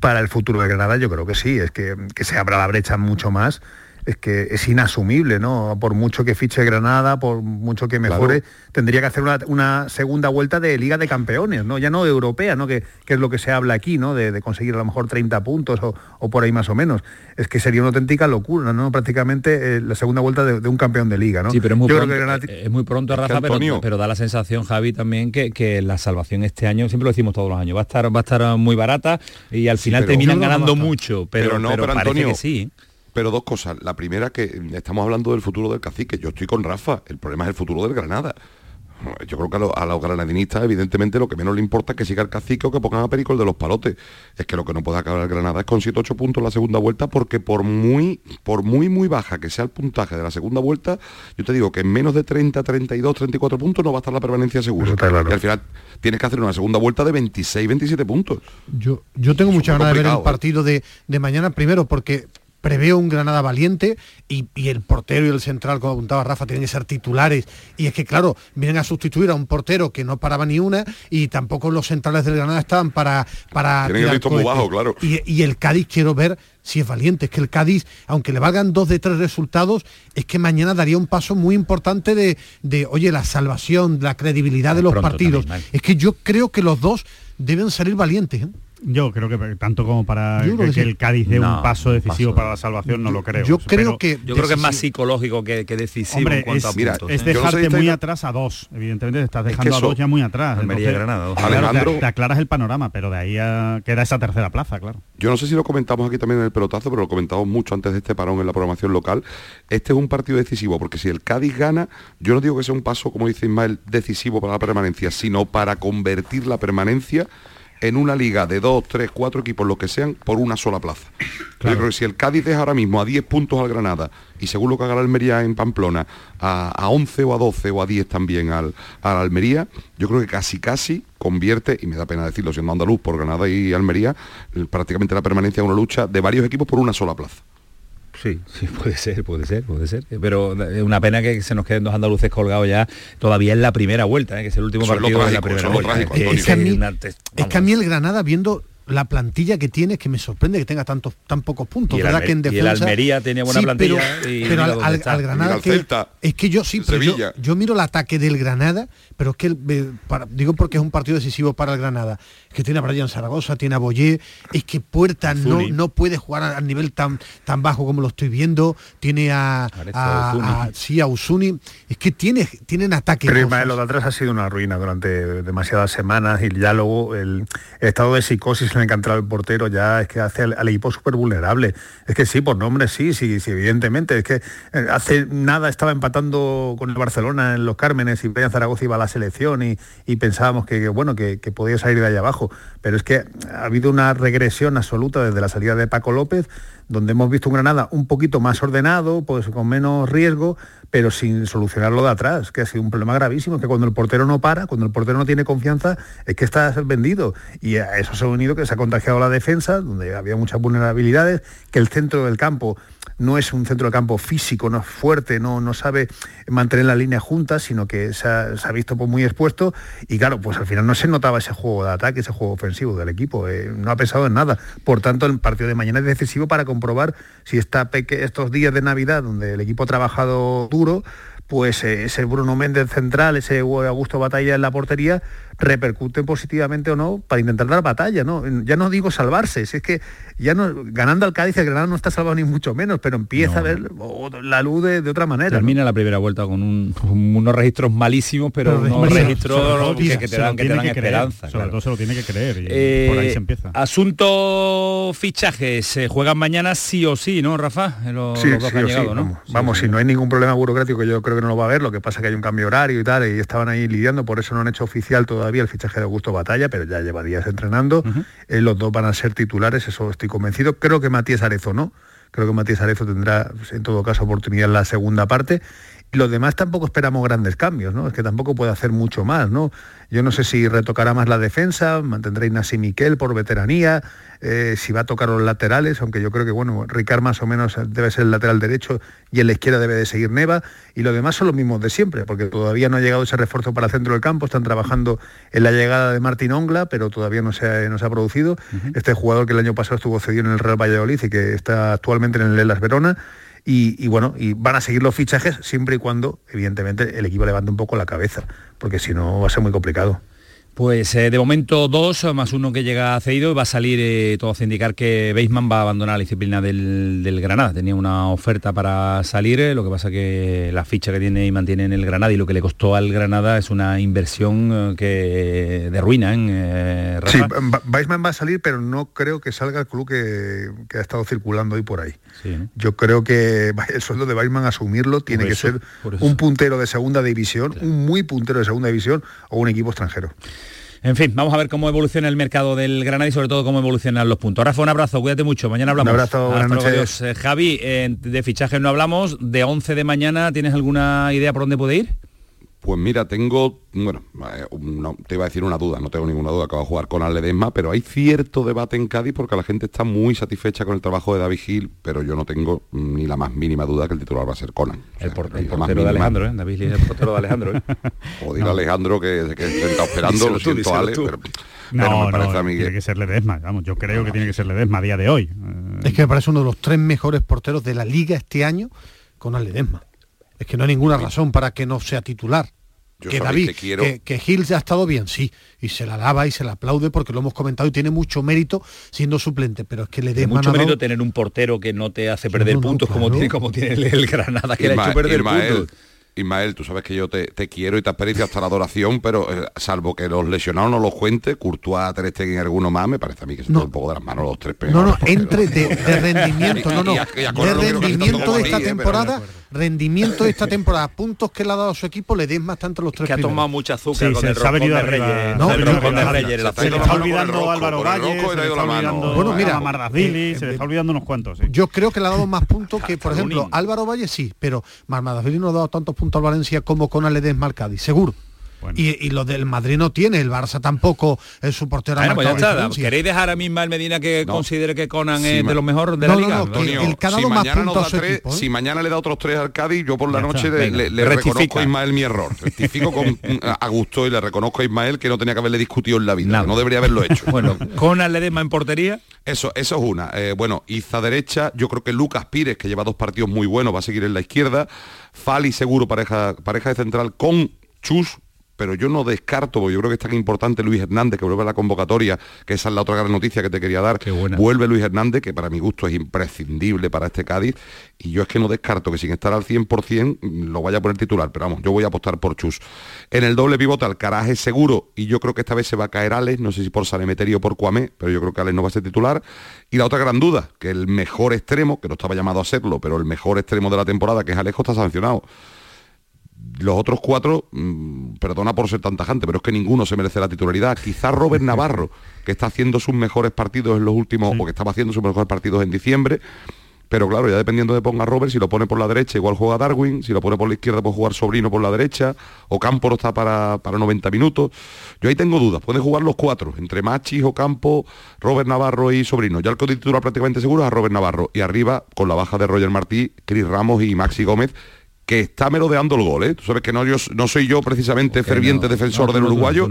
para el futuro de Granada yo creo que sí, es que, que se abra la brecha mucho más es que es inasumible, ¿no? Por mucho que fiche Granada, por mucho que mejore, tendría que hacer una, segunda vuelta de Liga de Campeones, ¿no? Ya no europea, ¿no? Que, es lo que se habla aquí, ¿no? De, conseguir a lo mejor 30 puntos o, por ahí más o menos. Es que sería una auténtica locura, ¿no? Prácticamente eh, la segunda vuelta de, un campeón de liga, ¿no? Sí, pero es muy, pronto, es muy pronto, Rafa, pero, da la sensación, Javi, también que, la salvación este año, siempre lo decimos todos los años, va a estar, va a estar muy barata y al final terminan ganando mucho, pero, no, pero, parece que sí. Pero dos cosas. La primera que estamos hablando del futuro del cacique. Yo estoy con Rafa. El problema es el futuro del Granada. Yo creo que a, los, granadinistas, evidentemente, lo que menos le importa es que siga el cacique o que pongan a Perico el de los palotes. Es que lo que no puede acabar el Granada es con 7-8 puntos la segunda vuelta, porque por muy, por muy, muy baja que sea el puntaje de la segunda vuelta, yo te digo que en menos de 30, 32, 34 puntos no va a estar la permanencia segura. Y al final tienes que hacer una segunda vuelta de 26, 27 puntos. Yo, yo tengo mucha ganas de ver el ¿eh? partido de, de mañana, primero porque preveo un Granada valiente y, el portero y el central, como apuntaba Rafa, tienen que ser titulares. Y es que, claro, vienen a sustituir a un portero que no paraba ni una y tampoco los centrales del Granada estaban para... para muy bajo, claro. Y, el Cádiz quiero ver si es valiente. Es que el Cádiz, aunque le valgan dos de tres resultados, es que mañana daría un paso muy importante de, de oye, la salvación, la credibilidad de los partidos. es que yo creo que los dos deben salir valientes. ¿eh? Yo creo que tanto como para que, el Cádiz dé un paso decisivo para la salvación, no lo creo. Yo creo que yo creo que es más psicológico que, decisivo en cuanto es, a puntos, es dejarte muy atrás a dos. Evidentemente te estás dejando a dos ya muy atrás. te, aclaras el panorama, pero de ahí a, queda esa tercera plaza, claro. Yo no sé si lo comentamos aquí también en el pelotazo, pero lo comentamos mucho antes de este parón en la programación local. Este es un partido decisivo, porque si el Cádiz gana, yo no digo que sea un paso, como dice Ismael, decisivo para la permanencia, sino para convertir la permanencia en una liga de dos, tres, cuatro equipos, lo que sean, por una sola plaza. Yo creo que si el Cádiz deja ahora mismo a 10 puntos al Granada y según lo que haga la Almería en Pamplona, a, 11 o a 12 o a 10 también al, a la Almería, yo creo que casi casi convierte, y me da pena decirlo siendo andaluz por Granada y Almería, prácticamente la permanencia en una lucha de varios equipos por una sola plaza. Sí, sí, puede ser, puede ser, puede ser. Pero es una pena que se nos queden dos andaluces colgados ya todavía en la primera vuelta, ¿eh? que es el último partido de la primera vuelta. es, que a mí, el Granada, viendo la plantilla que tiene que me sorprende que tenga tantos tan pocos puntos y ¿verdad? que en defensa, y el Almería tenía buena plantilla pero, al, Granada es que yo sí pero yo, miro el ataque del Granada pero es que digo porque es un partido decisivo para el Granada que tiene a Brian Zaragoza tiene a Boyer es que Puerta no, no puede jugar a, nivel tan tan bajo como lo estoy viendo tiene a, a, sí a Usuni es que tiene tienen ataque pero lo de atrás ha sido una ruina durante demasiadas semanas y ya luego el estado de psicosis le ha el portero, ya es que hace al, equipo súper vulnerable. Es que sí, por nombre sí, sí, sí, evidentemente. Es que eh, hace nada estaba empatando con el Barcelona en los Cármenes y Brian Zaragoza iba a la selección y, pensábamos que, bueno, que, que, podía salir de ahí abajo. Pero es que ha habido una regresión absoluta desde la salida de Paco López, donde hemos visto un Granada un poquito más ordenado, pues con menos riesgo, pero sin solucionarlo de atrás, que ha sido un problema gravísimo, que cuando el portero no para, cuando el portero no tiene confianza, es que está vendido. Y a eso se ha unido que se ha contagiado la defensa, donde había muchas vulnerabilidades, que el centro del campo no es un centro de campo físico, no es fuerte, no, no sabe mantener la línea junta, sino que se ha, visto pues, muy expuesto y claro, pues al final no se notaba ese juego de ataque, ese juego ofensivo del equipo, eh, no ha pesado en nada. Por tanto, el partido de mañana es decisivo para comprobar si está estos días de Navidad, donde el equipo ha trabajado duro, pues eh, ese Bruno Méndez central, ese Augusto Batalla en la portería, repercuten positivamente o no para intentar dar batalla, ¿no? Ya no digo salvarse, si es que ya no, ganando al Cádiz el Granada no está salvado ni mucho menos, pero empieza a ver la luz de, otra manera. Termina la primera vuelta con unos registros malísimos, pero, unos registros que, te dan, que te dan esperanza. Sobre todo se lo tiene que creer y por ahí se empieza. Eh, asunto fichajes, se juegan mañana sí o sí, ¿no, Rafa? sí, Vamos, si no hay ningún problema burocrático, yo creo que no lo va a haber, lo que pasa es que hay un cambio horario y tal, y estaban ahí lidiando, por eso no han hecho oficial todavía el fichaje de Augusto Batalla, pero ya lleva días entrenando. Eh, los dos van a ser titulares, eso estoy convencido. Creo que Matías Arezo no. Creo que Matías Arezo tendrá, pues, en todo caso, oportunidad en la segunda parte. Los demás tampoco esperamos grandes cambios, ¿no? Es que tampoco puede hacer mucho más, ¿no? Yo no sé si retocará más la defensa, mantendrá Inasi Miquel por veteranía, eh, si va a tocar los laterales, aunque yo creo que, bueno, Ricard más o menos debe ser el lateral derecho y en la izquierda debe de seguir Neva, y los demás son los mismos de siempre, porque todavía no ha llegado ese refuerzo para el centro del campo, están trabajando en la llegada de Martín Ongla, pero todavía no se ha, no se ha producido. Este jugador que el año pasado estuvo cedido en el Real Valladolid y que está actualmente en el Elas Verona, y, bueno, y van a seguir los fichajes siempre y cuando, evidentemente, el equipo levante un poco la cabeza, porque si no va a ser muy complicado. Pues eh, de momento dos, más uno que llega cedido y va a salir, eh, todo hace indicar que Beisman va a abandonar la disciplina del, Granada. Tenía una oferta para salir, eh, lo que pasa que la ficha que tiene y mantiene en el Granada y lo que le costó al Granada es una inversión que de ruina. ¿eh? sí, Beisman va a salir, pero no creo que salga el club que, ha estado circulando hoy por ahí. Yo creo que el sueldo de Beisman asumirlo tiene que ser un puntero de segunda división, un muy puntero de segunda división o un equipo extranjero. En fin, vamos a ver cómo evoluciona el mercado del Granada y sobre todo cómo evolucionan los puntos. Rafa, un abrazo, cuídate mucho. Mañana hablamos. Un abrazo, buenas noches. Eh, Javi, de fichajes no hablamos. De 11 de mañana, ¿tienes alguna idea por dónde puede ir? Pues mira, tengo, bueno, eh, te iba a decir una duda, no tengo ninguna duda que va a jugar con Aledesma, pero hay cierto debate en Cádiz porque la gente está muy satisfecha con el trabajo de David Gil, pero yo no tengo ni la más mínima duda que el titular va a ser Conan. el, portero de Alejandro, ¿eh? David Gil es el portero de Alejandro, ¿eh? o diga Alejandro que, que, está esperando, lo siento, Ale, pero, no, no, tiene que ser Ledesma, vamos, yo creo que tiene que ser Ledesma a día de hoy. Es que me parece uno de los tres mejores porteros de la liga este año con Aledesma. Es que no hay ninguna razón para que no sea titular. que David, que, Gil ya ha estado bien, sí, y se la lava y se la aplaude porque lo hemos comentado y tiene mucho mérito siendo suplente, pero es que le dé mucho mérito tener un portero que no te hace perder puntos como tiene como tiene el, Granada que le ha hecho perder puntos. Ismael, tú sabes que yo te, quiero y te aprecio hasta la adoración, pero eh, salvo que los lesionados no los cuente, Courtois, Ter Stegen y alguno más, me parece a mí que se no. un poco de las manos los tres No, no, entre de, rendimiento, no, no, de rendimiento de esta temporada, rendimiento de esta temporada, puntos que le ha dado a su equipo, le den más tanto los tres que ha tomado mucha azúcar con el se ha venido de Reyes. No, el de Reyes. Se le está olvidando Álvaro Valle, se le está olvidando bueno, mira, Mardasvili, se le está olvidando unos cuantos. Yo creo que le ha dado más puntos que, por ejemplo, Álvaro Valle sí, pero Mardasvili no ha dado tantos puntos al Valencia como con Aledés Marcadi, seguro. Y, lo del Madrid no tiene, el Barça tampoco es su portero pues ¿Queréis dejar a misma el Medina que considere que Conan es de los mejores de la liga? si, mañana ¿eh? si mañana le da otros tres al Cádiz, yo por la noche le, reconozco a Ismael mi error. Rectifico con, a gusto y le reconozco a Ismael que no tenía que haberle discutido en la vida, no debería haberlo hecho. bueno, Conan Ledesma en portería. Eso, eso es una. Eh, bueno, Iza derecha, yo creo que Lucas Pires, que lleva dos partidos muy buenos, va a seguir en la izquierda. Fali seguro pareja, pareja de central con Chus, pero yo no descarto, porque yo creo que es tan importante Luis Hernández, que vuelve a la convocatoria, que esa es la otra gran noticia que te quería dar. Vuelve Luis Hernández, que para mi gusto es imprescindible para este Cádiz, y yo es que no descarto que sin estar al 100% lo vaya a poner titular, pero vamos, yo voy a apostar por Chus. En el doble pivote, Alcaraz seguro, y yo creo que esta vez se va a caer Alex, no sé si por Sanemeterio o por Cuamé, pero yo creo que Alex no va a ser titular. Y la otra gran duda, que el mejor extremo, que no estaba llamado a serlo, pero el mejor extremo de la temporada, que es Alejo, está sancionado los otros cuatro, mm, perdona por ser tan tajante, pero es que ninguno se merece la titularidad. Quizá Robert Navarro, que está haciendo sus mejores partidos en los últimos, o que estaba haciendo sus mejores partidos en diciembre, pero claro, ya dependiendo de ponga Robert, si lo pone por la derecha, igual juega Darwin, si lo pone por la izquierda, puede jugar Sobrino por la derecha, o Campo está para, para 90 minutos. Yo ahí tengo dudas, pueden jugar los cuatro, entre Machis, Ocampo, Robert Navarro y Sobrino. Ya el que titular prácticamente seguro es a Robert Navarro. Y arriba, con la baja de Roger Martí, Cris Ramos y Maxi Gómez, que está merodeando el gol, ¿eh? Tú sabes que no, yo, no soy yo precisamente ferviente defensor del uruguayo.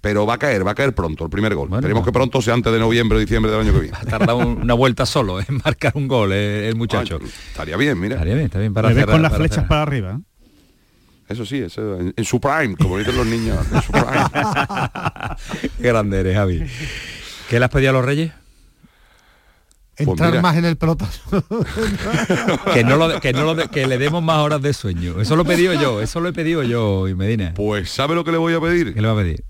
pero va a caer, va a caer pronto el primer gol. Esperemos que pronto sea antes de noviembre o diciembre del año que viene. Ha tardado una vuelta solo en marcar un gol eh, el muchacho. estaría bien, mira. Estaría bien, está bien para con las flechas para arriba. ¿eh? Eso sí, eso, en, su prime, como dicen los niños. En su prime. Qué grande eres, Javi. ¿Qué le has pedido a los reyes? Pues entrar más en el pelotazo. que, no lo, que, no lo que le demos más horas de sueño. Eso lo he pedido yo, eso lo he pedido yo, y Medina. Pues ¿sabe lo que le voy a pedir? ¿Qué le va a pedir?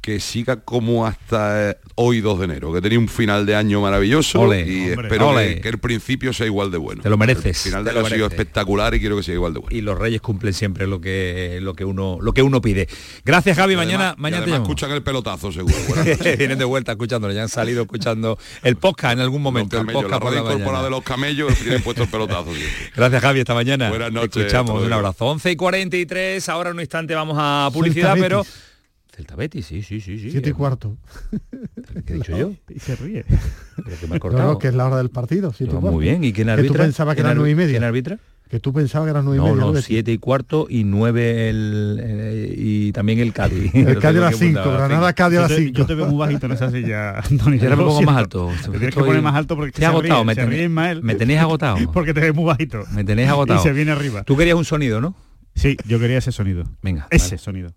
Que siga como hasta eh, hoy 2 de enero, que tenía un final de año maravilloso y espero Que, el principio sea igual de bueno. Te lo mereces. El final de año ha sido espectacular y quiero que sea igual de bueno. Y los Reyes cumplen siempre lo que lo que uno lo que uno pide. Gracias Javi, mañana mañana te escuchan el pelotazo seguro. Vienen de vuelta escuchándolo, ya han salido escuchando el podcast en algún momento, el podcast la incorporada de los camellos tienen puesto el pelotazo. Gracias Javi, esta mañana. Buenas noches. Escuchamos, un abrazo. 11 y 43, ahora en un instante vamos a publicidad, pero Celta Betis, sí, sí, sí. sí. Siete y cuarto. ¿Qué he dicho yo? Y se ríe. que me ha cortado. que es la hora del partido, siete y Muy bien, ¿y quién arbitra? Que tú pensabas que era nueve y media. ¿Quién arbitra? Que tú pensabas que eran nueve y media. No, no, siete y cuarto y nueve el, eh, y también el Cádiz. El Cádiz a las cinco, Granada Cádiz a las cinco. Yo te veo muy bajito en esa silla, Antonio. Yo me pongo más alto. Te tienes que poner más alto porque te he agotado, me, me tenéis agotado. porque te ves muy bajito. Me tenéis agotado. Y se viene arriba. Tú querías un sonido, ¿no? Sí, yo quería ese sonido. Venga. Ese sonido.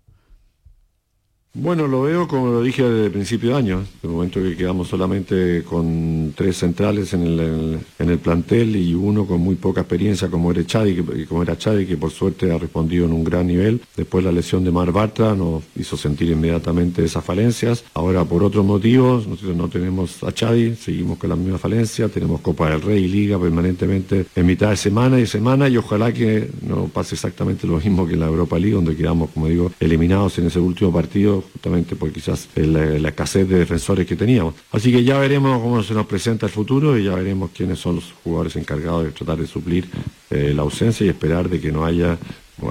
Bueno, lo veo como lo dije desde el principio de año, el momento que quedamos solamente con tres centrales en el, en el plantel y uno con muy poca experiencia como era Chadi, que, como era Chadi, que por suerte ha respondido en un gran nivel. Después la lesión de Mar Bartra nos hizo sentir inmediatamente esas falencias. Ahora por otros motivos, nosotros no tenemos a Chadi, seguimos con la misma falencia, tenemos Copa del Rey y Liga permanentemente en mitad de semana y semana y ojalá que no pase exactamente lo mismo que en la Europa League, donde quedamos, como digo, eliminados en ese último partido justamente por quizás la, escasez de defensores que teníamos. Así que ya veremos cómo se nos presenta el futuro y ya veremos quiénes son los jugadores encargados de tratar de suplir eh, la ausencia y esperar de que no haya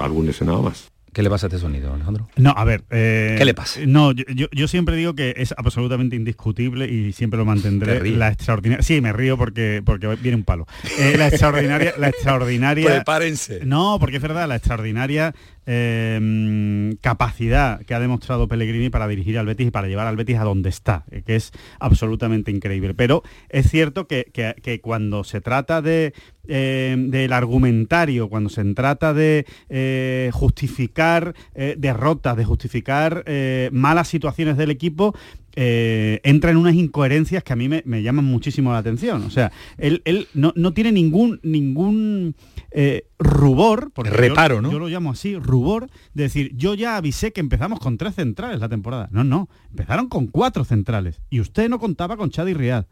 algún lesionado más. ¿Qué le pasa a este sonido, Alejandro? No, a ver. Eh, ¿Qué le pasa? No, yo, siempre digo que es absolutamente indiscutible y siempre lo mantendré. La extraordinaria. Sí, me río porque, porque viene un palo. Eh, la extraordinaria. la extraordinaria. Prepárense. No, porque es verdad, la extraordinaria Em, capacidad que ha demostrado Pellegrini para dirigir al Betis y para llevar al Betis a donde está, eh, que es absolutamente increíble. Pero es cierto que, cuando se trata de, em, del argumentario, cuando se trata de eh, justificar eh, derrotas, de justificar malas situaciones del equipo, entra en unas incoherencias que a mí me, llaman muchísimo la atención. O sea, él, no, no, tiene ningún, ningún rubor, porque reparo, yo, ¿no? Yo lo llamo así, rubor, de decir, yo ya avisé que empezamos con tres centrales la temporada. No, no, empezaron con cuatro centrales y usted no contaba con Chad y Riad.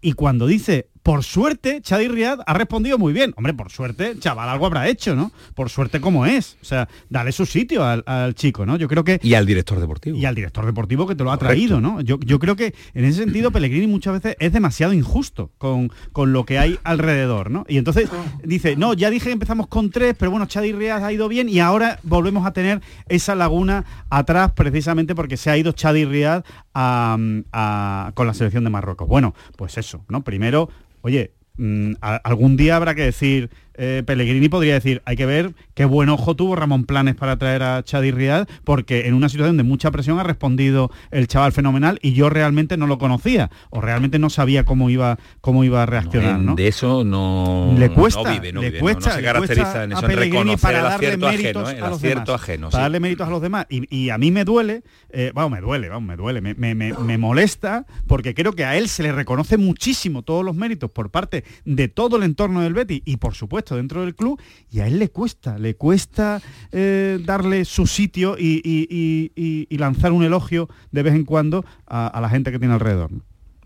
Y cuando dice por suerte, Chadi Riad ha respondido muy bien. Hombre, por suerte, chaval, algo habrá hecho, ¿no? Por suerte como es. O sea, dale su sitio al, chico, ¿no? Yo creo que... Y al director deportivo. Y al director deportivo que te lo ha traído, ¿no? Yo, yo creo que en ese sentido Pellegrini muchas veces es demasiado injusto con, con lo que hay alrededor, ¿no? Y entonces dice, no, ya dije que empezamos con tres, pero bueno, Chadi Riad ha ido bien y ahora volvemos a tener esa laguna atrás precisamente porque se ha ido Chadi Riad a, con la selección de Marruecos. Bueno, pues eso, ¿no? Primero oye, mm, algún día habrá que decir eh, Pellegrini podría decir, hay que ver qué buen ojo tuvo Ramón Planes para traer a Chadi Riad, porque en una situación de mucha presión ha respondido el chaval fenomenal y yo realmente no lo conocía, o realmente no sabía cómo iba, cómo iba a reaccionar. ¿no? De eso no le cuesta, vive, no le cuesta, se caracteriza en eso, en para darle méritos ajeno, a los demás, ajeno, para darle méritos a los demás. Y, a mí me duele, eh, vamos, me duele, vamos, me duele, me, me, me molesta, porque creo que a él se le reconoce muchísimo todos los méritos por parte de todo el entorno del Betty y por supuesto dentro del club y a él le cuesta, le cuesta eh, darle su sitio y, lanzar un elogio de vez en cuando a, la gente que tiene alrededor.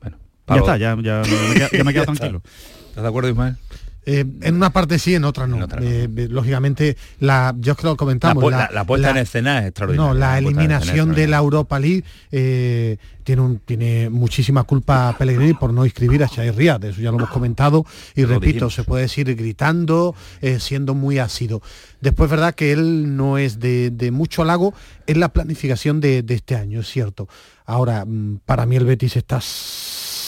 Bueno, ya está, ya, me, quedo, tranquilo. ¿Estás de acuerdo, Ismael? Eh, en una parte sí, en otra no. Eh, lógicamente, la, yo creo que lo comentamos. La, puesta en escena es extraordinaria. No, la, eliminación de la Europa League eh, tiene, un, tiene muchísima culpa Pellegrini por no inscribir a Xavi Riyad, eso ya lo hemos comentado y repito, se puede decir gritando, siendo muy ácido. Después, verdad que él no es de, mucho halago en la planificación de, de este año, es cierto. Ahora, mm, para mí el Betis está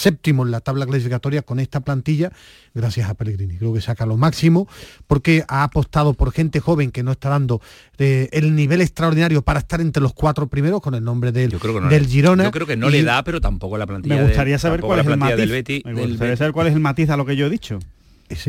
séptimo en la tabla clasificatoria con esta plantilla, gracias a Pellegrini. Creo que saca lo máximo porque ha apostado por gente joven que no está dando eh, el nivel extraordinario para estar entre los cuatro primeros con el nombre del, del Girona. Yo creo que no le da, pero tampoco la plantilla. Me gustaría saber cuál es el matiz. me gustaría saber cuál es el matiz a lo que yo he dicho.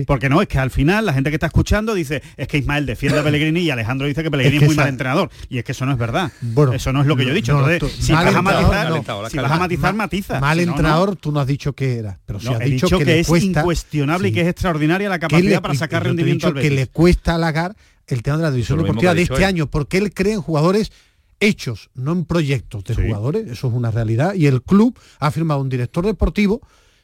Porque no, es que al final la gente que está escuchando dice, es que Ismael defiende a Pellegrini y Alejandro dice que Pellegrini es, muy mal entrenador. Y es que eso no es verdad. Bueno, eso no es lo que yo he dicho. si, vas a, matizar, matiza. Mal entrenador, tú no has dicho que era. Pero si has dicho, que, es incuestionable y que es extraordinaria la capacidad para sacar rendimiento al que le cuesta halagar el tema de la división deportiva de este año, porque él cree en jugadores hechos, no en proyectos de jugadores, eso es una realidad, y el club ha firmado un director deportivo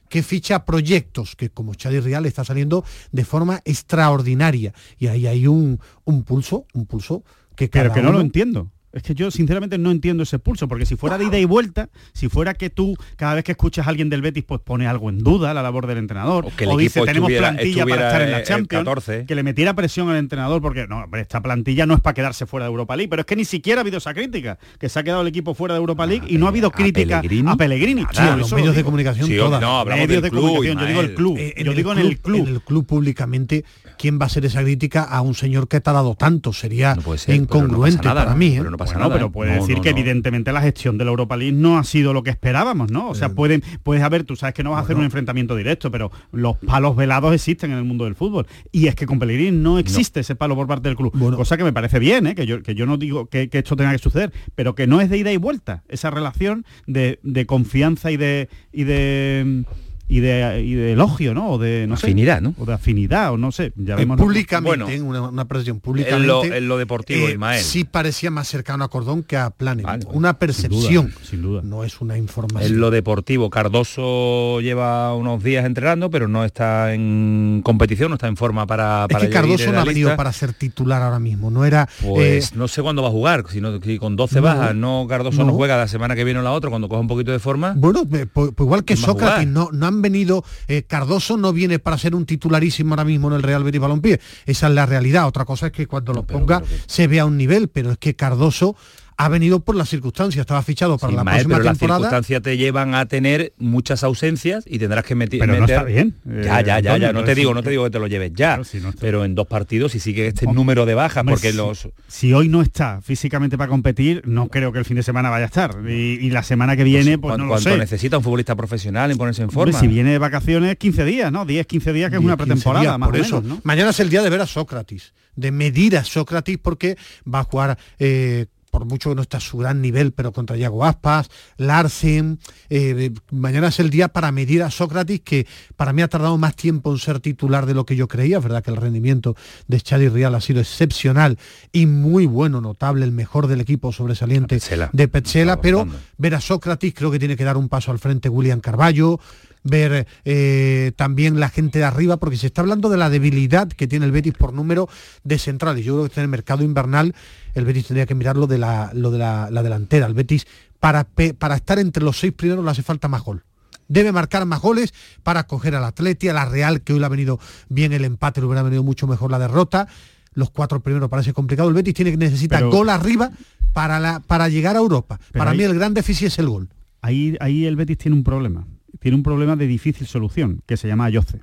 que ficha proyectos, que como Chadi Real está saliendo de forma extraordinaria. Y ahí hay un, un pulso, un pulso que Pero que no lo entiendo. Es que yo sinceramente no entiendo ese pulso, porque si fuera de ida y vuelta, si fuera que tú cada vez que escuchas a alguien del Betis pues pone algo en duda la labor del entrenador, o, que dice tenemos plantilla para estar en la Champions, que le metiera presión al entrenador, porque no, esta plantilla no es para quedarse fuera de Europa League, pero es que ni siquiera ha habido esa crítica, que se ha quedado el equipo fuera de Europa League y no ha habido crítica a Pellegrini. los medios de comunicación No, medios de comunicación, yo digo el club, eh, yo digo en el club. En el club públicamente, ¿quién va a hacer esa crítica a un señor que te ha dado tanto? Sería incongruente para mí. ¿eh? Pasa nada. Pero puede decir que evidentemente la gestión de la Europa League no ha sido lo que esperábamos, ¿no? O sea, pueden, puedes haber, tú sabes que no vas a hacer un enfrentamiento directo, pero los palos velados existen en el mundo del fútbol. Y es que con Pellegrini no existe ese palo por parte del club. Cosa que me parece bien, ¿eh? que, yo, que yo no digo que, esto tenga que suceder, pero que no es de ida y vuelta. Esa relación de, de confianza y de... Y de y de, y de elogio, ¿no? O de no afinidad, ¿no? O de afinidad, o no sé. Ya vemos públicamente, en una, una percepción públicamente. En lo, deportivo, eh, Ismael. Sí parecía más cercano a Cordón que a Planes. una percepción. Sin duda, No es una información. En lo deportivo, Cardoso lleva unos días entrenando, pero no está en competición, no está en forma para. para es que Cardoso no ha venido para ser titular ahora mismo. No era. Pues eh, no sé cuándo va a jugar, sino que con 12 bajas, no Cardoso no. juega la semana que viene o la otra, cuando coja un poquito de forma. Bueno, pues, pues igual que Sócrates, no, no han venido. Eh, Cardoso no viene para ser un titularísimo ahora mismo en el Real Betis Balompié. Esa es la realidad. Otra cosa es que cuando lo ponga se vea un nivel, pero es que Cardoso ha venido por las circunstancias, estaba fichado para la próxima pero temporada. Las circunstancias te llevan a tener muchas ausencias y tendrás que meter. Pero no está bien. Ya, ya, ya, ya. No te digo, no te digo que te lo lleves ya. pero en dos partidos y sigue este número de bajas, porque los. Si hoy no está físicamente para competir, no creo que el fin de semana vaya a estar. Y, la semana que viene, pues, no lo sé. necesita un futbolista profesional en ponerse en forma? si viene de vacaciones, 15 días, ¿no? 10, 15 días que es una pretemporada, más por eso. Mañana es el día de ver a Sócrates, de medir a Sócrates porque va a jugar. Eh, por mucho que no está a su gran nivel, pero contra Yago Aspas, Larsen. Eh, mañana es el día para medir a Sócrates, que para mí ha tardado más tiempo en ser titular de lo que yo creía. Es verdad que el rendimiento de Chadi Rial ha sido excepcional y muy bueno, notable, el mejor del equipo sobresaliente de Petzela, pero ver a Sócrates creo que tiene que dar un paso al frente William Carballo, ver eh, también la gente de arriba, porque se está hablando de la debilidad que tiene el Betis por número de centrales. Yo creo que en el mercado invernal el Betis tendría que mirar lo de la, lo de la, delantera. El Betis, para, para estar entre los seis primeros, le hace falta más gol debe marcar más goles para coger al Atleti, a la Real, que hoy le ha venido bien el empate, le hubiera venido mucho mejor la derrota. Los cuatro primeros parece complicado. El Betis tiene que necesita gol arriba para, la, para llegar a Europa. Para mí el gran déficit es el gol. Ahí, ahí el Betis tiene un problema tiene un problema de difícil solución, que se llama Ayoce.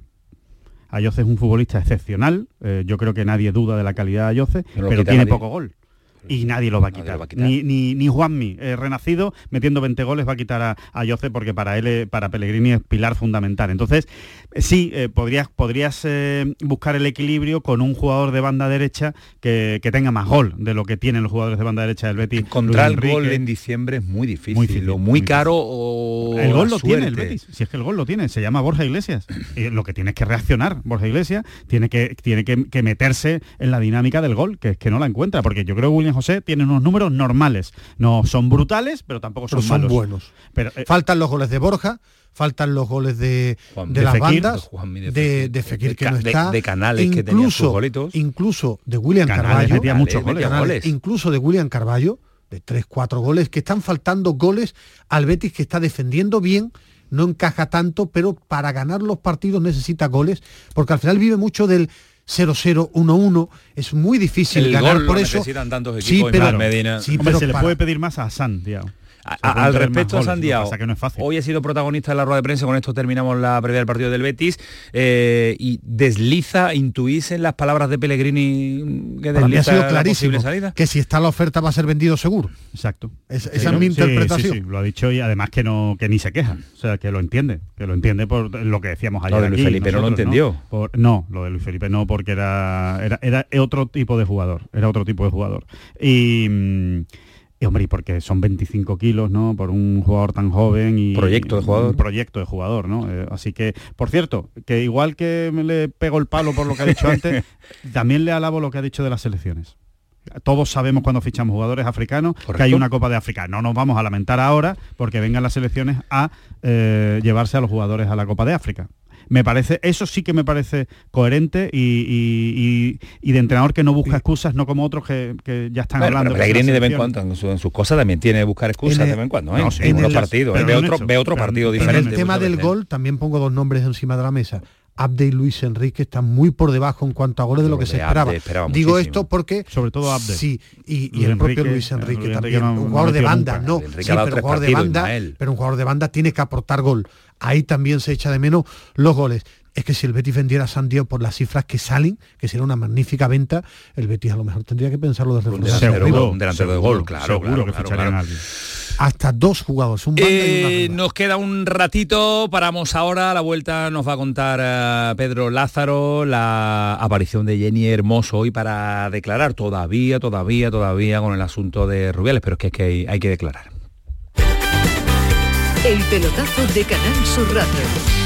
Ayoce es un futbolista excepcional, eh, yo creo que nadie duda de la calidad de Ayoce, pero, tiene poco gol y nadie lo va a quitar. Ni, ni, ni, Juanmi, eh, renacido, metiendo 20 goles, va a quitar a, a porque para él, eh, para Pellegrini es pilar fundamental. Entonces, eh, sí, podrías, podrías buscar el equilibrio con un jugador de banda derecha que, tenga más gol de lo que tienen los jugadores de banda derecha del Betis. Encontrar el gol en diciembre es muy difícil, muy, muy, caro o El gol lo tiene el Betis, si es que el gol lo tiene, se llama Borja Iglesias. y lo que tiene es que reaccionar, Borja Iglesias, tiene que, tiene que, meterse en la dinámica del gol, que es que no la encuentra, porque yo creo que William José tiene unos números normales. No son brutales, pero tampoco son, son buenos. Pero, eh, faltan los goles de Borja, faltan los goles de, de, las bandas, de, de, Fekir que no está, de Canales incluso, que tenía incluso de William Carballo, muchos goles. incluso de William Carballo, de 3, 4 goles, que están faltando goles al Betis que está defendiendo bien, no encaja tanto, pero para ganar los partidos necesita goles, porque al final vive mucho del 0-0, 1-1, es muy difícil ganar por eso. Tantos equipos sí, pero, Medina. Sí, pero se le puede pedir más a Al respecto, Santiago, hoy ha sido protagonista de la rueda de prensa, con esto terminamos la previa del partido del Betis, eh, y desliza, intuís en las palabras de Pellegrini que desliza ha sido clarísimo, salida. que si está la oferta va a ser vendido seguro. Exacto. esa es mi interpretación. lo ha dicho y además que no que ni se queja, o sea, que lo entiende, que lo entiende por lo que decíamos ayer. Lo de Luis Felipe no lo entendió. ¿no? lo de Luis Felipe no, porque era, era, era otro tipo de jugador, era otro tipo de jugador. Y... Y hombre, y porque son 25 kilos, ¿no? Por un jugador tan joven y... Proyecto de jugador. Un proyecto de jugador, ¿no? Eh, así que, por cierto, que igual que me le pego el palo por lo que ha dicho antes, también le alabo lo que ha dicho de las selecciones. Todos sabemos cuando fichamos jugadores africanos que hay una Copa de África. No nos vamos a lamentar ahora porque vengan las selecciones a eh, llevarse a los jugadores a la Copa de África me parece, eso sí que me parece coherente y, de entrenador que no busca excusas, no como otros que, ya están hablando. Pero Pellegrini de vez en cuando, en, sus cosas también tiene que buscar excusas de vez en cuando, ¿eh? No, en, otro, ve otro partido diferente. En el tema del gol también pongo dos nombres encima de la mesa. Abde y Luis Enrique están muy por debajo en cuanto a goles de lo que se esperaba. Digo esto porque sobre todo Abde. Sí, y, el propio Luis Enrique también, un jugador de banda, no, sí, pero un jugador de banda, pero un jugador de banda tiene que aportar gol ahí también se echa de menos los goles. Es que si el Betis vendiera a Sandio por las cifras que salen, que sería una magnífica venta, el Betis a lo mejor tendría que pensarlo desde un delantero, un delantero de gol, claro, claro, claro, hasta dos jugadores. Un eh, nos queda un ratito, paramos ahora, la vuelta nos va a contar eh, Pedro Lázaro la aparición de Jenny Hermoso hoy para declarar todavía, todavía, todavía con el asunto de Rubiales, pero es que, es que hay que declarar. El pelotazo de Canal Sur Radio.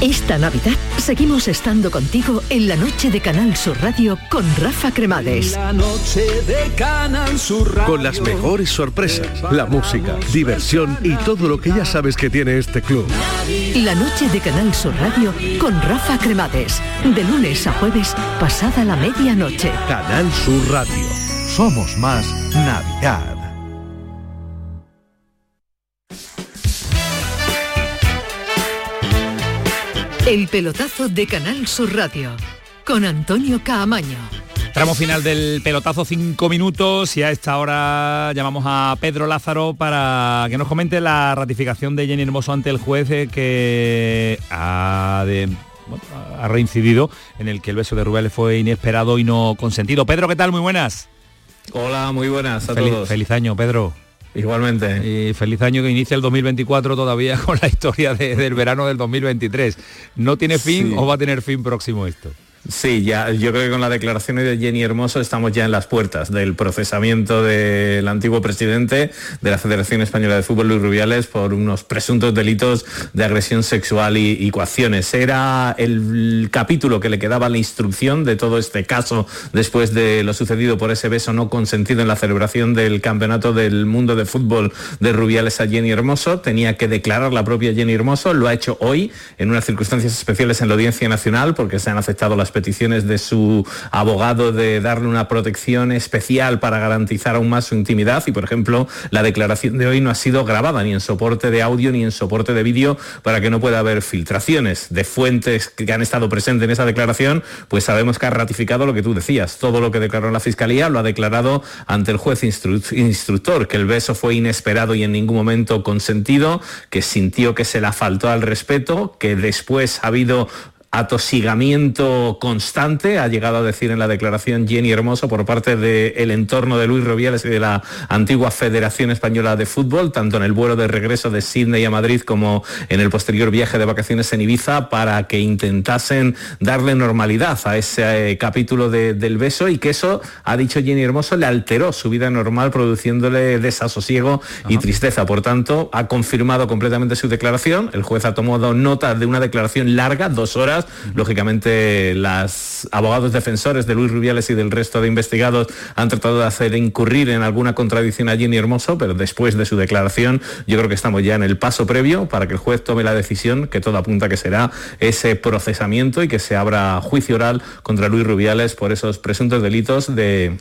Esta Navidad seguimos estando contigo en la noche de Canal Sur Radio con Rafa Cremades. La noche de Canal Sur Radio. Con las mejores sorpresas, la música, diversión y todo lo que ya sabes que tiene este club. La noche de Canal Sur Radio con Rafa Cremades. De lunes a jueves, pasada la medianoche. Canal Sur Radio. Somos más Navidad. El pelotazo de Canal Sur Radio con Antonio Caamaño. Tramo final del pelotazo, cinco minutos y a esta hora llamamos a Pedro Lázaro para que nos comente la ratificación de Jenny Hermoso ante el juez eh, que ha, ha reincidido en el que el beso de Rubiales fue inesperado y no consentido. Pedro, ¿qué tal? Muy buenas. Hola, muy buenas a feliz, todos. Feliz año, Pedro. Igualmente. Y feliz año que inicia el 2024 todavía con la historia del verano del 2023. ¿No tiene fin Sí. o va a tener fin próximo esto? Sí, ya, yo creo que con la declaración de Jenny Hermoso estamos ya en las puertas del procesamiento del antiguo presidente de la Federación Española de Fútbol, Luis Rubiales, por unos presuntos delitos de agresión sexual y, y coacciones. Era el capítulo que le quedaba la instrucción de todo este caso después de lo sucedido por ese beso no consentido en la celebración del Campeonato del Mundo de Fútbol de Rubiales a Jenny Hermoso. Tenía que declarar la propia Jenny Hermoso, lo ha hecho hoy en unas circunstancias especiales en la Audiencia Nacional porque se han aceptado las peticiones de su abogado de darle una protección especial para garantizar aún más su intimidad. Y por ejemplo la declaración de hoy no ha sido grabada ni en soporte de audio ni en soporte de vídeo para que no pueda haber filtraciones de fuentes que han estado presentes en esa declaración. Pues sabemos que ha ratificado lo que tú decías. Todo lo que declaró la fiscalía lo ha declarado ante el juez instru- instructor que el beso fue inesperado y en ningún momento consentido que sintió que se le faltó al respeto que después ha habido atosigamiento constante, ha llegado a decir en la declaración Jenny Hermoso por parte del entorno de Luis Rubiales y de la antigua Federación Española de Fútbol, tanto en el vuelo de regreso de Sydney a Madrid como en el posterior viaje de vacaciones en Ibiza, para que intentasen darle normalidad a ese eh, capítulo de- del beso y que eso, ha dicho Jenny Hermoso, le alteró su vida normal produciéndole desasosiego y tristeza. Por tanto, ha confirmado completamente su declaración. El juez ha tomado nota de una declaración larga, dos horas. Lógicamente, los abogados defensores de Luis Rubiales y del resto de investigados han tratado de hacer incurrir en alguna contradicción a Jenny Hermoso, pero después de su declaración, yo creo que estamos ya en el paso previo para que el juez tome la decisión, que todo apunta que será ese procesamiento y que se abra juicio oral contra Luis Rubiales por esos presuntos delitos de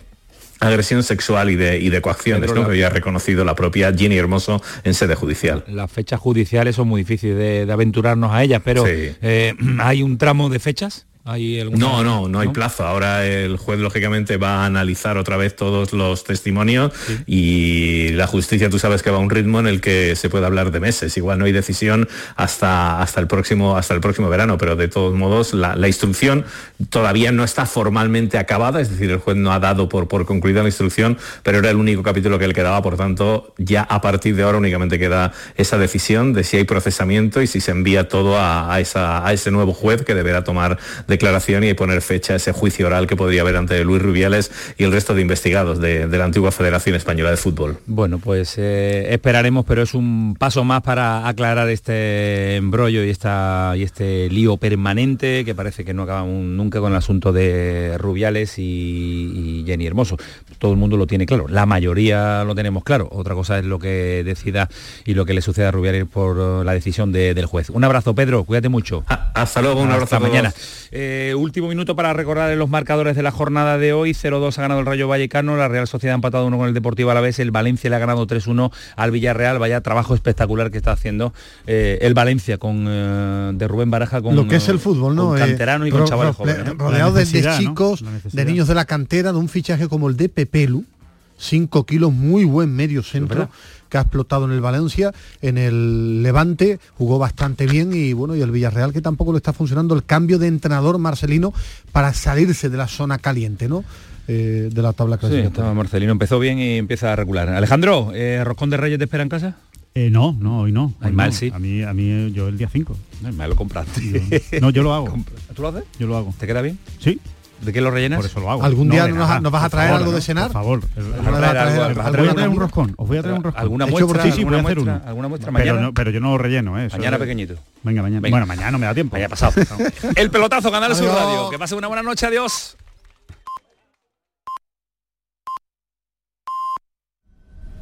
agresión sexual y de, y de coacciones, ¿no? que había reconocido la propia Jenny Hermoso en sede judicial. Las fechas judiciales son muy difíciles de, de aventurarnos a ellas, pero Sí. eh, ¿hay un tramo de fechas? ¿Hay alguna- No, no, no hay plazo. Ahora el juez lógicamente va a analizar otra vez todos los testimonios y la justicia tú sabes que va a un ritmo en el que se puede hablar de meses. Igual no hay decisión hasta, hasta, el, próximo, hasta el próximo verano, pero de todos modos la, la instrucción todavía no está formalmente acabada, es decir, el juez no ha dado por, por concluida la instrucción, pero era el único capítulo que le quedaba, por tanto ya a partir de ahora únicamente queda esa decisión de si hay procesamiento y si se envía todo a, a esa, a ese nuevo juez que deberá tomar declaración y poner fecha a ese juicio oral que podría haber ante Luis Rubiales y el resto de investigados de, de la antigua Federación Española de Fútbol. Bueno, pues eh, esperaremos, pero es un paso más para aclarar este embrollo y, esta, y este lío permanente que parece que no acaba un- nunca con el asunto de Rubiales y, y Jenny Hermoso. Todo el mundo lo tiene claro, la mayoría lo tenemos claro. Otra cosa es lo que decida y lo que le suceda a Rubiales por la decisión de- del juez. Un abrazo, Pedro, cuídate mucho. hasta luego, un abrazo Hasta mañana. Eh, último minuto para recordar los marcadores de la jornada de hoy. 0-2 ha ganado el Rayo Vallecano, la Real Sociedad ha empatado 1 con el Deportivo Alavés, el Valencia le ha ganado 3-1 al Villarreal. Vaya trabajo espectacular que está haciendo eh, el Valencia con eh, de Rubén Baraja con lo que es el fútbol, ¿no? con canterano y con chavales jóvenes. Rodeado de- de, necesidad, ¿no? chicos, de niños de la cantera, de un fichaje como el de Pepelu, 5 kilos, muy buen medio centro. Que ha explotado en el Valencia, en el Levante jugó bastante bien y bueno, y el Villarreal que tampoco le está funcionando el cambio de entrenador Marcelino para salirse de la zona caliente, ¿no? Eh, de la tabla Sí, clasificatoria. estaba Marcelino, empezó bien y empieza a recular. Alejandro, eh, ¿Roscón de Reyes te espera en casa? Eh, no, no, hoy no. Ay, hoy mal, no. sí. A mí, a mí yo el día 5. Ay, me lo compraste. No, yo lo hago. ¿Tú lo haces? Yo lo hago. ¿Te queda bien? Sí. ¿De qué lo rellenas? Por eso lo hago. ¿Algún día nos, vas a traer algo de cenar? Por favor. Os voy a traer un roscón. Os voy a traer un roscón. ¿Alguna muestra? Sí, voy a hacer uno. ¿Alguna muestra mañana? Pero, yo no lo relleno, ¿eh? Mañana pequeñito. Venga, mañana. Bueno, mañana no me da tiempo. Haya pasado. El pelotazo, Canal Sur Radio. Que pase una buena noche. Adiós.